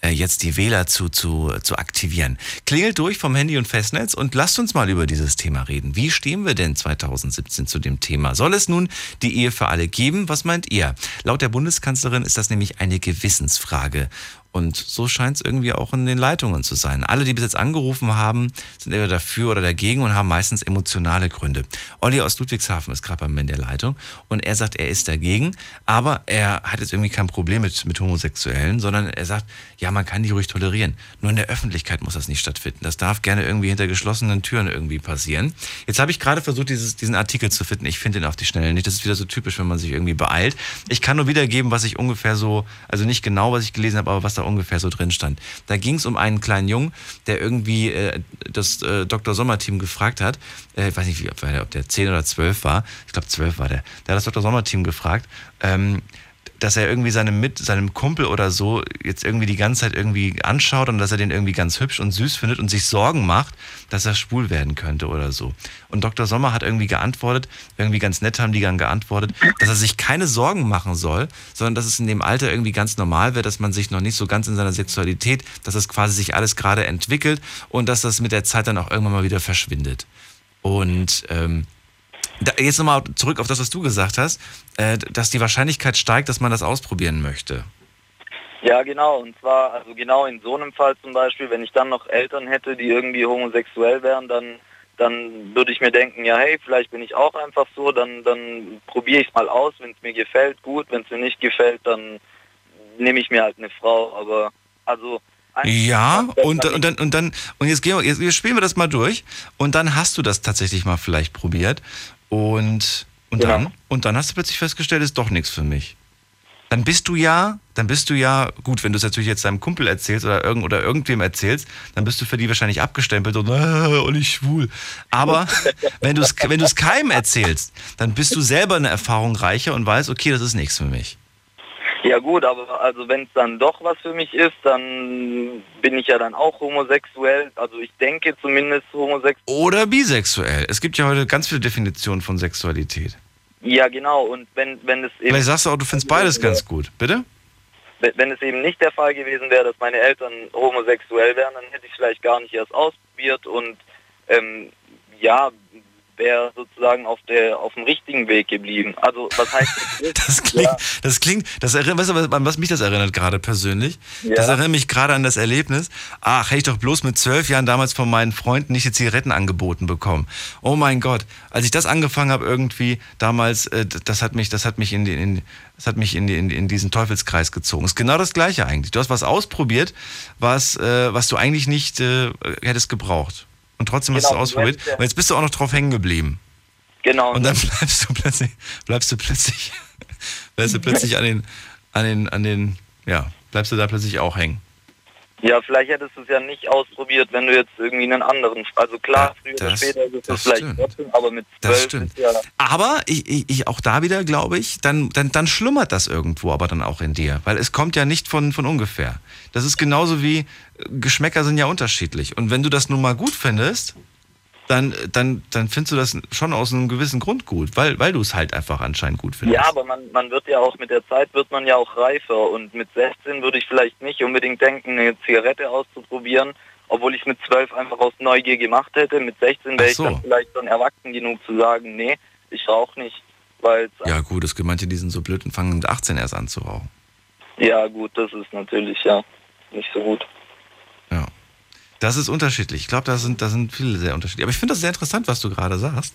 äh, jetzt die Wähler zu, zu, zu aktivieren. Klingelt durch vom Handy und Festnetz und lasst uns mal über dieses Thema reden. Wie stehen wir denn 2017 zu dem Thema? Soll es nun die Ehe für alle geben? Was meint ihr? Laut der Bundeskanzlerin ist das nämlich eine Gewissensfrage. Und so scheint es irgendwie auch in den Leitungen zu sein. Alle, die bis jetzt angerufen haben, sind entweder dafür oder dagegen und haben meistens emotionale Gründe. Olli aus Ludwigshafen ist gerade bei mir in der Leitung und er sagt, er ist dagegen, aber er hat jetzt irgendwie kein Problem mit, mit Homosexuellen, sondern er sagt, ja, man kann die ruhig tolerieren. Nur in der Öffentlichkeit muss das nicht stattfinden. Das darf gerne irgendwie hinter geschlossenen Türen irgendwie passieren. Jetzt habe ich gerade versucht, dieses, diesen Artikel zu finden. Ich finde ihn auf die Schnelle nicht. Das ist wieder so typisch, wenn man sich irgendwie beeilt. Ich kann nur wiedergeben, was ich ungefähr so, also nicht genau, was ich gelesen habe, aber was da ungefähr so drin stand. Da ging es um einen kleinen Jungen, der irgendwie äh, das äh, Dr. Sommer-Team gefragt hat. Äh, ich weiß nicht, wie, ob, der- ob der 10 oder 12 war. Ich glaube, 12 war der. Der hat das Dr. Sommer-Team gefragt. Ähm, dass er irgendwie seinem mit seinem Kumpel oder so jetzt irgendwie die ganze Zeit irgendwie anschaut und dass er den irgendwie ganz hübsch und süß findet und sich Sorgen macht, dass er schwul werden könnte oder so. Und Dr. Sommer hat irgendwie geantwortet, irgendwie ganz nett haben die dann geantwortet, dass er sich keine Sorgen machen soll, sondern dass es in dem Alter irgendwie ganz normal wäre, dass man sich noch nicht so ganz in seiner Sexualität, dass es quasi sich alles gerade entwickelt und dass das mit der Zeit dann auch irgendwann mal wieder verschwindet. Und ähm, da, jetzt nochmal zurück auf das, was du gesagt hast, äh, dass die Wahrscheinlichkeit steigt, dass man das ausprobieren möchte. Ja, genau. Und zwar, also genau in so einem Fall zum Beispiel, wenn ich dann noch Eltern hätte, die irgendwie homosexuell wären, dann, dann würde ich mir denken, ja, hey, vielleicht bin ich auch einfach so, dann, dann probiere ich es mal aus. Wenn es mir gefällt, gut. Wenn es mir nicht gefällt, dann nehme ich mir halt eine Frau. Aber also Ja, und, und dann, und dann, und jetzt, gehen wir, jetzt, jetzt spielen wir das mal durch und dann hast du das tatsächlich mal vielleicht probiert und, und dann, und dann hast du plötzlich festgestellt, ist doch nichts für mich. Dann bist du ja, dann bist du ja, gut, wenn du es natürlich jetzt deinem Kumpel erzählst oder, irgend, oder irgendwem erzählst, dann bist du für die wahrscheinlich abgestempelt und, äh, und ich schwul. Aber wenn du es wenn du es keinem erzählst, dann bist du selber eine Erfahrung reicher und weißt, okay, das ist nichts für mich. Ja gut, aber also wenn es dann doch was für mich ist, dann bin ich ja dann auch homosexuell. Also ich denke zumindest homosexuell. Oder bisexuell. Es gibt ja heute ganz viele Definitionen von Sexualität. Ja genau. Und wenn wenn es eben Vielleicht sagst du auch, du findest beides ganz gut. Bitte? wenn es eben nicht der Fall gewesen wäre, dass meine Eltern homosexuell wären, dann hätte ich vielleicht gar nicht erst ausprobiert und ähm, ja, wäre sozusagen auf der auf dem richtigen Weg geblieben. Also was heißt Das klingt, das klingt, das erinnert, weißt du, was- an was mich das erinnert gerade persönlich? Ja. Das erinnert mich gerade an das Erlebnis. Ach, hätte ich doch bloß mit zwölf Jahren damals von meinen Freunden nicht die Zigaretten angeboten bekommen. Oh mein Gott, als ich das angefangen habe irgendwie damals, äh, das hat mich, das hat mich in, die, in das hat mich in, in, in diesen Teufelskreis gezogen. Ist genau das Gleiche eigentlich. Du hast was ausprobiert, was, äh, was du eigentlich nicht äh, hättest gebraucht. Und trotzdem hast Genau, du es du ausprobiert. ja- Und jetzt bist du auch noch drauf hängen geblieben. Genau. Und dann bleibst du plötzlich, bleibst du plötzlich, bleibst du plötzlich an den, an den, an den, ja, bleibst du da plötzlich auch hängen. Ja, vielleicht hättest du es ja nicht ausprobiert, wenn du jetzt irgendwie einen anderen. Also klar, früher oder das- später ist es das vielleicht trotzdem, aber mit Das zwölf stimmt. ist ja. Aber ich, ich, ich auch da wieder, glaube ich, dann, dann, dann schlummert das irgendwo aber dann auch in dir, weil es kommt ja nicht von, von ungefähr. Das ist genauso wie äh, Geschmäcker sind ja unterschiedlich. Und wenn du das nun mal gut findest, dann, dann, dann findest du das schon aus einem gewissen Grund gut, weil, weil du es halt einfach anscheinend gut findest. Ja, aber man, man wird ja auch mit der Zeit wird man ja auch reifer und mit 16 würde ich vielleicht nicht unbedingt denken, eine Zigarette auszuprobieren, obwohl ich es mit 12 einfach aus Neugier gemacht hätte. Mit 16 wäre so. ich dann vielleicht schon erwachsen genug zu sagen, nee, ich rauche nicht, weil Ja, gut, es gibt manche, die sind so blöd und fangen mit 18 erst an zu rauchen. ja gut, das ist natürlich ja nicht so gut. Das ist unterschiedlich. Ich glaube, da sind, da sind viele sehr unterschiedlich. Aber ich finde das sehr interessant, was du gerade sagst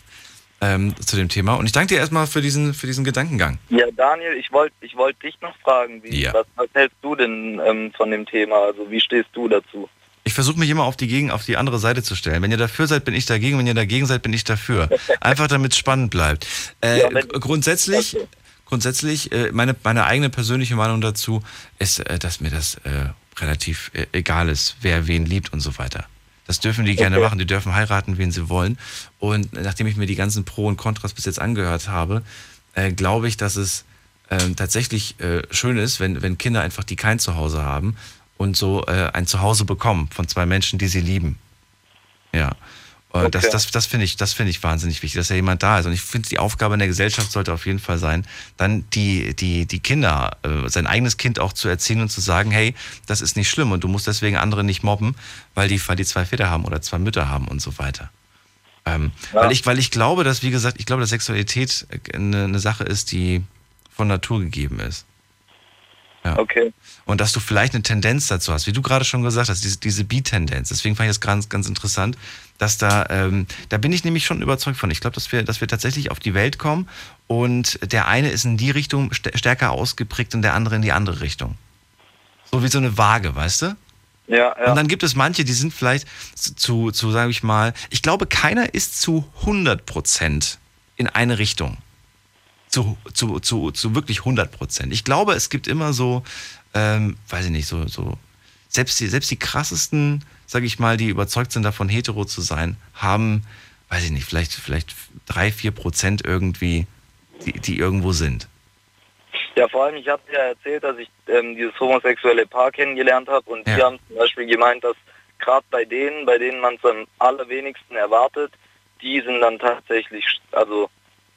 ähm, zu dem Thema. Und ich danke dir erstmal für diesen, für diesen Gedankengang. Ja, Daniel, ich wollte ich wollt dich noch fragen, wie, Ja. was, was hältst du denn ähm, von dem Thema? Also wie stehst du dazu? Ich versuche mich immer auf die, Gegen, auf die andere Seite zu stellen. Wenn ihr dafür seid, bin ich dagegen. Wenn ihr dagegen seid, bin ich dafür. Einfach damit es spannend bleibt. Äh, Ja, grundsätzlich, grundsätzlich äh, meine, meine eigene persönliche Meinung dazu ist, äh, dass mir das äh, relativ äh, egal ist, wer wen liebt und so weiter. Das dürfen die gerne Okay. machen. Die dürfen heiraten, wen sie wollen. Und nachdem ich mir die ganzen Pro und Kontras bis jetzt angehört habe, äh, glaube ich, dass es ähm, tatsächlich äh, schön ist, wenn, wenn Kinder einfach, die kein Zuhause haben und so äh, ein Zuhause bekommen von zwei Menschen, die sie lieben. Ja. Okay. Das, das, das finde ich, das finde ich wahnsinnig wichtig, dass ja jemand da ist. Und ich finde, die Aufgabe in der Gesellschaft sollte auf jeden Fall sein, dann die, die, die Kinder, äh, sein eigenes Kind auch zu erziehen und zu sagen, hey, das ist nicht schlimm und du musst deswegen andere nicht mobben, weil die, weil die zwei Väter haben oder zwei Mütter haben und so weiter. Ähm, ja. weil, ich, weil ich glaube, dass, wie gesagt, ich glaube, dass Sexualität eine, eine Sache ist, die von Natur gegeben ist. Ja. Okay. Und dass du vielleicht eine Tendenz dazu hast, wie du gerade schon gesagt hast, diese, diese Bi-Tendenz. Deswegen fand ich das ganz, ganz interessant, dass da, ähm, da bin ich nämlich schon überzeugt von. Ich glaube, dass wir, dass wir tatsächlich auf die Welt kommen und der eine ist in die Richtung stärker ausgeprägt und der andere in die andere Richtung. So wie so eine Waage, weißt du? Ja, ja. Und dann gibt es manche, die sind vielleicht zu, zu sage ich mal, ich glaube, keiner ist zu 100 Prozent in eine Richtung. Zu, zu, zu, zu wirklich 100 Prozent. Ich glaube, es gibt immer so, ähm, weiß ich nicht, so, so selbst die, selbst die krassesten, sage ich mal, die überzeugt sind davon, hetero zu sein, haben, weiß ich nicht, vielleicht, vielleicht drei, vier Prozent irgendwie, die, die irgendwo sind. Ja, vor allem, ich habe ja erzählt, dass ich ähm, dieses homosexuelle Paar kennengelernt habe und ja. die haben zum Beispiel gemeint, dass gerade bei denen, bei denen man es am allerwenigsten erwartet, die sind dann tatsächlich, also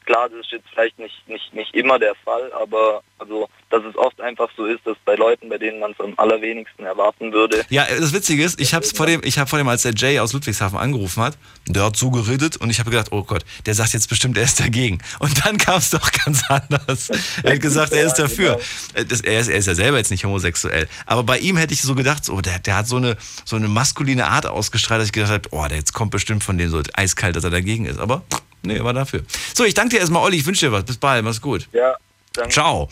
klar, das ist jetzt vielleicht nicht, nicht, nicht immer der Fall, aber also, dass es oft einfach so ist, dass bei Leuten, bei denen man es am allerwenigsten erwarten würde. Ja, das Witzige ist, ich habe vor dem, ich habe vor dem, als der Jay aus Ludwigshafen angerufen hat, der hat so geredet und ich habe gedacht, oh Gott, der sagt jetzt bestimmt, er ist dagegen. Und dann kam es doch ganz anders. Er hat gesagt, er ist dafür. Äh, das, er, ist, er ist ja selber jetzt nicht homosexuell. Aber bei ihm hätte ich so gedacht, oh, der, der hat so eine, so eine maskuline Art ausgestrahlt, dass ich gedacht habe, oh, der jetzt kommt bestimmt von dem so eiskalt, dass er dagegen ist. Aber Nee, er war dafür. So, ich danke dir erstmal, Olli. Ich wünsche dir was. Bis bald. Mach's gut. Ja. Danke. Ciao.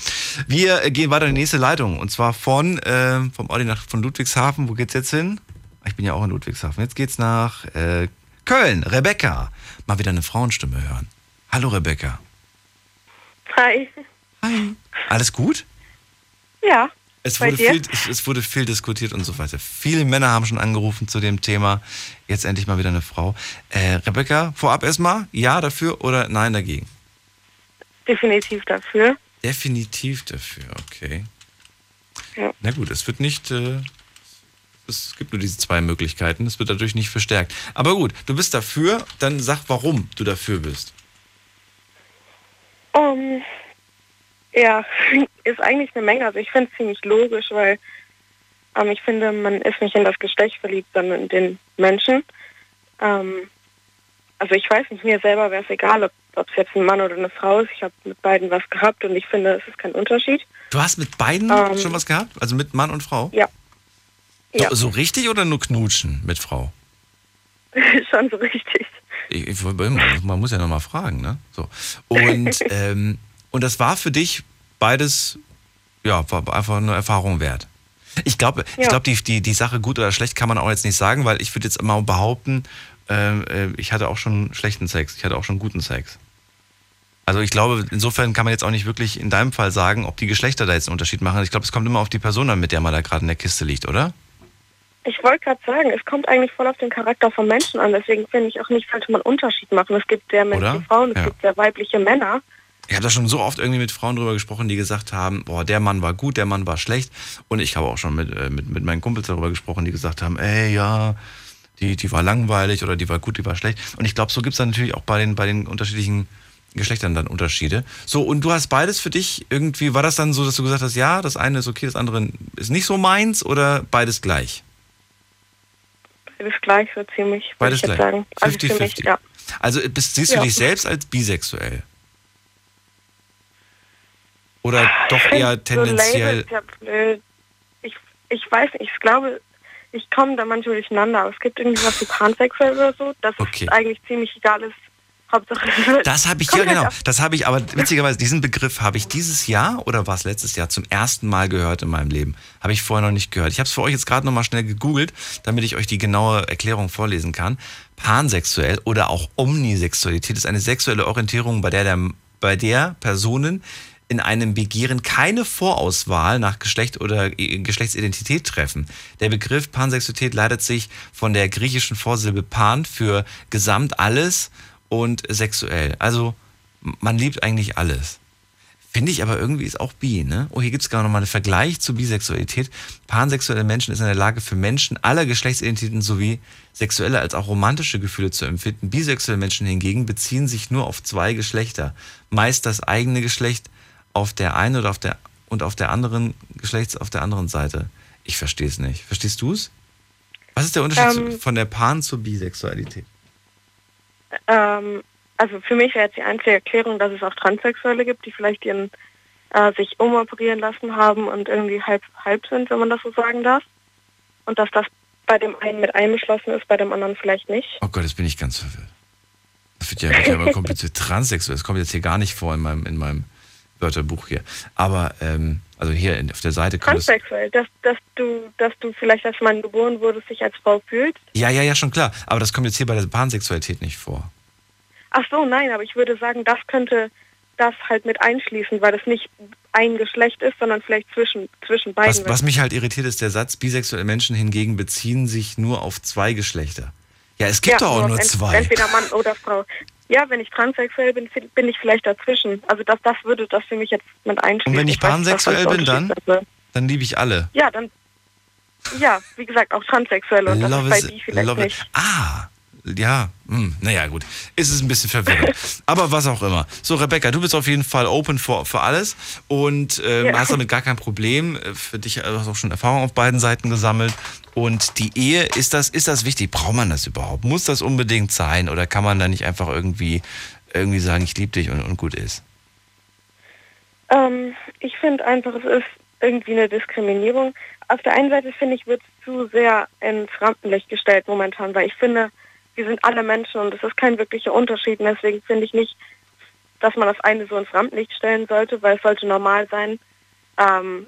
Wir gehen weiter in die nächste Leitung. Und zwar von, äh, vom Olli nach von Ludwigshafen. Wo geht's jetzt hin? Ich bin ja auch in Ludwigshafen. Jetzt geht's nach äh, Köln. Rebecca. Mal wieder eine Frauenstimme hören. Hallo, Rebecca. Hi. Hi. Alles gut? Ja. Es wurde, viel, es wurde viel diskutiert und so weiter. Viele Männer haben schon angerufen zu dem Thema. Jetzt endlich mal wieder eine Frau. Äh, Rebecca, vorab erstmal, ja dafür oder nein dagegen? Definitiv dafür. Definitiv dafür, okay. Ja. Na gut, es wird nicht, äh, es gibt nur diese zwei Möglichkeiten, es wird dadurch nicht verstärkt. Aber gut, du bist dafür, dann sag, warum du dafür bist. Um, ja, ist eigentlich eine Menge. Also ich finde es ziemlich logisch, weil ähm, ich finde, man ist nicht in das Geschlecht verliebt, sondern in den Menschen. Ähm, also ich weiß nicht, mir selber wäre es egal, ob es jetzt ein Mann oder eine Frau ist. Ich habe mit beiden was gehabt und ich finde, es ist kein Unterschied. Du hast mit beiden ähm, schon was gehabt? Also mit Mann und Frau? Ja. So, ja. so richtig oder nur knutschen mit Frau? schon so richtig. Ich, ich, man muss ja nochmal fragen, ne? So. Und, ähm, und das war für dich beides, ja, war einfach eine Erfahrung wert. Ich glaube, ja. ich glaube, die, die, die Sache gut oder schlecht kann man auch jetzt nicht sagen, weil ich würde jetzt immer behaupten, ähm, äh, ich hatte auch schon schlechten Sex, ich hatte auch schon guten Sex. Also ich glaube, insofern kann man jetzt auch nicht wirklich in deinem Fall sagen, ob die Geschlechter da jetzt einen Unterschied machen. Ich glaube, es kommt immer auf die Person an, mit der man da gerade in der Kiste liegt, oder? Ich wollte gerade sagen, es kommt eigentlich voll auf den Charakter von Menschen an. Deswegen finde ich auch nicht, sollte man einen Unterschied machen. Es gibt sehr männliche Frauen, es ja. gibt sehr weibliche Männer. Ich habe da schon so oft irgendwie mit Frauen drüber gesprochen, die gesagt haben, boah, der Mann war gut, der Mann war schlecht. Und ich habe auch schon mit, äh, mit, mit meinen Kumpels darüber gesprochen, die gesagt haben, ey, ja, die, die war langweilig oder die war gut, die war schlecht. Und ich glaube, so gibt es dann natürlich auch bei den, bei den unterschiedlichen Geschlechtern dann Unterschiede. So, und du hast beides für dich irgendwie, war das dann so, dass du gesagt hast, ja, das eine ist okay, das andere ist nicht so meins oder beides gleich? Beides gleich, so ziemlich, beides ich gleich. sagen. Also 50, für mich, 50. ja. Also bist, siehst du ja. dich selbst als bisexuell? Oder doch eher tendenziell. So ich, ich weiß nicht, ich glaube, ich komme da manchmal durcheinander. Aber es gibt irgendwie was wie pansexuell oder so, dass okay. es eigentlich ziemlich egal ist. Hauptsache, das habe ich, ja genau, das habe ich, aber witzigerweise, diesen Begriff habe ich dieses Jahr oder war es letztes Jahr zum ersten Mal gehört in meinem Leben. Habe ich vorher noch nicht gehört. Ich habe es für euch jetzt gerade nochmal schnell gegoogelt, damit ich euch die genaue Erklärung vorlesen kann. Pansexuell oder auch Omnisexualität ist eine sexuelle Orientierung, bei der, der, bei der Personen in einem Begehren keine Vorauswahl nach Geschlecht oder Geschlechtsidentität treffen. Der Begriff Pansexualität leitet sich von der griechischen Vorsilbe pan für gesamt alles und sexuell. Also man liebt eigentlich alles. Finde ich aber irgendwie ist auch bi, ne? Oh, hier gibt es gar noch mal einen Vergleich zu Bisexualität. Pansexuelle Menschen ist in der Lage, für Menschen aller Geschlechtsidentitäten sowie sexuelle als auch romantische Gefühle zu empfinden. Bisexuelle Menschen hingegen beziehen sich nur auf zwei Geschlechter. Meist das eigene Geschlecht auf der einen oder auf der und auf der anderen Geschlechts auf der anderen Seite. Ich verstehe es nicht. Verstehst du es? Was ist der Unterschied Ähm. zu- von der Pan zur Bisexualität? Ähm, also für mich wäre jetzt die einzige Erklärung, dass es auch Transsexuelle gibt, die vielleicht ihren, äh, sich umoperieren lassen haben und irgendwie halb halb sind, wenn man das so sagen darf. Und dass das bei dem einen mit eingeschlossen ist, bei dem anderen vielleicht nicht. Oh Gott, jetzt bin ich ganz verwirrt. Das wird ja, wird ja immer kompliziert. Transsexuell, das kommt jetzt hier gar nicht vor in meinem, in meinem Wörterbuch hier. Aber, ähm, also hier auf der Seite. Transsexuell, dass, dass du, dass du vielleicht als Mann geboren wurdest, dich als Frau fühlst. Ja, ja, ja, schon klar. Aber das kommt jetzt hier bei der Pansexualität nicht vor. Ach so, nein, aber ich würde sagen, das könnte das halt mit einschließen, weil es nicht ein Geschlecht ist, sondern vielleicht zwischen, zwischen beiden. Was, was mich halt irritiert, ist der Satz, bisexuelle Menschen hingegen beziehen sich nur auf zwei Geschlechter. Ja, es gibt doch auch nur zwei. Entweder Mann oder Frau. Ja, wenn ich transsexuell bin, bin ich vielleicht dazwischen. Also das, das würde das für mich jetzt mit einschließen. Und wenn ich pansexuell bin, dann, dann liebe ich alle. Ja, dann. Ja, wie gesagt, auch Transsexuelle und das Love ist bei die vielleicht love it. nicht. Ah, ja, hm, naja, gut. Ist es ein bisschen verwirrend. Aber was auch immer. So, Rebecca, du bist auf jeden Fall open für, für alles und ähm, Ja. hast damit gar kein Problem. Äh, Für dich äh, hast du auch schon Erfahrung auf beiden Seiten gesammelt. Und die Ehe, ist das, ist das wichtig? Braucht man das überhaupt? Muss das unbedingt sein? Oder kann man da nicht einfach irgendwie, irgendwie sagen, ich liebe dich und, und gut ist? Ähm, ich finde einfach, es ist irgendwie eine Diskriminierung. Auf der einen Seite finde ich, wird es zu sehr ins Rampenlicht gestellt momentan, weil ich finde, wir sind alle Menschen und es ist kein wirklicher Unterschied. Und deswegen finde ich nicht, dass man das eine so ins Rampenlicht stellen sollte, weil es sollte normal sein, ähm,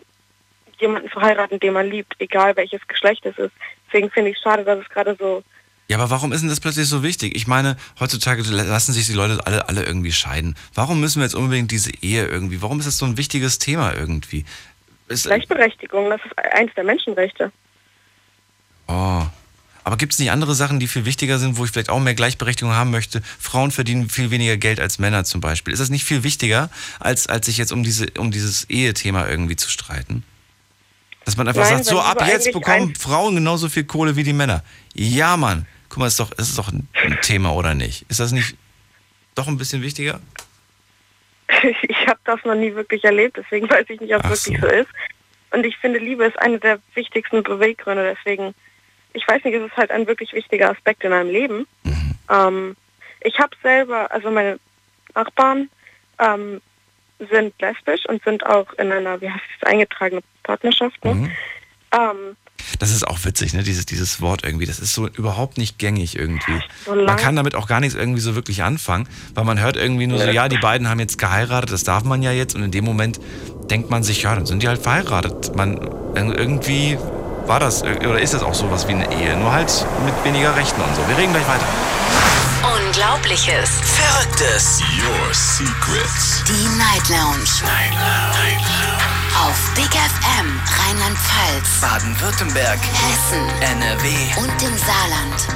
jemanden zu heiraten, den man liebt, egal welches Geschlecht es ist. Deswegen finde ich es schade, dass es gerade so Ja, aber warum ist denn das plötzlich so wichtig? Ich meine, heutzutage lassen sich die Leute alle, alle irgendwie scheiden. Warum müssen wir jetzt unbedingt diese Ehe irgendwie? Warum ist das so ein wichtiges Thema irgendwie? Ist, Gleichberechtigung, das ist eins der Menschenrechte. oh. Aber gibt es nicht andere Sachen, die viel wichtiger sind, wo ich vielleicht auch mehr Gleichberechtigung haben möchte? Frauen verdienen viel weniger Geld als Männer zum Beispiel. Ist das nicht viel wichtiger, als, als sich jetzt um, diese, um dieses Ehethema irgendwie zu streiten? Dass man einfach Nein, sagt, so ab jetzt bekommen Frauen genauso viel Kohle wie die Männer. Ja, Mann. Guck mal, ist doch, ist doch ein, Thema, oder nicht? Ist das nicht doch ein bisschen wichtiger? ich habe das noch nie wirklich erlebt, deswegen weiß ich nicht, ob es wirklich so. ist. Und ich finde, Liebe ist eine der wichtigsten Beweggründe. Deswegen, ich weiß nicht, es ist halt ein wirklich wichtiger Aspekt in einem Leben. Mhm. Ähm, ich habe selber, also meine Nachbarn ähm, sind lesbisch und sind auch in einer, wie heißt es, eingetragene Partnerschaft. Ne? Mhm. Ähm, Das ist auch witzig, ne? Dieses, dieses Wort irgendwie. Das ist so überhaupt nicht gängig irgendwie. So man kann damit auch gar nichts irgendwie so wirklich anfangen, weil man hört irgendwie nur so, ja, die beiden haben jetzt geheiratet, das darf man ja jetzt. Und in dem Moment denkt man sich, ja, dann sind die halt verheiratet. Man irgendwie war das oder ist das auch sowas wie eine Ehe, nur halt mit weniger Rechten und so. Wir reden gleich weiter. Unglaubliches. Verrücktes. Your secrets. Die Night Lounge. Night Lounge. Auf Big FM Rheinland-Pfalz, Baden-Württemberg. Hessen NRW. und im Saarland.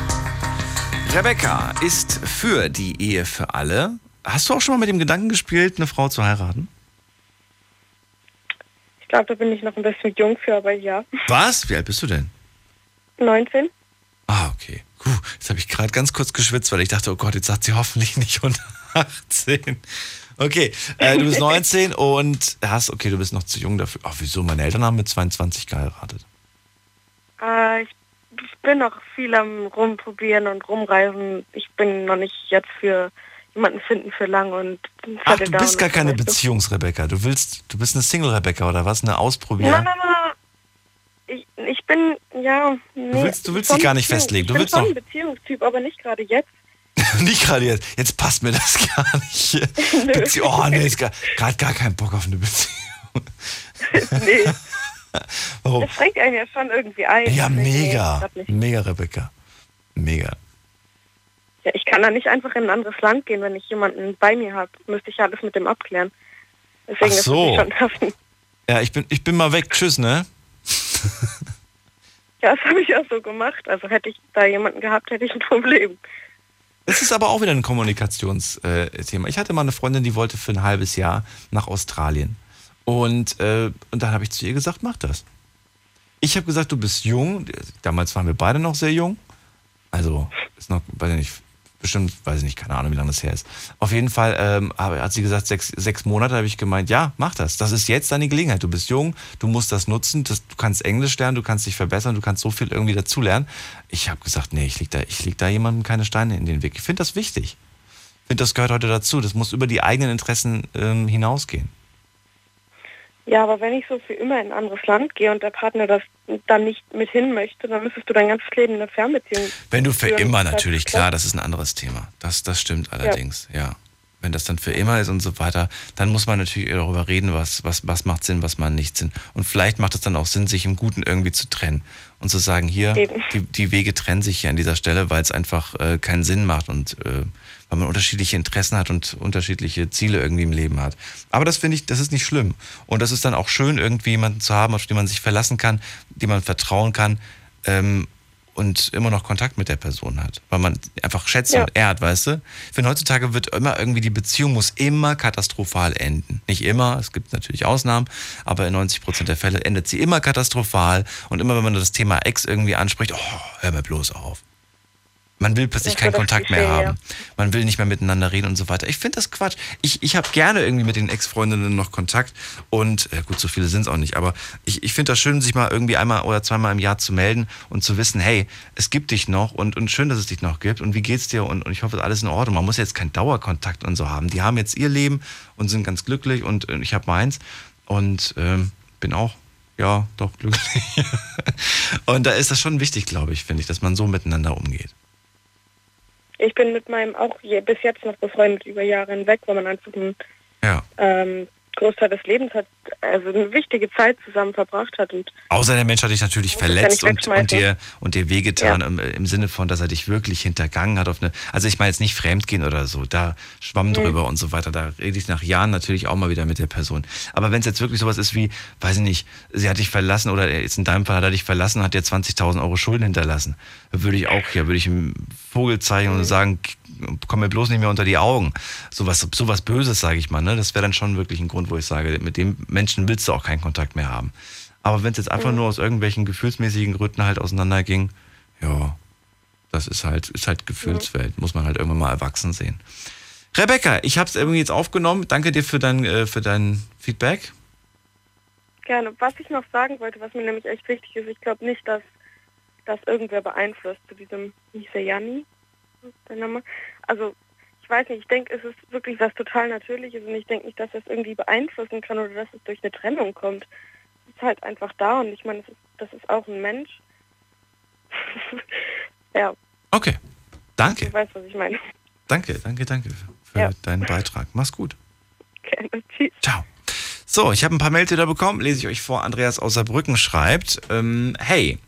Rebecca ist für die Ehe für alle. Hast du auch schon mal mit dem Gedanken gespielt, eine Frau zu heiraten? ich glaube, da bin ich noch ein bisschen jung für, aber ja. Was? Wie alt bist du denn? 19? Ah, okay. Puh, jetzt habe ich gerade ganz kurz geschwitzt, weil ich dachte, oh Gott, jetzt sagt sie hoffentlich nicht unter 18. Okay, äh, du bist 19 und hast, okay, du bist noch zu jung dafür. Ach, wieso? Meine Eltern haben mit 22 geheiratet. Äh, ich, ich bin noch viel am Rumprobieren und Rumreisen. Ich bin noch nicht jetzt für jemanden finden für lang und Ach, du bist gar keine? Beziehungs-Rebecca. Du willst, du bist eine Single-Rebecca oder was? Eine Ausprobier? Nein, nein, nein. Ich, ich bin, ja. Nee, willst- du willst dich gar nicht Beziehung- festlegen. Du ich willst bin schon noch- ein Beziehungstyp, aber nicht gerade jetzt. Nicht gerade jetzt. Jetzt passt mir das gar nicht. Bezie oh, nee, ist gerade gar keinen Bock auf eine Beziehung. nee, Warum? es schränkt einen ja schon irgendwie ein. Ja, Deswegen, nee, mega. Mega, Rebecca. Mega. Ja, ich kann da nicht einfach in ein anderes Land gehen, wenn ich jemanden bei mir habe. Müsste ich alles mit dem abklären. Deswegen Ach ist so. es schon nerven. Ja, ich bin, ich bin mal weg. Tschüss, ne? Ja, das habe ich auch so gemacht. Also hätte ich da jemanden gehabt, hätte ich ein Problem. Es ist aber auch wieder ein Kommunikationsthema. Ich hatte mal eine Freundin, die wollte für ein halbes Jahr nach Australien. Und, äh, und dann habe ich zu ihr gesagt, mach das. Ich habe gesagt, du bist jung. Damals waren wir beide noch sehr jung. Also, ist noch, weiß ich nicht, bestimmt, weiß ich nicht, keine Ahnung, wie lange das her ist. Auf jeden Fall ähm, hat sie gesagt, sechs, sechs Monate habe ich gemeint, ja, mach das. Das ist jetzt deine Gelegenheit. Du bist jung, du musst das nutzen, das, du kannst Englisch lernen, du kannst dich verbessern, du kannst so viel irgendwie dazulernen. Ich habe gesagt, nee, ich leg da, da jemandem keine Steine in den Weg. Ich finde das wichtig. Ich finde, das gehört heute dazu. Das muss über die eigenen Interessen ähm, hinausgehen. Ja, aber wenn ich so für immer in ein anderes Land gehe und der Partner das dann nicht mit hin möchte, dann müsstest du dein ganzes Leben eine Fernbeziehung. Wenn du für führen. immer natürlich, klar, das ist ein anderes Thema. Das, das stimmt allerdings, ja. Wenn das dann für immer ist und so weiter, dann muss man natürlich darüber reden, was, was, was macht Sinn, was macht nicht Sinn. Und vielleicht macht es dann auch Sinn, sich im Guten irgendwie zu trennen und zu sagen, hier, die, die Wege trennen sich hier an dieser Stelle, weil es einfach äh, keinen Sinn macht und äh, weil man unterschiedliche Interessen hat und unterschiedliche Ziele irgendwie im Leben hat. Aber das finde ich, das ist nicht schlimm. Und das ist dann auch schön, irgendwie jemanden zu haben, auf den man sich verlassen kann, dem man vertrauen kann ähm, und immer noch Kontakt mit der Person hat. Weil man einfach schätzt Ja. und ehrt, weißt du? Ich finde, heutzutage wird immer irgendwie, die Beziehung muss immer katastrophal enden. Nicht immer, es gibt natürlich Ausnahmen, aber in 90 Prozent der Fälle endet sie immer katastrophal. Und immer, wenn man das Thema Ex irgendwie anspricht, oh, hör mir bloß auf. Man will plötzlich keinen Kontakt mehr haben. ja. Man will nicht mehr miteinander reden und so weiter. Ich finde das Quatsch. Ich, ich habe gerne irgendwie mit den Ex-Freundinnen noch Kontakt und äh, gut, so viele sind es auch nicht, aber ich, ich finde das schön, sich mal irgendwie einmal oder zweimal im Jahr zu melden und zu wissen, hey, es gibt dich noch und, und schön, dass es dich noch gibt und wie geht's dir und, und ich hoffe, alles in Ordnung. Man muss jetzt keinen Dauerkontakt und so haben. Die haben jetzt ihr Leben und sind ganz glücklich und äh, ich habe meins und ähm, bin auch ja, doch glücklich. und da ist das schon wichtig, glaube ich, finde ich, dass man so miteinander umgeht. Ich bin mit meinem auch je, bis jetzt noch befreundet über Jahre hinweg, weil man einfach einen Ja. ähm, Großteil des Lebens hat, also eine wichtige Zeit zusammen verbracht hat und Außer der Mensch hat dich natürlich ja verletzt und, und, dir, und dir wehgetan im, im Sinne von, dass er dich wirklich hintergangen hat auf eine. Also ich meine jetzt nicht Fremdgehen oder so, da schwamm Mhm. drüber und so weiter. Da rede ich nach Jahren natürlich auch mal wieder mit der Person. Aber wenn es jetzt wirklich sowas ist wie, weiß ich nicht, sie hat dich verlassen oder jetzt in deinem Fall hat er dich verlassen, hat dir 20.000 Euro Schulden hinterlassen, würde ich auch, ja, würde ich ihm Vogel zeigen Mhm. und sagen, komm mir bloß nicht mehr unter die Augen. Sowas, sowas Böses, sage ich mal. Ne? Das wäre dann schon wirklich ein Grund, wo ich sage, mit dem Menschen willst du auch keinen Kontakt mehr haben. Aber wenn es jetzt einfach Mhm. nur aus irgendwelchen gefühlsmäßigen Gründen halt auseinanderging, ja, das ist halt, ist halt Gefühlswelt. Muss man halt irgendwann mal erwachsen sehen. Rebecca, ich habe es irgendwie jetzt aufgenommen. Danke dir für dein, äh, für dein Feedback. gerne. Was ich noch sagen wollte, was mir nämlich echt wichtig ist, ich glaube nicht, dass das irgendwer beeinflusst zu diesem, hieß der Name. Also ich weiß nicht, ich denke, es ist wirklich was total Natürliches und ich denke nicht, dass das irgendwie beeinflussen kann oder dass es durch eine Trennung kommt. Es ist halt einfach da und ich meine, das ist, das ist auch ein Mensch. ja, Okay. Danke, du weißt, was ich meine. danke, danke, danke für Ja. deinen Beitrag. Mach's gut. Gerne. Tschüss. Ciao. So, ich habe ein paar Mails wieder bekommen, lese ich euch vor. Andreas aus Saarbrücken schreibt, ähm, hey,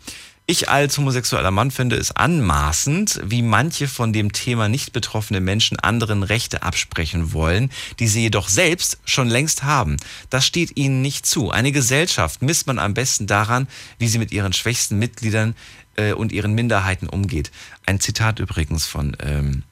ich als homosexueller Mann finde es anmaßend, wie manche von dem Thema nicht betroffene Menschen anderen Rechte absprechen wollen, die sie jedoch selbst schon längst haben. Das steht ihnen nicht zu. Eine Gesellschaft misst man am besten daran, wie sie mit ihren schwächsten Mitgliedern äh, und ihren Minderheiten umgeht. Ein Zitat übrigens von ähm,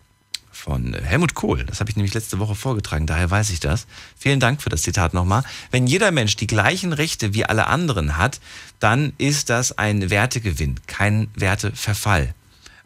von Helmut Kohl. Das habe ich nämlich letzte Woche vorgetragen, daher weiß ich das. Vielen Dank für das Zitat nochmal. Wenn jeder Mensch die gleichen Rechte wie alle anderen hat, dann ist das ein Wertegewinn, kein Werteverfall.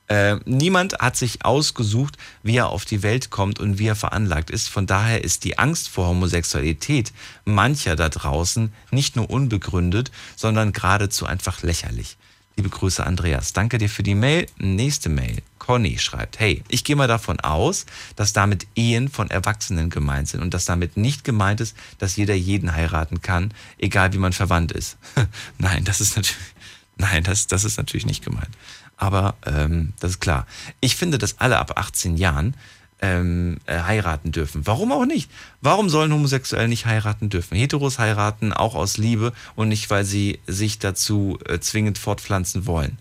Äh, niemand hat sich ausgesucht, wie er auf die Welt kommt und wie er veranlagt ist. Von daher ist die Angst vor Homosexualität mancher da draußen nicht nur unbegründet, sondern geradezu einfach lächerlich. Liebe Grüße, Andreas. Danke dir für die Mail. Nächste Mail. Conny schreibt, hey, ich gehe mal davon aus, dass damit Ehen von Erwachsenen gemeint sind und dass damit nicht gemeint ist, dass jeder jeden heiraten kann, egal wie man verwandt ist. nein, das ist natürlich, nein, das, das ist natürlich nicht gemeint. Aber ähm, das ist klar. Ich finde, dass alle ab 18 Jahren ähm, äh, heiraten dürfen. Warum auch nicht? Warum sollen Homosexuelle nicht heiraten dürfen? Heteros heiraten auch aus Liebe und nicht, weil sie sich dazu äh, zwingend fortpflanzen wollen.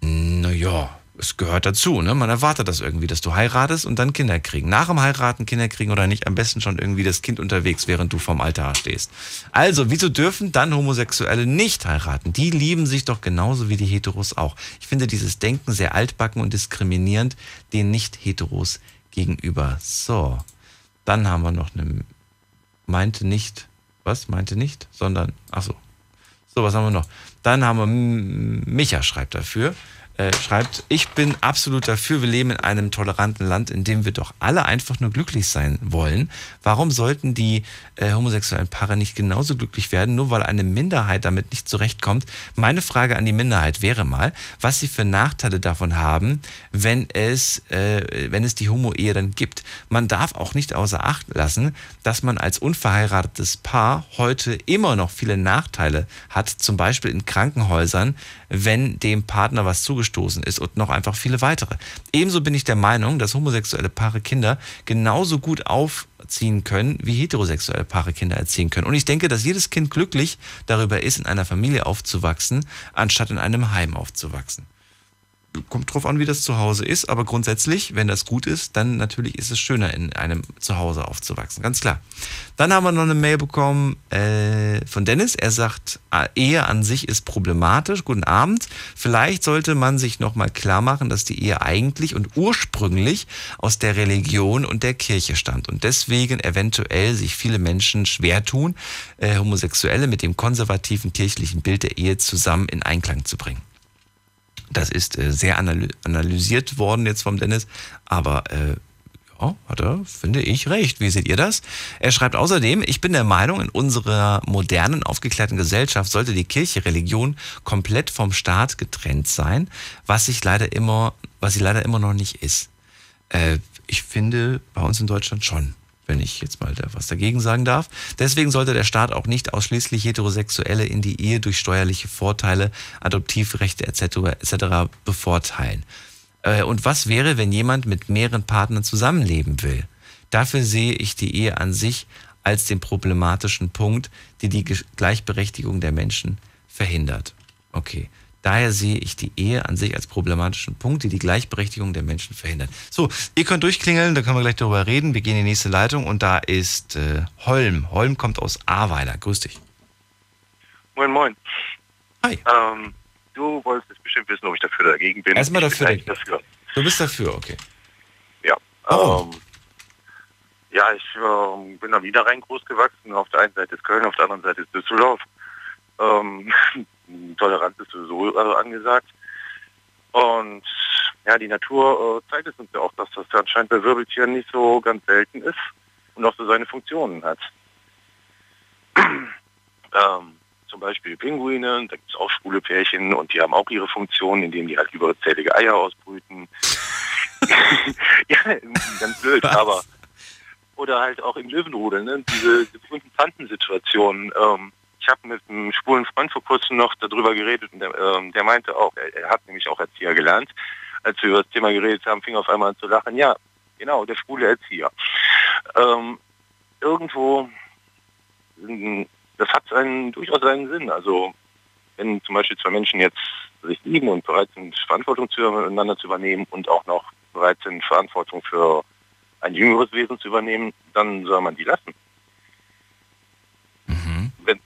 Naja, es gehört dazu, ne? Man erwartet das irgendwie, dass du heiratest und dann Kinder kriegen. Nach dem Heiraten Kinder kriegen oder nicht, am besten schon irgendwie das Kind unterwegs, während du vorm Altar stehst. Also, wieso dürfen dann Homosexuelle nicht heiraten? Die lieben sich doch genauso wie die Heteros auch. Ich finde dieses Denken sehr altbacken und diskriminierend den Nicht-Heteros gegenüber. So, dann haben wir noch eine, meinte nicht, was, meinte nicht, sondern, ach so. So, was haben wir noch? Dann haben wir, Micha schreibt dafür äh, schreibt, ich bin absolut dafür, wir leben in einem toleranten Land, in dem wir doch alle einfach nur glücklich sein wollen. Warum sollten die äh, homosexuellen Paare nicht genauso glücklich werden, nur weil eine Minderheit damit nicht zurechtkommt? Meine Frage an die Minderheit wäre mal, was sie für Nachteile davon haben, wenn es, äh, wenn es die Homo-Ehe dann gibt. Man darf auch nicht außer Acht lassen, dass man als unverheiratetes Paar heute immer noch viele Nachteile hat, zum Beispiel in Krankenhäusern, wenn dem Partner was zugestoßen ist und noch einfach viele weitere. Ebenso bin ich der Meinung, dass homosexuelle Paare Kinder genauso gut aufziehen können, wie heterosexuelle Paare Kinder erziehen können. Und ich denke, dass jedes Kind glücklich darüber ist, in einer Familie aufzuwachsen, anstatt in einem Heim aufzuwachsen kommt drauf an, wie das Zuhause ist, aber grundsätzlich, wenn das gut ist, dann natürlich ist es schöner, in einem Zuhause aufzuwachsen, ganz klar. Dann haben wir noch eine Mail bekommen äh, von Dennis. Er sagt, ah, Ehe an sich ist problematisch. Guten Abend. Vielleicht sollte man sich nochmal klar machen, dass die Ehe eigentlich und ursprünglich aus der Religion und der Kirche stammt und deswegen eventuell sich viele Menschen schwer tun, äh, Homosexuelle mit dem konservativen kirchlichen Bild der Ehe zusammen in Einklang zu bringen. Das ist äh, sehr analysiert worden jetzt vom Dennis, aber äh, ja, hat er, finde ich, recht. Wie seht ihr das? Er schreibt außerdem, ich bin der Meinung, in unserer modernen, aufgeklärten Gesellschaft sollte die Kirche Religion komplett vom Staat getrennt sein, was sich leider immer, was sie leider immer noch nicht ist. Äh, ich finde bei uns in Deutschland schon wenn ich jetzt mal da was dagegen sagen darf. Deswegen sollte der Staat auch nicht ausschließlich Heterosexuelle in die Ehe durch steuerliche Vorteile, Adoptivrechte etc. etc. bevorteilen. Äh, und was wäre, wenn jemand mit mehreren Partnern zusammenleben will? Dafür sehe ich die Ehe an sich als den problematischen Punkt, die die Gleichberechtigung der Menschen verhindert. Okay. Daher sehe ich die Ehe an sich als problematischen Punkt, die die Gleichberechtigung der Menschen verhindert. So, ihr könnt durchklingeln, da können wir gleich darüber reden. Wir gehen in die nächste Leitung und da ist äh, Holm. Holm kommt aus Ahrweiler. Grüß dich. Moin, moin. Hi. Ähm, du wolltest jetzt bestimmt wissen, ob ich dafür oder dagegen bin. Erstmal dafür, bin dafür. Du bist dafür, okay. Ja. Oh. Ähm, ja, ich ähm, bin am Niederrhein groß gewachsen. Auf der einen Seite ist Köln, auf der anderen Seite ist Düsseldorf. Ähm, Toleranz ist sowieso äh, angesagt. Und ja, die Natur äh, zeigt es uns ja auch, dass das anscheinend bei Wirbeltieren nicht so ganz selten ist und auch so seine Funktionen hat. ähm, zum Beispiel Pinguine, da gibt es auch schwule Pärchen und die haben auch ihre Funktionen, indem die halt überzählige Eier ausbrüten. ja, ganz blöd, Was? aber oder halt auch im Löwenrudel, ne? diese, diese berühmten Tantensituationen. Ähm, ich habe mit einem schwulen Freund vor kurzem noch darüber geredet und der, ähm, der meinte auch, er, er hat nämlich auch Erzieher gelernt. Als wir über das Thema geredet haben, fing er auf einmal an zu lachen. Ja, genau, der schwule Erzieher. Ähm, irgendwo, das hat einen, durchaus seinen Sinn. Also wenn zum Beispiel zwei Menschen jetzt sich lieben und bereit sind, Verantwortung füreinander zu übernehmen und auch noch bereit sind, Verantwortung für ein jüngeres Wesen zu übernehmen, dann soll man die lassen. Wenn,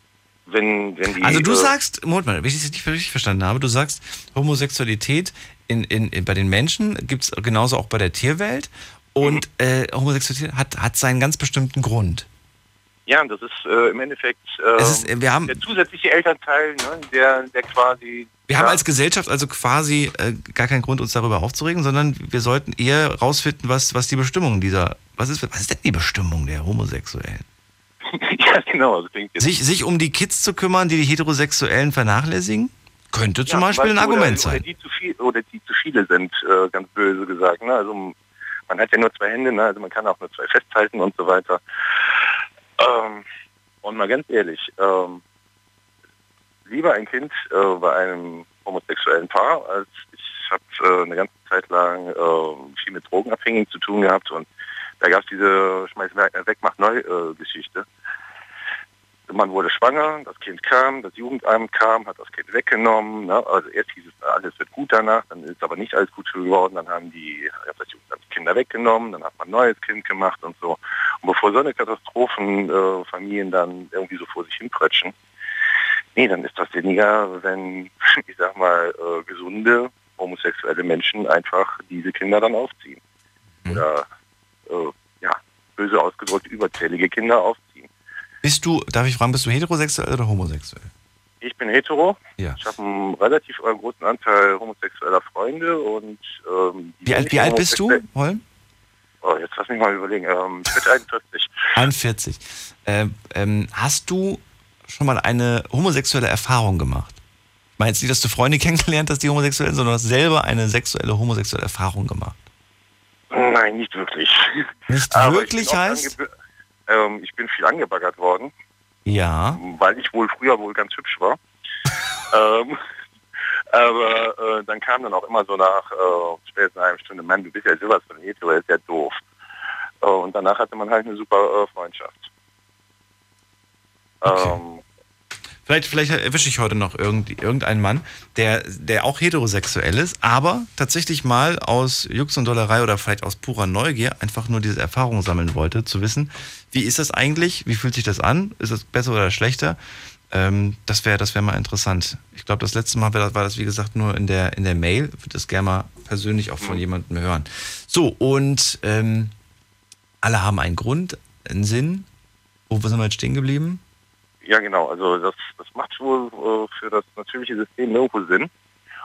wenn, wenn die, Also du äh, sagst, Moment mal, wenn ich das nicht richtig verstanden habe, du sagst, Homosexualität in, in, in, bei den Menschen gibt es genauso auch bei der Tierwelt und äh, Homosexualität hat, hat seinen ganz bestimmten Grund. Ja, das ist äh, im Endeffekt äh, Es ist, äh, wir haben- der zusätzliche Elternteil, ne, der, der quasi... Wir ja, haben als Gesellschaft also quasi äh, gar keinen Grund, uns darüber aufzuregen, sondern wir sollten eher rausfinden, was, was die Bestimmung dieser, was ist, was ist denn die Bestimmung der Homosexuellen? ja, genau. Das klingt jetzt, Sich, sich um die Kids zu kümmern, die die Heterosexuellen vernachlässigen? Könnte zum Ja, Beispiel ein Argument oder, Oder sein. die zu viel oder die zu viele sind, äh, ganz böse gesagt. Ne? Also man hat ja nur zwei Hände, ne? also man kann auch nur zwei festhalten und so weiter. Ähm, und mal ganz ehrlich, ähm, lieber ein Kind äh, bei einem homosexuellen Paar, als ich habe äh, eine ganze Zeit lang äh, viel mit Drogenabhängigen zu tun gehabt und da gab es diese Schmeiß weg, mach neu äh, Geschichte. Man wurde schwanger, das Kind kam, das Jugendamt kam, hat das Kind weggenommen. Ne? Also erst hieß es, alles wird gut danach, dann ist aber nicht alles gut geworden. Dann haben die das Jugendamt die Kinder weggenommen, dann hat man ein neues Kind gemacht und so. Und bevor so eine Katastrophen äh, Familien dann irgendwie so vor sich hinpretschen, nee, dann ist das weniger, wenn, ich sag mal, äh, gesunde homosexuelle Menschen einfach diese Kinder dann aufziehen. Oder, äh, ja, böse ausgedrückt, überzählige Kinder aufziehen. Bist du, darf ich fragen, bist du heterosexuell oder homosexuell? Ich bin hetero. Ja. Ich habe einen relativ äh, großen Anteil homosexueller Freunde und ähm, Wie alt, wie alt bist du, Holm? Oh, jetzt lass mich mal überlegen. Ähm, ich bin 41. 41. Ähm, ähm, hast du schon mal eine homosexuelle Erfahrung gemacht? Meine jetzt nicht, dass du Freunde kennengelernt hast, die homosexuell sind, sondern du hast selber eine sexuelle, homosexuelle Erfahrung gemacht. Nein, nicht wirklich. Nicht Aber ich wirklich heißt? Ähm, ich bin viel angebaggert worden, Ja. weil ich wohl früher wohl ganz hübsch war. ähm, aber äh, dann kam dann auch immer so nach äh, spätestens einer Stunde, Mann, du bist ja sowas von hetero, ist ja doof. Äh, und danach hatte man halt eine super äh, Freundschaft. Ähm, Vielleicht, vielleicht erwische ich heute noch irgend, irgendeinen Mann, der, der auch heterosexuell ist, aber tatsächlich mal aus Jux und Dollerei oder vielleicht aus purer Neugier einfach nur diese Erfahrung sammeln wollte, zu wissen, wie ist das eigentlich, wie fühlt sich das an, ist es besser oder schlechter? Ähm, das wäre das wär mal interessant. Ich glaube, das letzte Mal war das, war das, wie gesagt, nur in der, in der Mail. Ich würde das gerne mal persönlich auch von jemandem hören. So, und ähm, alle haben einen Grund, einen Sinn. Wo sind wir jetzt stehen geblieben? Ja, genau. Also das, das macht wohl äh, für das natürliche System irgendwo Sinn.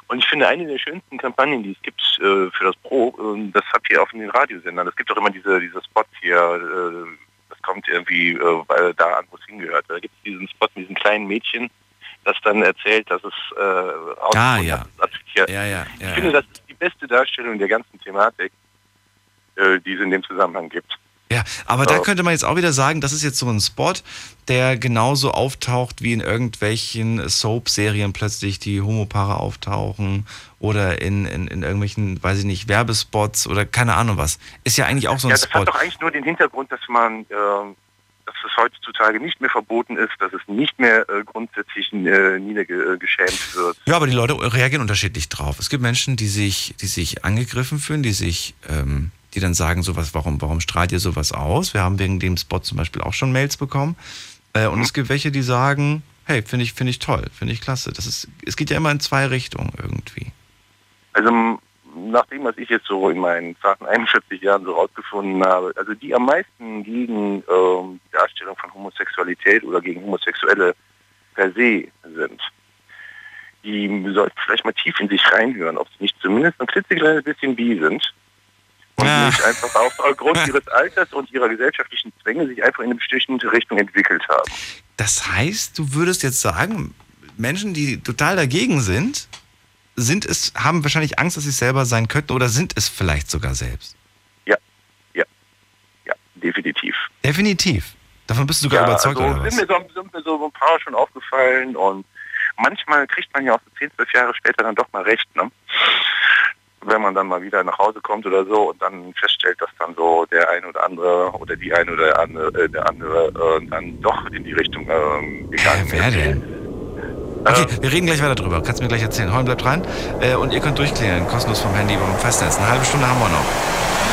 Und ich finde, eine der schönsten Kampagnen, die es gibt äh, für das Pro, äh, das habt ihr auf den Radiosendern. Es gibt auch immer diese, diese Spots hier, äh, das kommt irgendwie äh, weil da an, wo es hingehört. Da gibt es diesen Spot mit diesem kleinen Mädchen, das dann erzählt, dass es äh, aus Ah, ja. ja, ja, ja, Ich finde, das ist die beste Darstellung der ganzen Thematik, äh, die es in dem Zusammenhang gibt. Ja, aber da könnte man jetzt auch wieder sagen, das ist jetzt so ein Spot, der genauso auftaucht, wie in irgendwelchen Soap-Serien plötzlich die Homopaare auftauchen oder in, in, in irgendwelchen, weiß ich nicht, Werbespots oder keine Ahnung was. Ist ja eigentlich auch so ein ja, das Spot. hat doch eigentlich nur den Hintergrund, dass man, äh, dass es heutzutage nicht mehr verboten ist, dass es nicht mehr äh, grundsätzlich äh, niedergeschämt wird. Ja, aber die Leute reagieren unterschiedlich drauf. Es gibt Menschen, die sich, die sich angegriffen fühlen, die sich, ähm, die dann sagen, sowas, warum, warum strahlt ihr sowas aus? Wir haben wegen dem Spot zum Beispiel auch schon Mails bekommen. Äh, und es gibt welche, die sagen, hey, finde ich, finde ich toll, finde ich klasse. Das ist, es geht ja immer in zwei Richtungen irgendwie. Also nach dem, was ich jetzt so in meinen zarten 41 Jahren so rausgefunden habe, also die am meisten gegen ähm, die Darstellung von Homosexualität oder gegen Homosexuelle per se sind, die sollten vielleicht mal tief in sich reinhören, ob sie nicht zumindest ein klitzekleines bisschen bi sind. Und nicht einfach auf- aufgrund ihres Alters und ihrer gesellschaftlichen Zwänge sich einfach in eine bestimmte Richtung entwickelt haben. Das heißt, du würdest jetzt sagen, Menschen, die total dagegen sind, sind es, haben wahrscheinlich Angst, dass sie es selber sein könnten oder sind es vielleicht sogar selbst. Ja, ja, ja, definitiv. Definitiv. Davon bist du sogar überzeugt, also oder was? sind, mir so, sind mir so ein paar schon aufgefallen und manchmal kriegt man ja auch so 10, 12 Jahre später dann doch mal recht, ne? Wenn man dann mal wieder nach Hause kommt oder so und dann feststellt, dass dann so der ein oder andere oder die ein oder andere, äh, der andere äh, dann doch in die Richtung ähm, gegangen Wer ist. denn? Okay, wir reden gleich weiter drüber. Kannst du mir gleich erzählen. Holm bleibt dran. Äh, und ihr könnt durchklären, kostenlos vom Handy beim Festnetz. Eine halbe Stunde haben wir noch.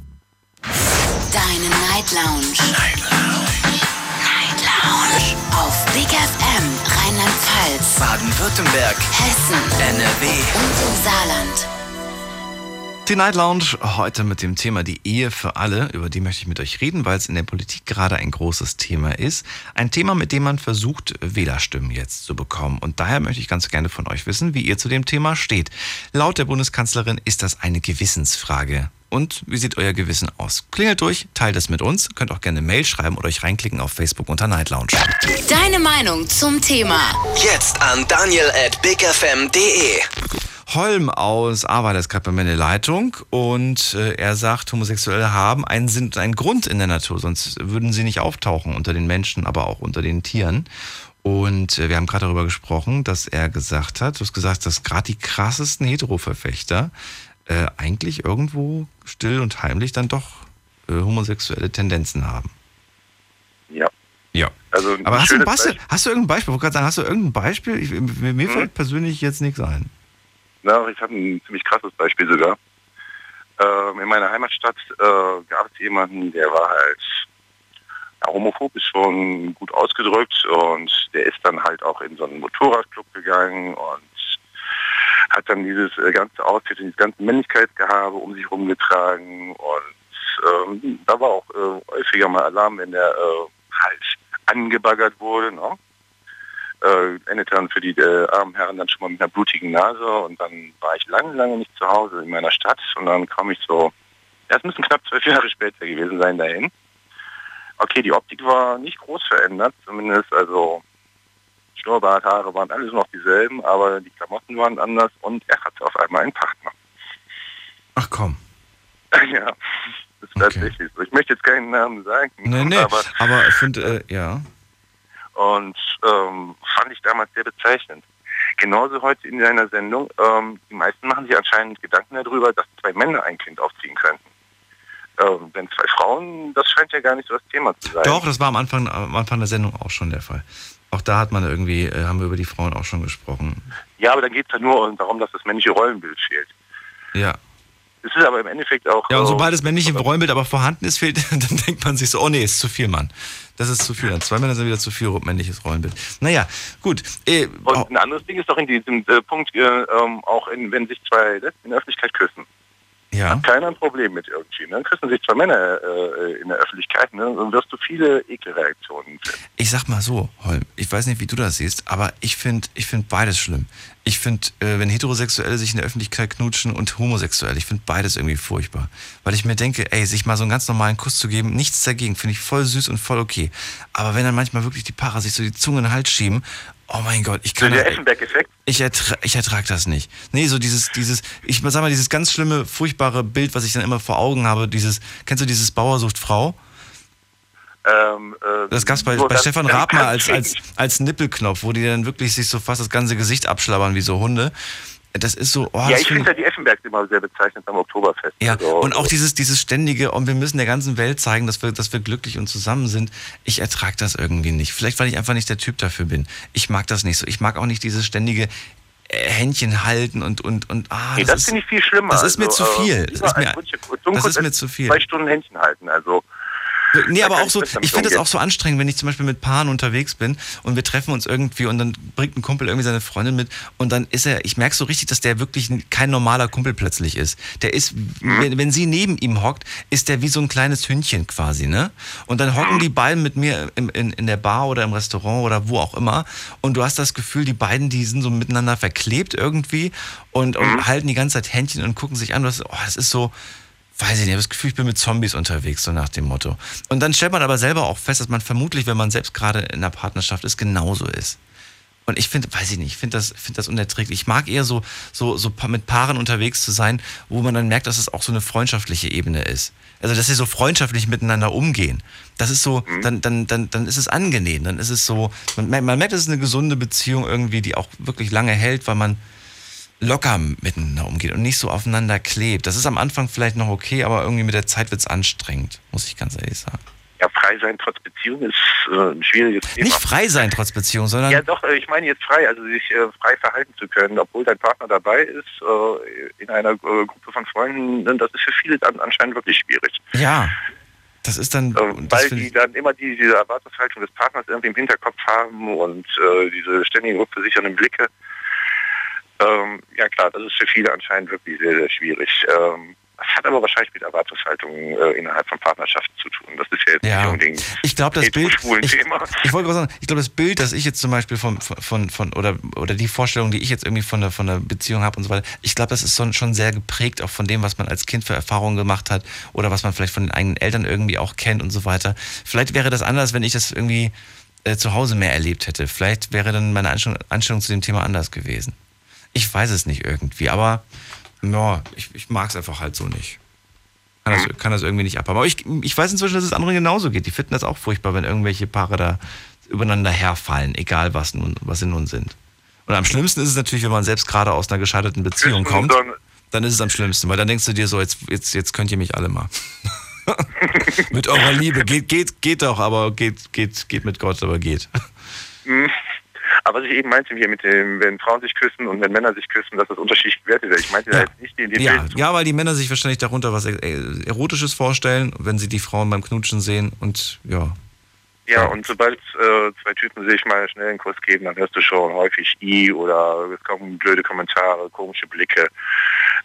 Deine Night Lounge. Night Lounge. Night Lounge. Auf Big FM Rheinland-Pfalz, Baden-Württemberg, Hessen NRW. und im Saarland. Die Night Lounge heute mit dem Thema die Ehe für alle. Über die möchte ich mit euch reden, weil es in der Politik gerade ein großes Thema ist. Ein Thema, mit dem man versucht, Wählerstimmen jetzt zu bekommen. Und daher möchte ich ganz gerne von euch wissen, wie ihr zu dem Thema steht. Laut der Bundeskanzlerin ist das eine Gewissensfrage. Und wie sieht euer Gewissen aus? Klingelt durch, teilt es mit uns, könnt auch gerne eine Mail schreiben oder euch reinklicken auf Facebook unter Night Lounge. Deine Meinung zum Thema. Jetzt an daniel at bigfm.de. Holm aus Arbeit ist gerade bei mir in der Leitung und äh, er sagt, Homosexuelle haben einen Sinn und einen Grund in der Natur, sonst würden sie nicht auftauchen unter den Menschen, aber auch unter den Tieren. Und äh, wir haben gerade darüber gesprochen, dass er gesagt hat, du hast gesagt, dass gerade die krassesten Heteroverfechter äh, eigentlich irgendwo still und heimlich dann doch äh, homosexuelle Tendenzen haben. Ja. Ja. Also Aber hast du, Beispiel, hast du irgendein Beispiel? Ich wollte gerade sagen, hast du irgendein Beispiel? Ich, mir mir Mhm. fällt persönlich jetzt nichts ein. Na, ich habe ein ziemlich krasses Beispiel sogar. Ähm, in meiner Heimatstadt äh, gab es jemanden, der war halt ja, homophob, ist schon gut ausgedrückt und der ist dann halt auch in so einen Motorradclub gegangen und hat dann dieses äh, ganze Outfit und dieses ganze Männlichkeitsgehabe um sich rumgetragen und ähm, da war auch äh, häufiger mal Alarm, wenn der äh, halt angebaggert wurde. Ne? äh, endete dann für die äh, armen Herren dann schon mal mit einer blutigen Nase und dann war ich lange, lange nicht zu Hause in meiner Stadt und dann kam ich so, ja, es müssen knapp zwölf Jahre später gewesen sein dahin. Okay, die Optik war nicht groß verändert, zumindest also Schnurrbart, Haare waren alles noch dieselben, aber die Klamotten waren anders und er hatte auf einmal einen Partner. Ach komm. ja, das ist tatsächlich so. Ich möchte jetzt keinen Namen sagen, Nee, nee, aber aber ich finde, äh, ja. und ähm, fand ich damals sehr bezeichnend. Genauso heute in deiner Sendung, ähm, die meisten machen sich anscheinend Gedanken darüber, dass zwei Männer ein Kind aufziehen könnten. Ähm, denn zwei Frauen, das scheint ja gar nicht so das Thema zu sein. Doch, das war am Anfang, am Anfang der Sendung auch schon der Fall. Auch da hat man irgendwie, äh, haben wir über die Frauen auch schon gesprochen. Ja, aber dann geht es ja nur darum, dass das männliche Rollenbild fehlt. Ja. Es ist aber im Endeffekt auch... Ja, und äh, sobald das männliche Rollenbild aber vorhanden ist, fehlt, dann denkt man sich so, oh nee, ist zu viel, Mann. Das ist zu viel. Dann zwei Männer sind wieder zu viel männliches Rollenbild. Naja, gut. Äh, Und ein anderes Ding ist doch in diesem äh, Punkt, äh, ähm, auch in, wenn sich zwei in der Öffentlichkeit küssen. Ja. Hat keiner ein Problem mit irgendwie. Ne? Küssen sich zwei Männer äh, in der Öffentlichkeit, ne? dann wirst du viele Ekelreaktionen finden. Ich sag mal so, Holm, ich weiß nicht, wie du das siehst, aber ich finde ich find beides schlimm. Ich finde, äh, wenn Heterosexuelle sich in der Öffentlichkeit knutschen und homosexuell, ich finde beides irgendwie furchtbar. Weil ich mir denke, ey, sich mal so einen ganz normalen Kuss zu geben, nichts dagegen, finde ich voll süß und voll okay. Aber wenn dann manchmal wirklich die Paare sich so die Zunge in den Hals schieben, oh mein Gott, ich So kann der das- Effenberg-Effekt. ich, ertra ich ertrag das nicht. Nee, so dieses, dieses, ich sag mal, dieses ganz schlimme, furchtbare Bild, was ich dann immer vor Augen habe, dieses, kennst du dieses Bauer sucht Frau? Ähm, äh, Das gab's bei, so, bei das- Stefan das Raab mal als, als, als Nippelknopf, wo die dann wirklich sich so fast das ganze Gesicht abschlabbern wie so Hunde. Das ist so, oh, ja, das ich find- finde ja die Effenbergs immer sehr bezeichnend am Oktoberfest. ja, Also, und auch dieses, dieses ständige, und wir müssen der ganzen Welt zeigen, dass wir, dass wir glücklich und zusammen sind. Ich ertrag das irgendwie nicht. Vielleicht, weil ich einfach nicht der Typ dafür bin. Ich mag das nicht so. Ich mag auch nicht dieses ständige äh, Händchen halten und, und, und, ah, nee, das, finde ich viel schlimmer. Das ist mir Also, zu viel. äh, Das lieber ist mir, das ist mir zu viel. Zwei Stunden Händchen halten, also. Nee, aber auch so, ich finde es umgehen. auch so anstrengend, wenn ich zum Beispiel mit Paaren unterwegs bin und wir treffen uns irgendwie und dann bringt ein Kumpel irgendwie seine Freundin mit und dann ist er, ich merke so richtig, dass der wirklich kein normaler Kumpel plötzlich ist. Der ist, Mhm. wenn, wenn sie neben ihm hockt, ist der wie so ein kleines Hündchen quasi, ne? Und dann hocken die beiden mit mir im, in, in der Bar oder im Restaurant oder wo auch immer und du hast das Gefühl, die beiden, die sind so miteinander verklebt irgendwie und, und Mhm. halten die ganze Zeit Händchen und gucken sich an. Das, oh, das ist so, weiß ich nicht, ich habe das Gefühl, ich bin mit Zombies unterwegs, so nach dem Motto. Und dann stellt man aber selber auch fest, dass man vermutlich, wenn man selbst gerade in einer Partnerschaft ist, genauso ist. Und ich finde, weiß ich nicht, ich finde das, finde das unerträglich. Ich mag eher so, so, so mit Paaren unterwegs zu sein, wo man dann merkt, dass es auch so eine freundschaftliche Ebene ist. Also, dass sie so freundschaftlich miteinander umgehen. Das ist so, dann, dann, dann, dann ist es angenehm. Dann ist es so, man, merkt- man merkt, es ist eine gesunde Beziehung irgendwie, die auch wirklich lange hält, weil man locker miteinander umgeht und nicht so aufeinander klebt. Das ist am Anfang vielleicht noch okay, aber irgendwie mit der Zeit wird es anstrengend, muss ich ganz ehrlich sagen. Ja, frei sein trotz Beziehung ist äh, ein schwieriges Thema. Nicht frei sein trotz Beziehung, sondern Ja, doch, äh, ich meine jetzt frei, also sich äh, frei verhalten zu können, obwohl dein Partner dabei ist, äh, in einer äh, Gruppe von Freunden, das ist für viele dann anscheinend wirklich schwierig. ja, das ist dann, das weil die dann immer die, diese Erwartungshaltung des Partners irgendwie im Hinterkopf haben und äh, diese ständigen rückversichernden Blicke. Ähm, ja klar, das ist für viele anscheinend wirklich sehr, sehr schwierig. Ähm, Das hat aber wahrscheinlich mit Erwartungshaltung äh, innerhalb von Partnerschaften zu tun. Das ist ja jetzt Ja. nicht unbedingt Ich glaube, das Bild. Ich, Thema. ich wollte sagen, ich glaube, das Bild, das ich jetzt zum Beispiel von, von, von oder, oder die Vorstellung, die ich jetzt irgendwie von der, von der Beziehung habe und so weiter, ich glaube, das ist so, schon sehr geprägt auch von dem, was man als Kind für Erfahrungen gemacht hat oder was man vielleicht von den eigenen Eltern irgendwie auch kennt und so weiter. Vielleicht wäre das anders, wenn ich das irgendwie äh, zu Hause mehr erlebt hätte. Vielleicht wäre dann meine Einstellung, Einstellung zu dem Thema anders gewesen. Ich weiß es nicht irgendwie, aber ja, ich, ich mag es einfach halt so nicht. Kann das, kann das irgendwie nicht abhaben. Aber ich, ich weiß inzwischen, dass es anderen genauso geht. Die finden das auch furchtbar, wenn irgendwelche Paare da übereinander herfallen, egal was, nun, was sie nun sind. Und am schlimmsten ist es natürlich, wenn man selbst gerade aus einer gescheiterten Beziehung kommt. dann- Dann ist es am schlimmsten, weil dann denkst du dir so, jetzt, jetzt, jetzt könnt ihr mich alle mal. mit eurer Liebe. Geht, geht, geht doch, aber geht, geht, geht mit Gott, aber geht. Aber was ich eben meinte hier mit dem, wenn Frauen sich küssen und wenn Männer sich küssen, dass das unterschiedlich bewertet wird. Ich meinte da jetzt nicht den, den Ja, ja, weil die Männer sich wahrscheinlich darunter was Erotisches vorstellen, wenn sie die Frauen beim Knutschen sehen und ja. Ja, und sobald äh, zwei Typen sich mal schnell einen Kuss geben, dann hörst du schon häufig I oder es kommen blöde Kommentare, komische Blicke.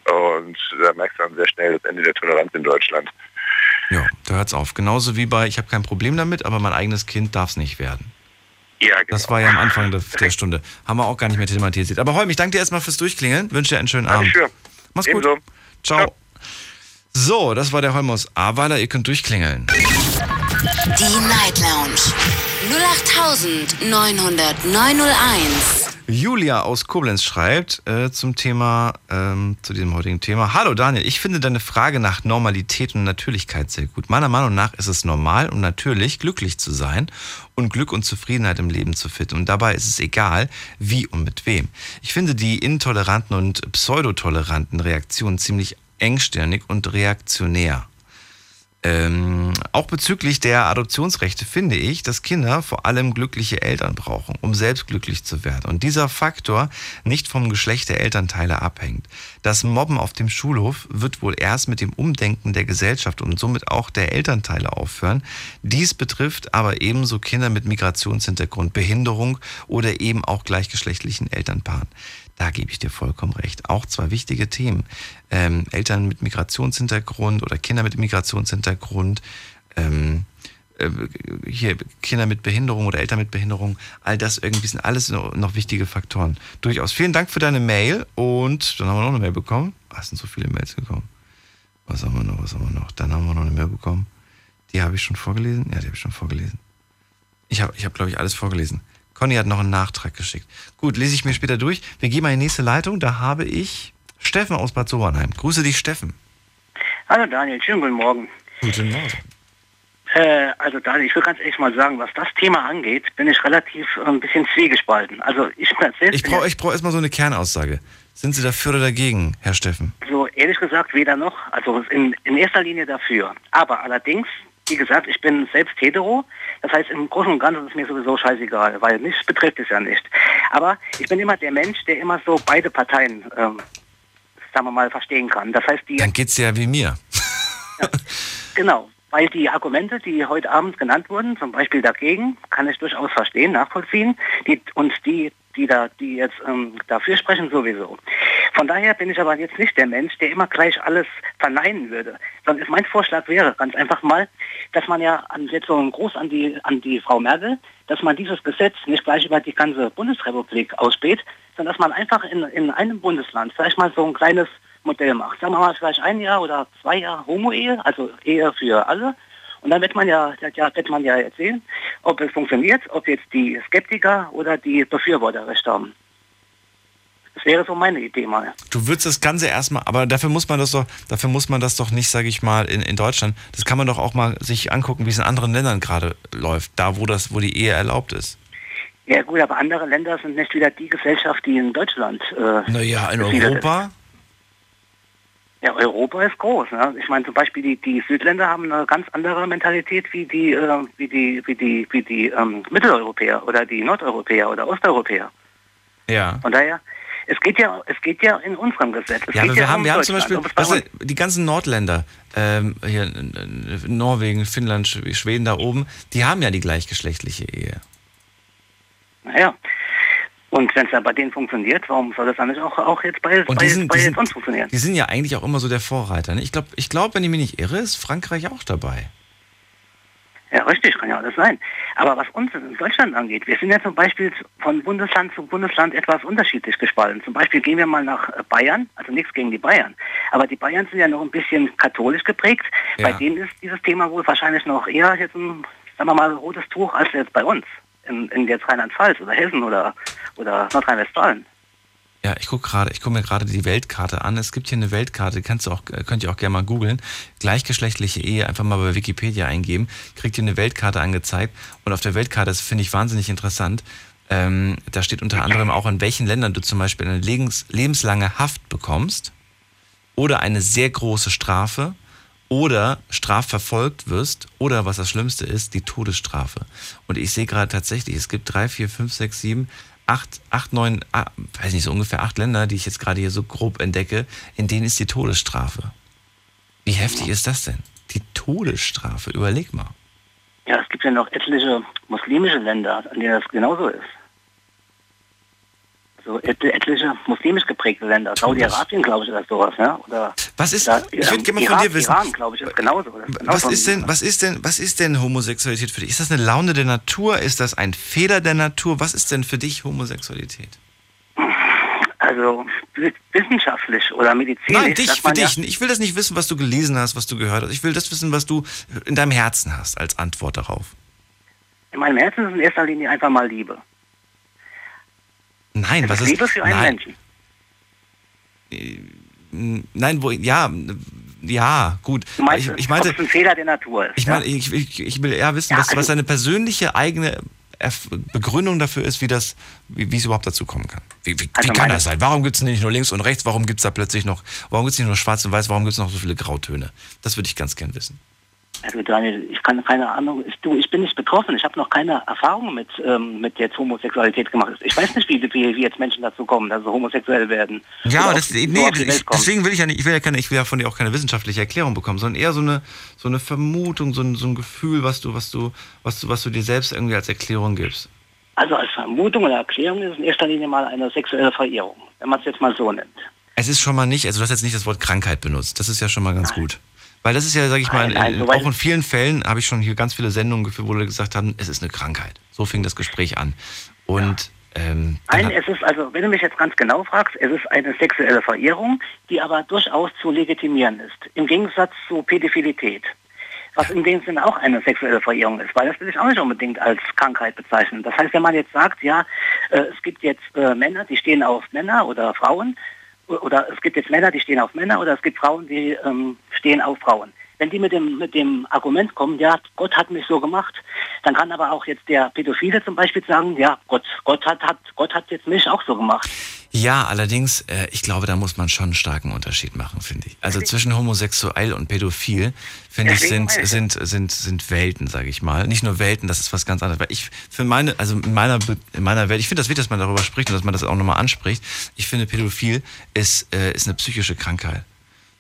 Und da merkst du dann sehr schnell das Ende der Toleranz in Deutschland. Ja, da hört's auf. Genauso wie bei, ich habe kein Problem damit, aber mein eigenes Kind darf es nicht werden. Ja, genau. Das war ja am Anfang der, der Stunde. Haben wir auch gar nicht mehr thematisiert. Aber Holm, ich danke dir erstmal fürs Durchklingeln. Wünsche dir einen schönen Abend. Dankeschön. Mach's gut. Ebenso. Ciao. So, das war der Holm aus Ahrweiler. Ihr könnt durchklingeln. Die Night Lounge 0890901. Julia aus Koblenz schreibt äh, zum Thema, ähm, zu diesem heutigen Thema. Hallo Daniel, ich finde deine Frage nach Normalität und Natürlichkeit sehr gut. Meiner Meinung nach ist es normal und natürlich, glücklich zu sein und Glück und Zufriedenheit im Leben zu finden. Und dabei ist es egal, wie und mit wem. Ich finde die intoleranten und pseudotoleranten Reaktionen ziemlich engstirnig und reaktionär. Ähm, auch bezüglich der Adoptionsrechte finde ich, dass Kinder vor allem glückliche Eltern brauchen, um selbst glücklich zu werden. Und dieser Faktor nicht vom Geschlecht der Elternteile abhängt. Das Mobben auf dem Schulhof wird wohl erst mit dem Umdenken der Gesellschaft und somit auch der Elternteile aufhören. Dies betrifft aber ebenso Kinder mit Migrationshintergrund, Behinderung oder eben auch gleichgeschlechtlichen Elternpaaren. Da gebe ich dir vollkommen recht. Auch zwei wichtige Themen. Ähm, Eltern mit Migrationshintergrund oder Kinder mit Migrationshintergrund, ähm, äh, hier Kinder mit Behinderung oder Eltern mit Behinderung, all das irgendwie sind alles noch, wichtige Faktoren. Durchaus. Vielen Dank für deine Mail und dann haben wir noch eine Mail bekommen. Ah, es sind so viele Mails gekommen. Was haben wir noch? Was haben wir noch? Dann haben wir noch eine Mail bekommen. Die habe ich schon vorgelesen? Ja, die habe ich schon vorgelesen. Ich habe, ich hab, glaube ich, alles vorgelesen. Conny hat noch einen Nachtrag geschickt. Gut, lese ich mir später durch. Wir gehen mal in die nächste Leitung. Da habe ich Steffen aus Bad Sobernheim. Grüße dich, Steffen. Hallo Daniel, schönen guten Morgen. Guten Morgen. Äh, also Daniel, ich will ganz ehrlich mal sagen, was das Thema angeht, bin ich relativ äh, ein bisschen zwiegespalten. Also ich Ich brauche ich brauch erstmal so eine Kernaussage. Sind Sie dafür oder dagegen, Herr Steffen? so ehrlich gesagt weder noch, also in, in erster Linie dafür. Aber allerdings, wie gesagt, ich bin selbst hetero. Das heißt, im Großen und Ganzen ist es mir sowieso scheißegal, weil mich betrifft es ja nicht. Aber ich bin immer der Mensch, der immer so beide Parteien, ähm, sagen wir mal, verstehen kann. Das heißt, die Dann geht's ja wie mir. Genau, weil die Argumente, die heute Abend genannt wurden, zum Beispiel dagegen, kann ich durchaus verstehen, nachvollziehen. Die, und die, die da, die jetzt ähm, dafür sprechen, sowieso. Von daher bin ich aber jetzt nicht der Mensch, der immer gleich alles verneinen würde. Sondern mein Vorschlag wäre ganz einfach mal, dass man ja an, jetzt so einen Gruß an die, an die Frau Merkel, dass man dieses Gesetz nicht gleich über die ganze Bundesrepublik ausspäht, sondern dass man einfach in, in einem Bundesland vielleicht mal so ein kleines Modell macht. Sagen wir mal vielleicht ein Jahr oder zwei Jahre Homo-Ehe, also Ehe für alle. Und dann wird man ja, ja, wird man ja jetzt sehen, ob es funktioniert, ob jetzt die Skeptiker oder die Befürworter recht haben. Das wäre so meine Idee mal. Du würdest das Ganze erstmal, aber dafür muss man das doch, dafür muss man das doch nicht, sage ich mal, in, in Deutschland. Das kann man doch auch mal sich angucken, wie es in anderen Ländern gerade läuft, da wo das, wo die Ehe erlaubt ist. Ja gut, aber andere Länder sind nicht wieder die Gesellschaft, die in Deutschland. Äh, Naja, in Europa? Ja, Europa ist groß. Ne? Ich meine zum Beispiel die, die Südländer haben eine ganz andere Mentalität wie die äh, wie die wie die wie die ähm, Mitteleuropäer oder die Nordeuropäer oder Osteuropäer. Ja. Von daher, es geht ja es geht ja in unserem Gesetz. Es Ja, geht aber wir ja haben, um wir haben zum Beispiel weißt du, die ganzen Nordländer, ähm, hier äh, Norwegen, Finnland, Sch- Schweden da oben, die haben ja die gleichgeschlechtliche Ehe. Naja, Und wenn es ja bei denen funktioniert, warum soll das dann nicht auch, auch jetzt bei, Und bei, sind, bei sind, uns funktionieren? die sind ja eigentlich auch immer so der Vorreiter. Ne? Ich glaube, ich glaub, wenn ich mich nicht irre, ist Frankreich auch dabei. Ja, richtig, kann ja alles sein. Aber was uns in Deutschland angeht, wir sind ja zum Beispiel von Bundesland zu Bundesland etwas unterschiedlich gespalten. Zum Beispiel gehen wir mal nach äh, Bayern, also nichts gegen die Bayern. Aber die Bayern sind ja noch ein bisschen katholisch geprägt. Ja. Bei denen ist dieses Thema wohl wahrscheinlich noch eher jetzt ein, sagen wir mal, rotes Tuch als jetzt bei uns. In, in jetzt Rheinland-Pfalz oder Hessen oder, oder Nordrhein-Westfalen. Ja, ich gucke gerade, ich gucke mir gerade die Weltkarte an. Es gibt hier eine Weltkarte, kannst du auch, könnt ihr auch gerne mal googeln. Gleichgeschlechtliche Ehe, einfach mal bei Wikipedia eingeben, kriegt ihr eine Weltkarte angezeigt. Und auf der Weltkarte, das finde ich wahnsinnig interessant, ähm, da steht unter anderem auch, in welchen Ländern du zum Beispiel eine lebens, lebenslange Haft bekommst oder eine sehr große Strafe oder strafverfolgt wirst oder was das Schlimmste ist, die Todesstrafe. Und ich sehe gerade tatsächlich, es gibt drei, vier, fünf, sechs, sieben, acht, acht, neun, ah, weiß nicht, so ungefähr acht Länder, die ich jetzt gerade hier so grob entdecke, in denen ist die Todesstrafe. Wie heftig ist das denn? Die Todesstrafe, überleg mal. Ja, es gibt ja noch etliche muslimische Länder, an denen das genauso ist. So et etliche muslimisch geprägte Länder. Saudi-Arabien, glaube ich, oder sowas, ja? Oder Was ist, da, ich würde gerne mal von dir wissen, Iran, glaube ich, ist genauso. Das ist genauso was ist denn, was ist denn, was ist denn Homosexualität für dich? Ist das eine Laune der Natur? Ist das ein Fehler der Natur? Was ist denn für dich Homosexualität? Also wi- wissenschaftlich oder medizinisch. Nein, dich, für dich. Ja, Ich will das nicht wissen, was du gelesen hast, was du gehört hast. Ich will das wissen, was du in deinem Herzen hast als Antwort darauf. in meinem Herzen ist in erster Linie einfach mal Liebe. Nein, was ist Liebe für einen nein, Menschen. Nein, wo ja, ja, gut. Du meinst, ich, ich ob meinte, es ein Fehler der Natur ist. ich ja? meine, ich, ich, ich will eher wissen, Ja, was, was also- deine persönliche eigene Begründung dafür ist, wie das, wie, wie es überhaupt dazu kommen kann. Wie, wie, Also wie kann das sein? Warum gibt es nicht nur links und rechts? Warum gibt es da plötzlich noch, warum gibt es nicht nur schwarz und weiß? Warum gibt es noch so viele Grautöne? Das würde ich ganz gern wissen. Also Daniel, ich kann keine Ahnung, ich, du, ich bin nicht betroffen, ich habe noch keine Erfahrung mit, ähm, mit jetzt Homosexualität gemacht. Ich weiß nicht, wie, wie, wie jetzt Menschen dazu kommen, dass sie homosexuell werden. Ja, das, nee, ich, deswegen will ich ja nicht, ich will ja, keine, ich will ja von dir auch keine wissenschaftliche Erklärung bekommen, sondern eher so eine, so eine Vermutung, so ein, so ein Gefühl, was du, was du, was du, was du dir selbst irgendwie als Erklärung gibst. Also als Vermutung oder Erklärung ist es in erster Linie mal eine sexuelle Verehrung, wenn man es jetzt mal so nennt. Es ist schon mal nicht, also du hast jetzt nicht das Wort Krankheit benutzt. Das ist ja schon mal ganz gut. Weil das ist ja, sag ich mal, Nein, nein, weit- auch in vielen Fällen habe ich schon hier ganz viele Sendungen geführt, wo Leute gesagt haben, es ist eine Krankheit. So fing das Gespräch an. Und ähm, dann Nein, es ist also, wenn du mich jetzt ganz genau fragst, es ist eine sexuelle Verehrung, die aber durchaus zu legitimieren ist. Im Gegensatz zu Pädophilität. Was in dem Sinne auch eine sexuelle Verehrung ist, weil das will ich auch nicht unbedingt als Krankheit bezeichnen. Das heißt, wenn man jetzt sagt, ja, äh, es gibt jetzt äh, Männer, die stehen auf Männer oder Frauen, oder es gibt jetzt Männer, die stehen auf Männer, oder es gibt Frauen, die ähm, stehen auf Frauen. Wenn die mit dem, mit dem Argument kommen, ja, Gott hat mich so gemacht, dann kann aber auch jetzt der Pädophile zum Beispiel sagen, ja, Gott, Gott hat, hat, Gott hat jetzt mich auch so gemacht. Ja, allerdings, äh, ich glaube, da muss man schon einen starken Unterschied machen, finde ich. Also zwischen homosexuell und pädophil, finde ich, sind, sind, sind, sind Welten, sage ich mal. Nicht nur Welten, das ist was ganz anderes. Weil ich, für meine, also in meiner, in meiner Welt, ich finde das wichtig, dass man darüber spricht und dass man das auch nochmal anspricht. Ich finde, pädophil ist, äh, ist eine psychische Krankheit.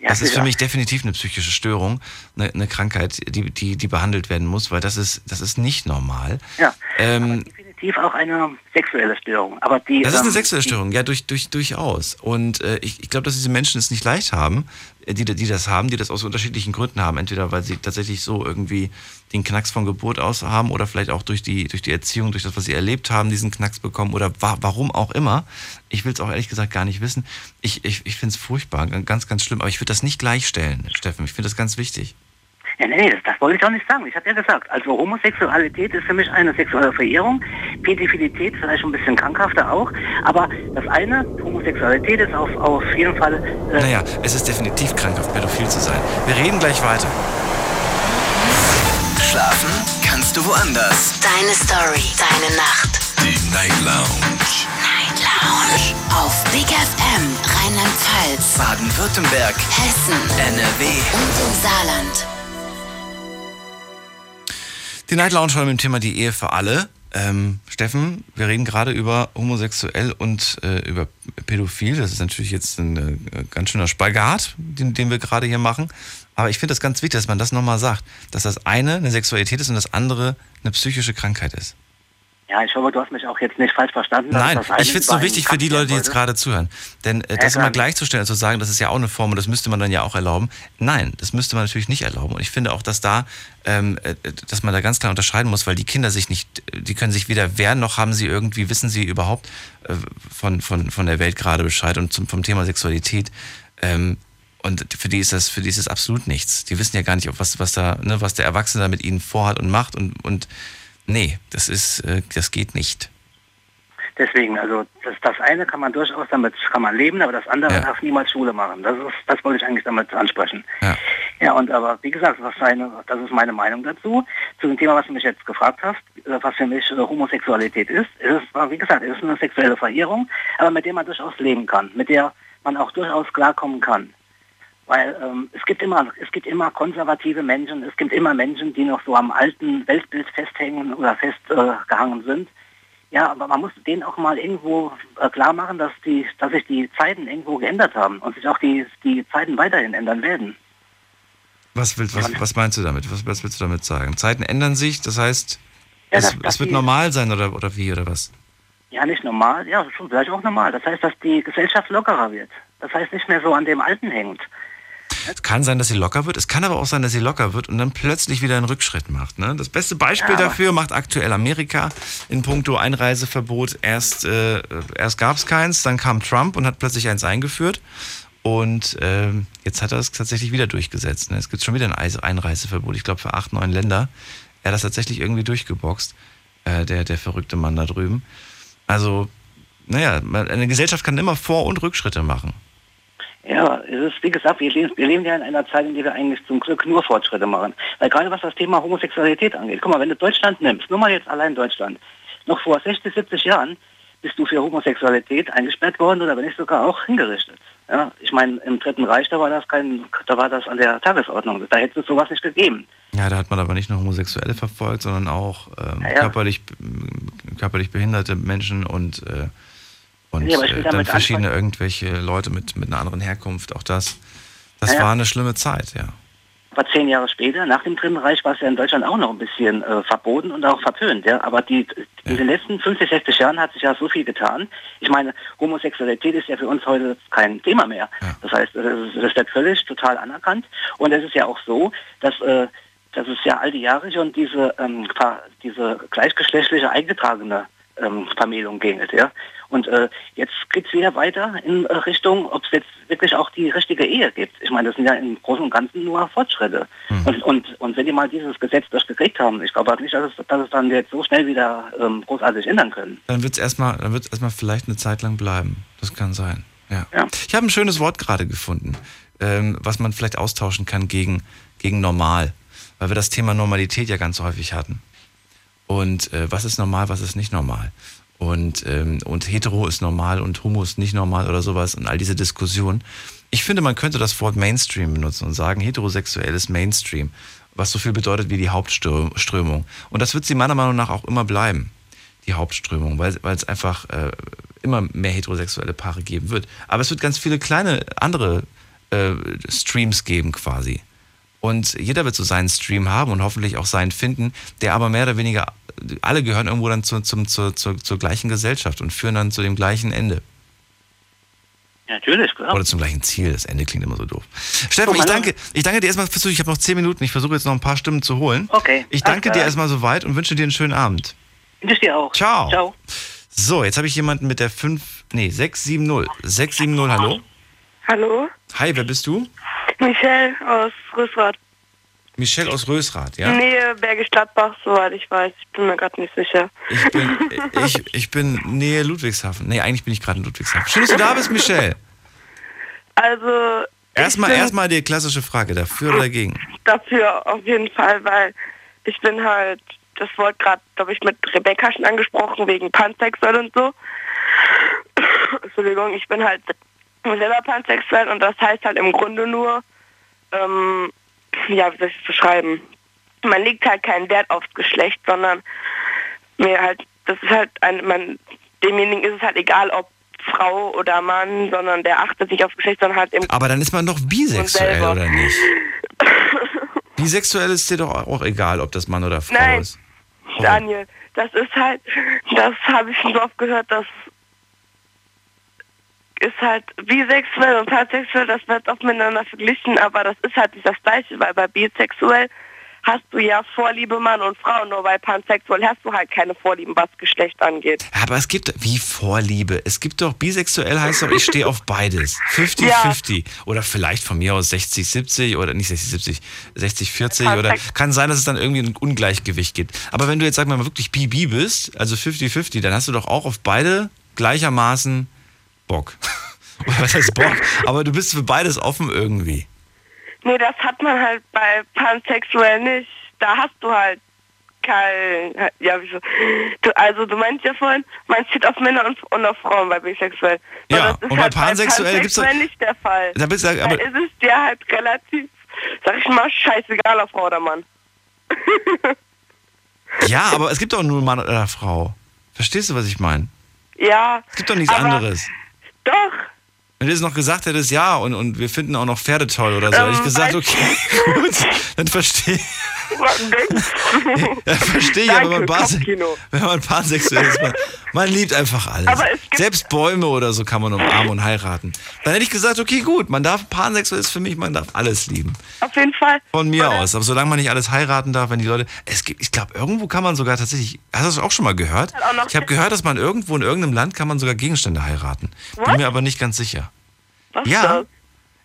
Das ist für mich definitiv eine psychische Störung, eine, eine Krankheit, die, die, die behandelt werden muss, weil das ist, das ist nicht normal. Ja, Ähm, definitiv auch eine sexuelle Störung. Aber die, das ist eine ähm, sexuelle Störung, ja, durch, durch, durchaus. Und äh, ich, ich glaube, dass diese Menschen es nicht leicht haben, äh, die, die das haben, die das aus unterschiedlichen Gründen haben. Entweder weil sie tatsächlich so irgendwie den Knacks von Geburt aus haben oder vielleicht auch durch die, durch die Erziehung, durch das, was sie erlebt haben, diesen Knacks bekommen oder wa warum auch immer. Ich will es auch ehrlich gesagt gar nicht wissen. Ich, ich, ich finde es furchtbar, ganz, ganz schlimm. Aber ich würde das nicht gleichstellen, Steffen. Ich finde das ganz wichtig. Ja, nee, nee, das, das wollte ich auch nicht sagen. Ich habe ja gesagt, also Homosexualität ist für mich eine sexuelle Verehrung, Pädophilität vielleicht ein bisschen krankhafter auch, aber das eine, Homosexualität ist auf, auf jeden Fall... Äh, Naja, es ist definitiv krankhaft, pädophil zu sein. Wir reden gleich weiter. Schlafen kannst du woanders. Deine Story, deine Nacht. Die Night Lounge. Night Lounge. Auf Big FM, Rheinland-Pfalz, Baden-Württemberg, Hessen NRW. und im Saarland. Die Night Lounge heute mit dem Thema die Ehe für alle. Ähm, Steffen, wir reden gerade über homosexuell und äh, über pädophil. Das ist natürlich jetzt ein äh, ganz schöner Spagat, den, den wir gerade hier machen. Aber ich finde das ganz wichtig, dass man das nochmal sagt, dass das eine eine Sexualität ist und das andere eine psychische Krankheit ist. Ja, ich hoffe, du hast mich auch jetzt nicht falsch verstanden. Nein, ich finde es nur über wichtig für die Leute, die jetzt gerade zuhören. Denn äh, Ja, das klar. immer gleichzustellen, zu sagen, das ist ja auch eine Form und das müsste man dann ja auch erlauben. Nein, das müsste man natürlich nicht erlauben. Und ich finde auch, dass da, ähm, äh, dass man da ganz klar unterscheiden muss, weil die Kinder sich nicht, die können sich weder wehren, noch haben sie irgendwie, wissen sie überhaupt äh, von, von, von der Welt gerade Bescheid und zum, vom Thema Sexualität. Ähm, und für die ist das, für die ist das absolut nichts. Die wissen ja gar nicht, ob was, was da, ne, was der Erwachsene da mit ihnen vorhat und macht und, und nee, das ist, äh, das geht nicht. Deswegen, also das, das eine kann man durchaus damit kann man leben, aber das andere darf niemals Schule machen. Das ist, das wollte ich eigentlich damit ansprechen. Ja. Ja, und aber wie gesagt, was eine, das ist meine Meinung dazu. Zu dem Thema, was du mich jetzt gefragt hast, äh, was für mich äh, Homosexualität ist, ist es, wie gesagt, es ist eine sexuelle Verehrung, aber mit der man durchaus leben kann, mit der man auch durchaus klarkommen kann. Weil ähm, es gibt immer, es gibt immer konservative Menschen, es gibt immer Menschen, die noch so am alten Weltbild festhängen oder festgehangen äh, sind. Ja, aber man muss denen auch mal irgendwo äh, klar machen, dass die, dass sich die Zeiten irgendwo geändert haben und sich auch die, die Zeiten weiterhin ändern werden. Was, willst, was, was meinst du damit? Was, was willst du damit sagen? Zeiten ändern sich, das heißt, Ja, es, dass es wird die- normal sein oder, oder wie oder was? Ja, nicht normal, ja, schon vielleicht auch normal. Das heißt, dass die Gesellschaft lockerer wird. Das heißt, nicht mehr so an dem Alten hängt. Es kann sein, dass sie locker wird. Es kann aber auch sein, dass sie locker wird und dann plötzlich wieder einen Rückschritt macht. Ne? Das beste Beispiel Ja, dafür macht aktuell Amerika in puncto Einreiseverbot. Erst, äh, erst gab es keins, dann kam Trump und hat plötzlich eins eingeführt. Und ähm, jetzt hat er es tatsächlich wieder durchgesetzt. Ne? Es gibt schon wieder ein Eis- Einreiseverbot. Ich glaube, für acht, neun Länder. Er hat das tatsächlich irgendwie durchgeboxt, äh, der, der verrückte Mann da drüben. Also, naja, eine Gesellschaft kann immer Vor- und Rückschritte machen. Ja, es ist, wie gesagt, wir leben, wir leben ja in einer Zeit, in der wir eigentlich zum Glück nur Fortschritte machen. Weil gerade was das Thema Homosexualität angeht, guck mal, wenn du Deutschland nimmst, nur mal jetzt allein Deutschland, noch vor 60, 70 Jahren bist du für Homosexualität eingesperrt worden oder wenn nicht sogar auch hingerichtet. Ja, ich meine, im Dritten Reich, da war das kein, da war das an der Tagesordnung. Da hätte es sowas nicht gegeben. Ja, da hat man aber nicht nur Homosexuelle verfolgt, sondern auch ähm, Ja, ja. Körperlich, körperlich behinderte Menschen und, äh, und Ja, äh, dann verschiedene irgendwelche Leute mit, mit einer anderen Herkunft. Auch das, das Ja, war eine schlimme Zeit, ja. Aber zehn Jahre später, nach dem Dritten Reich, war es ja in Deutschland auch noch ein bisschen äh, verboten und auch verpönt. Ja? Aber die, in den letzten 50, 60 Jahren hat sich ja so viel getan. Ich meine, Homosexualität ist ja für uns heute kein Thema mehr. Das heißt, das, ist- das wird völlig total anerkannt. Und es ist ja auch so, dass, äh, dass es ja all die Jahre schon diese, ähm, diese gleichgeschlechtliche eingetragene ähm, Vermählung ging. Ja? Und äh, jetzt geht es wieder weiter in äh, Richtung, ob es jetzt wirklich auch die richtige Ehe gibt. Ich meine, das sind ja im Großen und Ganzen nur Fortschritte. Und, und, und wenn die mal dieses Gesetz durchgekriegt haben, ich glaube halt nicht, dass es, dass es dann jetzt so schnell wieder ähm, großartig ändern können. Dann wird es erstmal, dann wird's erstmal vielleicht eine Zeit lang bleiben. Das kann sein. Ja. Ich habe ein schönes Wort gerade gefunden, ähm, was man vielleicht austauschen kann gegen, gegen normal. Weil wir das Thema Normalität ja ganz häufig hatten. Und äh, was ist normal, was ist nicht normal? Und, ähm, und hetero ist normal und homo ist nicht normal oder sowas und all diese Diskussionen. Ich finde, man könnte das Wort Mainstream benutzen und sagen, heterosexuell ist Mainstream, was so viel bedeutet wie die Hauptströmung. Und das wird sie meiner Meinung nach auch immer bleiben, die Hauptströmung, weil, weil es einfach äh, immer mehr heterosexuelle Paare geben wird. Aber es wird ganz viele kleine andere äh, Streams geben quasi. Und jeder wird so seinen Stream haben und hoffentlich auch seinen finden, der aber mehr oder weniger, alle gehören irgendwo dann zu, zum, zur, zur, zur gleichen Gesellschaft und führen dann zu dem gleichen Ende. Natürlich, klar. Oder zum gleichen Ziel. Das Ende klingt immer so doof. Steffen, ich danke, ich danke dir erstmal fürs Zuhören. Ich habe noch zehn Minuten. Ich versuche jetzt noch ein paar Stimmen zu holen. Okay. Ich danke dir erstmal soweit und wünsche dir einen schönen Abend. Wünsche ich dir auch. Ciao. Ciao. So, jetzt habe ich jemanden mit der 5, nee, 670. 670, hallo. Hallo, Hi, wer bist du? Michelle aus Rüssrath. Michelle aus Rösrath, ja? Nähe Bergisch Gladbach, soweit ich weiß. Ich bin mir gerade nicht sicher. Ich bin, ich, ich bin Nähe Ludwigshafen. Nee, eigentlich bin ich gerade in Ludwigshafen. Schön, dass du da bist, Michelle. Also Erstmal, erstmal die klassische Frage, dafür oder dagegen? dafür auf jeden Fall, weil ich bin halt, das Wort gerade, glaube ich, mit Rebecca schon angesprochen, wegen pansexuell und so. Entschuldigung, ich bin halt selber pansexuell und das heißt halt im Grunde nur, ähm, ja, wie soll ich es beschreiben? Man legt halt keinen Wert aufs Geschlecht, sondern mir halt, das ist halt ein, man, demjenigen ist es halt egal, ob Frau oder Mann, sondern der achtet nicht aufs Geschlecht, sondern halt im Aber dann ist man doch bisexuell, oder nicht? Bisexuell ist dir doch auch egal, ob das Mann oder Frau Nein. ist. Daniel, das ist halt, das habe ich schon so oft gehört, das ist halt bisexuell und pansexuell, das wird oft miteinander verglichen, aber das ist halt nicht das Gleiche, weil bei bisexuell hast du ja Vorliebe Mann und Frau, nur bei pansexuell hast du halt keine Vorlieben, was Geschlecht angeht. Aber es gibt, wie Vorliebe, es gibt doch, bisexuell heißt doch, ich stehe auf beides. 50-50. Oder vielleicht von mir aus 60-70 oder nicht 60-70, 60-40 oder kann sein, dass es dann irgendwie ein Ungleichgewicht gibt. Aber wenn du jetzt, sag mal, wirklich Bibi bist, also 50-50, dann hast du doch auch auf beide gleichermaßen Bock. Oder was heißt Bock? Aber du bist für beides offen irgendwie. Nee, das hat man halt bei pansexuell nicht. Da hast du halt kein, ja, wieso? Du, also du meinst ja vorhin, man steht auf Männer und, und auf Frauen bei bisexuell. Aber Ja, das ist und bei halt pansexuell gibt's doch- pansexuell nicht der Fall. Da bist du, aber, da ist es dir halt relativ, sag ich mal, scheißegal, ob Frau oder Mann. ja, aber es gibt doch nur Mann oder Frau. Verstehst du, was ich meine? Ja. Es gibt doch nichts anderes. Doch. Wenn du jetzt noch gesagt hättest, ja, und, und wir finden auch noch Pferde toll oder so, hätte ich Ähm, gesagt, okay, gut, dann verstehe ja, versteh ich, aber wenn man, Kopfkino. wenn man pansexuell ist, man, man liebt einfach alles. Es Selbst Bäume oder so kann man umarmen und heiraten. Dann hätte ich gesagt, okay, gut, man darf, pansexuell ist für mich, man darf alles lieben. Auf jeden Fall. Von mir aus. Aber solange man nicht alles heiraten darf, wenn die Leute. Es gibt, ich glaube, irgendwo kann man sogar tatsächlich. Hast du das auch schon mal gehört? Ich habe gehört, dass man irgendwo in irgendeinem Land kann man sogar Gegenstände heiraten. Bin What? mir aber nicht ganz sicher. Was ja. das?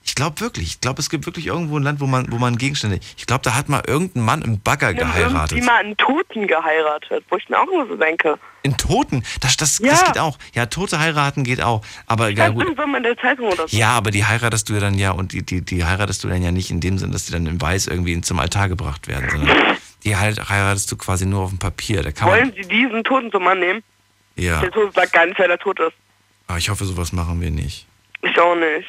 Ich glaube wirklich. Ich glaube, es gibt wirklich irgendwo ein Land, wo man, wo man Gegenstände. Ich glaube, da hat mal irgendein Mann im Bagger geheiratet. Irgendwie mal einen Toten geheiratet, wo ich mir auch nur so denke. In Toten. Das, das, Ja. das geht auch. Ja, Tote heiraten geht auch. Aber ja, Das gut. so in der Zeitung oder so. Ja, aber die heiratest du ja dann ja und die, die, die heiratest du dann ja nicht in dem Sinn, dass die dann in Weiß irgendwie zum Altar gebracht werden, sondern die halt heiratest du quasi nur auf dem Papier. Wollen Sie diesen Toten zum Mann nehmen? ja, Der Tote sagt gar nicht, wer der tot ist. aber ich hoffe, sowas machen wir nicht. Ich auch nicht.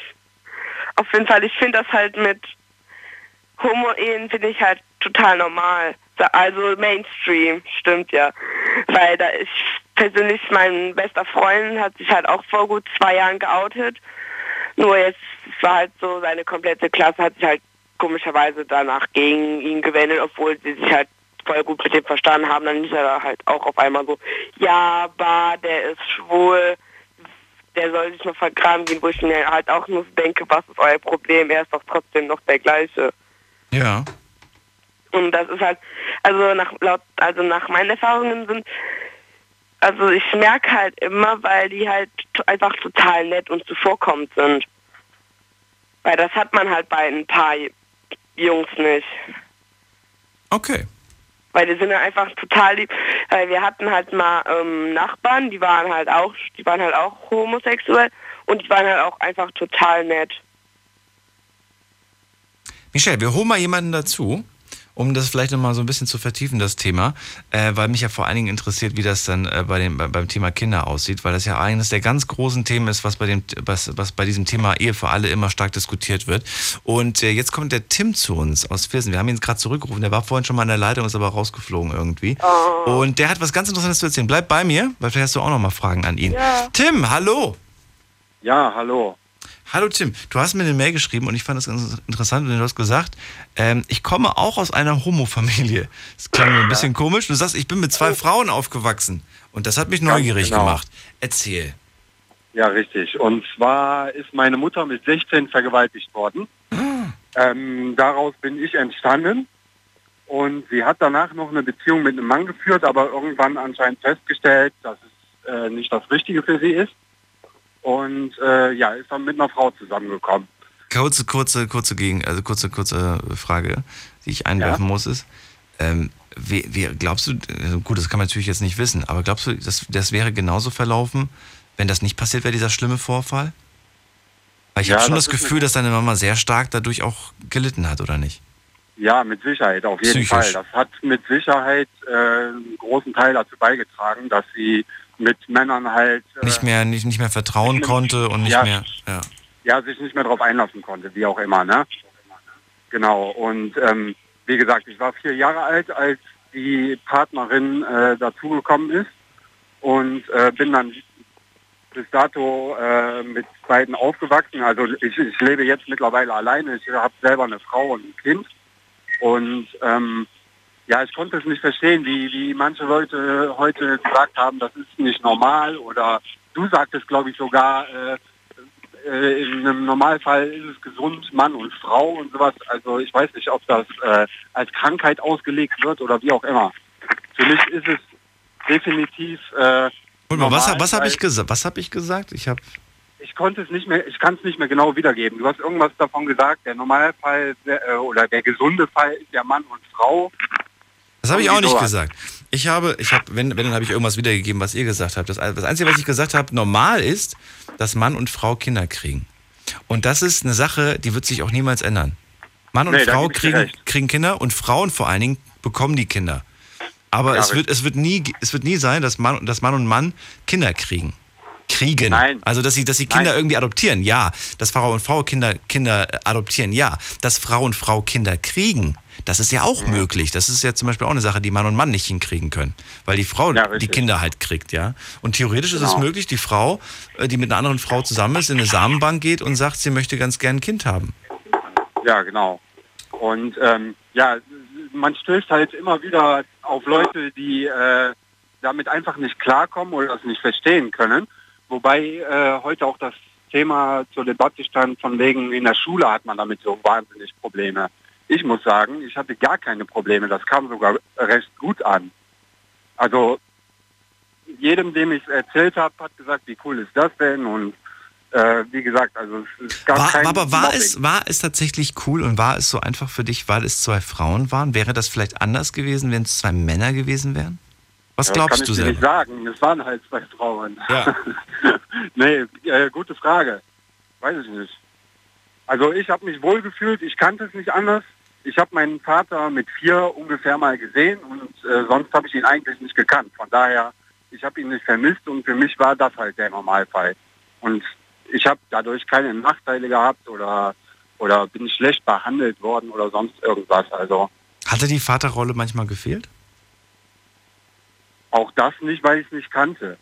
Auf jeden Fall, ich finde das halt mit Homo-Ehen finde ich halt total normal. Also Mainstream, stimmt ja. Weil da ich persönlich, mein bester Freund hat sich halt auch vor gut zwei Jahren geoutet. Nur jetzt war halt so, seine komplette Klasse hat sich halt komischerweise danach gegen ihn gewendet, obwohl sie sich halt voll gut mit dem verstanden haben. Dann ist er halt auch auf einmal so, ja, bah, der ist schwul, der soll sich nur vergraben gehen, wo ich mir halt auch nur denke, was ist euer Problem? Er ist doch trotzdem noch der gleiche. Ja. Und das ist halt, also nach laut, also nach meinen Erfahrungen sind, also ich merke halt immer, weil die halt einfach total nett und zuvorkommend sind. Weil das hat man halt bei ein paar Jungs nicht. Okay. Weil die sind einfach total lieb. Weil wir hatten halt mal ähm, Nachbarn, die waren halt auch, die waren halt auch homosexuell und die waren halt auch einfach total nett. Michelle, wir holen mal jemanden dazu, um das vielleicht nochmal so ein bisschen zu vertiefen, das Thema, äh, weil mich ja vor allen Dingen interessiert, wie das dann äh, bei dem, bei, beim Thema Kinder aussieht, weil das ja eines der ganz großen Themen ist, was bei, dem, was, was bei diesem Thema Ehe für alle immer stark diskutiert wird. Und äh, jetzt kommt der Tim zu uns aus Viersen. Wir haben ihn gerade zurückgerufen, der war vorhin schon mal in der Leitung, ist aber rausgeflogen irgendwie. Und der hat was ganz Interessantes zu erzählen. Bleib bei mir, weil vielleicht hast du auch nochmal Fragen an ihn. Ja. Tim, hallo! Ja, hallo. Hallo Tim, du hast mir eine Mail geschrieben und ich fand das ganz interessant und du hast gesagt, ähm, ich komme auch aus einer Homo-Familie. Das klang mir ein bisschen komisch. Du sagst, ich bin mit zwei Frauen aufgewachsen und das hat mich neugierig genau. gemacht. Erzähl. Ja, richtig. Und zwar ist meine Mutter mit 16 vergewaltigt worden. Ähm, daraus bin ich entstanden. Und sie hat danach noch eine Beziehung mit einem Mann geführt, aber irgendwann anscheinend festgestellt, dass es äh, nicht das Richtige für sie ist. Und äh, ja, ist dann mit einer Frau zusammengekommen. Kurze, kurze, kurze Gegen, also kurze, kurze Frage, die ich einwerfen muss, ist, ähm, wie, wie, glaubst du, also gut, das kann man natürlich jetzt nicht wissen, aber glaubst du, das, das wäre genauso verlaufen, wenn das nicht passiert wäre, dieser schlimme Vorfall? Weil ich Ja, habe schon das das, Gefühl, dass deine Mama sehr stark dadurch auch gelitten hat, oder nicht? Ja, mit Sicherheit, auf jeden Psychisch. Fall. Das hat mit Sicherheit äh, einen großen Teil dazu beigetragen, dass sie mit Männern halt äh, Nicht mehr, nicht, nicht mehr vertrauen konnte und nicht Ja. mehr. Ja. ja, sich nicht mehr darauf einlassen konnte, wie auch immer, ne? Genau. Und ähm, wie gesagt, ich war vier Jahre alt, als die Partnerin äh, dazugekommen ist und äh, bin dann bis dato äh, mit beiden aufgewachsen. Also ich, ich lebe jetzt mittlerweile alleine. Ich habe selber eine Frau und ein Kind. Und ähm, ja, ich konnte es nicht verstehen, wie, wie manche Leute heute gesagt haben, das ist nicht normal oder du sagtest, glaube ich, sogar, äh, äh, in einem Normalfall ist es gesund, Mann und Frau und sowas. Also ich weiß nicht, ob das äh, als Krankheit ausgelegt wird oder wie auch immer. Für mich ist es definitiv. Äh, Und mal, was, normal, was habe ich gesagt? Was habe ich gesagt? Ich habe Ich konnte es nicht mehr, ich kann es nicht mehr genau wiedergeben. Du hast irgendwas davon gesagt. Der Normalfall äh, oder der gesunde Fall ist ja Mann und Frau. Das habe ich auch nicht gesagt. Ich habe, ich habe, wenn, wenn dann habe ich irgendwas wiedergegeben, was ihr gesagt habt. Das, das Einzige, was ich gesagt habe, normal ist, dass Mann und Frau Kinder kriegen. Und das ist eine Sache, die wird sich auch niemals ändern. Mann und Nee, Frau kriegen, kriegen Kinder und Frauen vor allen Dingen bekommen die Kinder. Aber Ja, es, wird, es, wird nie, es wird nie sein, dass Mann, dass Mann und Mann Kinder kriegen. Kriegen. Nein. Also, dass sie, dass sie Kinder Nein. irgendwie adoptieren, ja. Dass Frau und Frau Kinder, Kinder adoptieren, ja. Dass Frau und Frau Kinder kriegen, das ist ja auch möglich. Das ist ja zum Beispiel auch eine Sache, die Mann und Mann nicht hinkriegen können. Weil die Frau die richtig. Kinder halt kriegt, ja. Und theoretisch ist es Genau. möglich, die Frau, äh, die mit einer anderen Frau zusammen ist, in eine Samenbank geht und sagt, sie möchte ganz gern ein Kind haben. Ja, genau. Und ähm, ja, man stößt halt immer wieder auf Leute, die äh, damit einfach nicht klarkommen oder das nicht verstehen können. Wobei äh, heute auch das Thema zur Debatte stand, von wegen in der Schule hat man damit so wahnsinnig Probleme. Ich muss sagen, ich hatte gar keine Probleme. Das kam sogar recht gut an. Also jedem, dem ich es erzählt habe, hat gesagt, wie cool ist das denn? Und äh, wie gesagt, also es, gab War, kein aber war Mobbing. es, war es tatsächlich cool und war es so einfach für dich, weil es zwei Frauen waren? Wäre das vielleicht anders gewesen, wenn es zwei Männer gewesen wären? Was Ja, glaubst das du kann ich dir nicht selber? sagen. Es waren halt zwei Frauen. Ja. nee, äh, gute Frage. Weiß ich nicht. Also ich habe mich wohl gefühlt, ich kannte es nicht anders. Ich habe meinen Vater mit vier ungefähr mal gesehen und äh, sonst habe ich ihn eigentlich nicht gekannt. Von daher, ich habe ihn nicht vermisst und für mich war das halt der Normalfall. Und ich habe dadurch keine Nachteile gehabt oder oder bin schlecht behandelt worden oder sonst irgendwas. Also Hatte die Vaterrolle manchmal gefehlt? auch das nicht, weil ich es nicht kannte.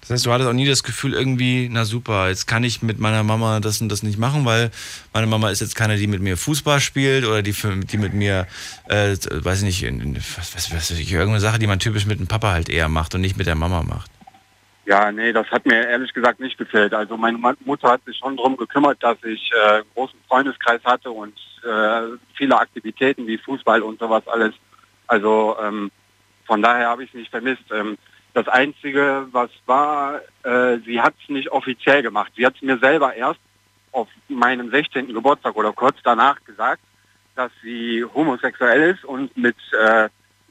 Das heißt, du hattest auch nie das Gefühl irgendwie, na super, jetzt kann ich mit meiner Mama das und das nicht machen, weil meine Mama ist jetzt keine, die mit mir Fußball spielt oder die, für, die mit mir, äh, weiß ich nicht, in- in- was, was, was irgendeine Sache, die man typisch mit dem Papa halt eher macht und nicht mit der Mama macht. Ja, nee, das hat mir ehrlich gesagt nicht gefällt. Also meine Mutter hat sich schon darum gekümmert, dass ich äh, einen großen Freundeskreis hatte und äh, viele Aktivitäten wie Fußball und sowas alles. Also ähm, von daher habe ich es nicht vermisst. Ähm, das Einzige, was war, äh, sie hat es nicht offiziell gemacht. Sie hat es mir selber erst auf meinem 16. Geburtstag oder kurz danach gesagt, dass sie homosexuell ist und mit äh,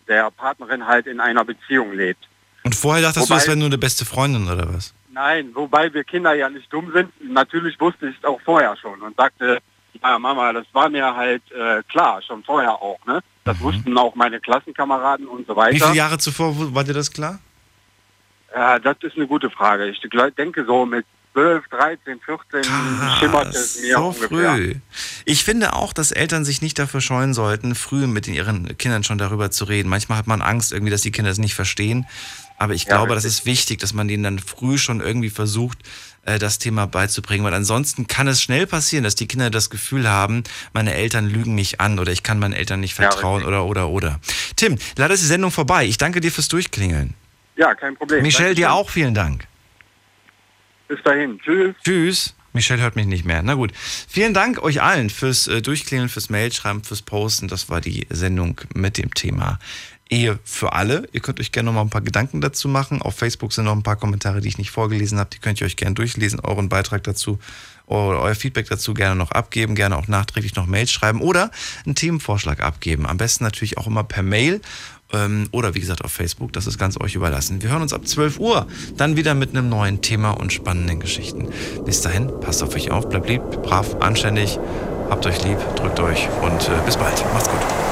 der Partnerin halt in einer Beziehung lebt. Und vorher dachtest du, Wobei- das wäre nur eine beste Freundin oder was? Nein, wobei wir Kinder ja nicht dumm sind. Natürlich wusste ich es auch vorher schon und sagte, ja Mama, das war mir halt äh, klar, schon vorher auch. Ne? Das wussten auch meine Klassenkameraden und so weiter. Mhm. Wie viele Jahre zuvor war dir das klar? Ja, das ist eine gute Frage. Ich denke so mit 12, 13, 14 schimmert es mir so ungefähr. früh. Ich finde auch, dass Eltern sich nicht dafür scheuen sollten, früh mit ihren Kindern schon darüber zu reden. Manchmal hat man Angst, irgendwie, dass die Kinder es nicht verstehen. Aber ich Ja, glaube, das richtig. ist wichtig, dass man denen dann früh schon irgendwie versucht, äh, das Thema beizubringen. Weil ansonsten kann es schnell passieren, dass die Kinder das Gefühl haben, meine Eltern lügen mich an oder ich kann meinen Eltern nicht Ja, vertrauen oder, oder, oder. Tim, leider ist die Sendung vorbei. Ich danke dir fürs Durchklingeln. Ja, kein Problem. Michelle, dir auch vielen Dank. Bis dahin. Tschüss. Tschüss. Michelle hört mich nicht mehr. Na gut. Vielen Dank euch allen fürs äh, Durchklingeln, fürs Mailschreiben, fürs Posten. Das war die Sendung mit dem Thema Ehe für alle. Ihr könnt euch gerne noch mal ein paar Gedanken dazu machen. Auf Facebook sind noch ein paar Kommentare, die ich nicht vorgelesen habe. Die könnt ihr euch gerne durchlesen, euren Beitrag dazu oder euer Feedback dazu gerne noch abgeben, gerne auch nachträglich noch Mails schreiben oder einen Themenvorschlag abgeben. Am besten natürlich auch immer per Mail oder wie gesagt auf Facebook. Das ist ganz euch überlassen. Wir hören uns ab 12 Uhr dann wieder mit einem neuen Thema und spannenden Geschichten. Bis dahin, passt auf euch auf, bleibt lieb, brav, anständig, habt euch lieb, drückt euch und äh, bis bald. Macht's gut.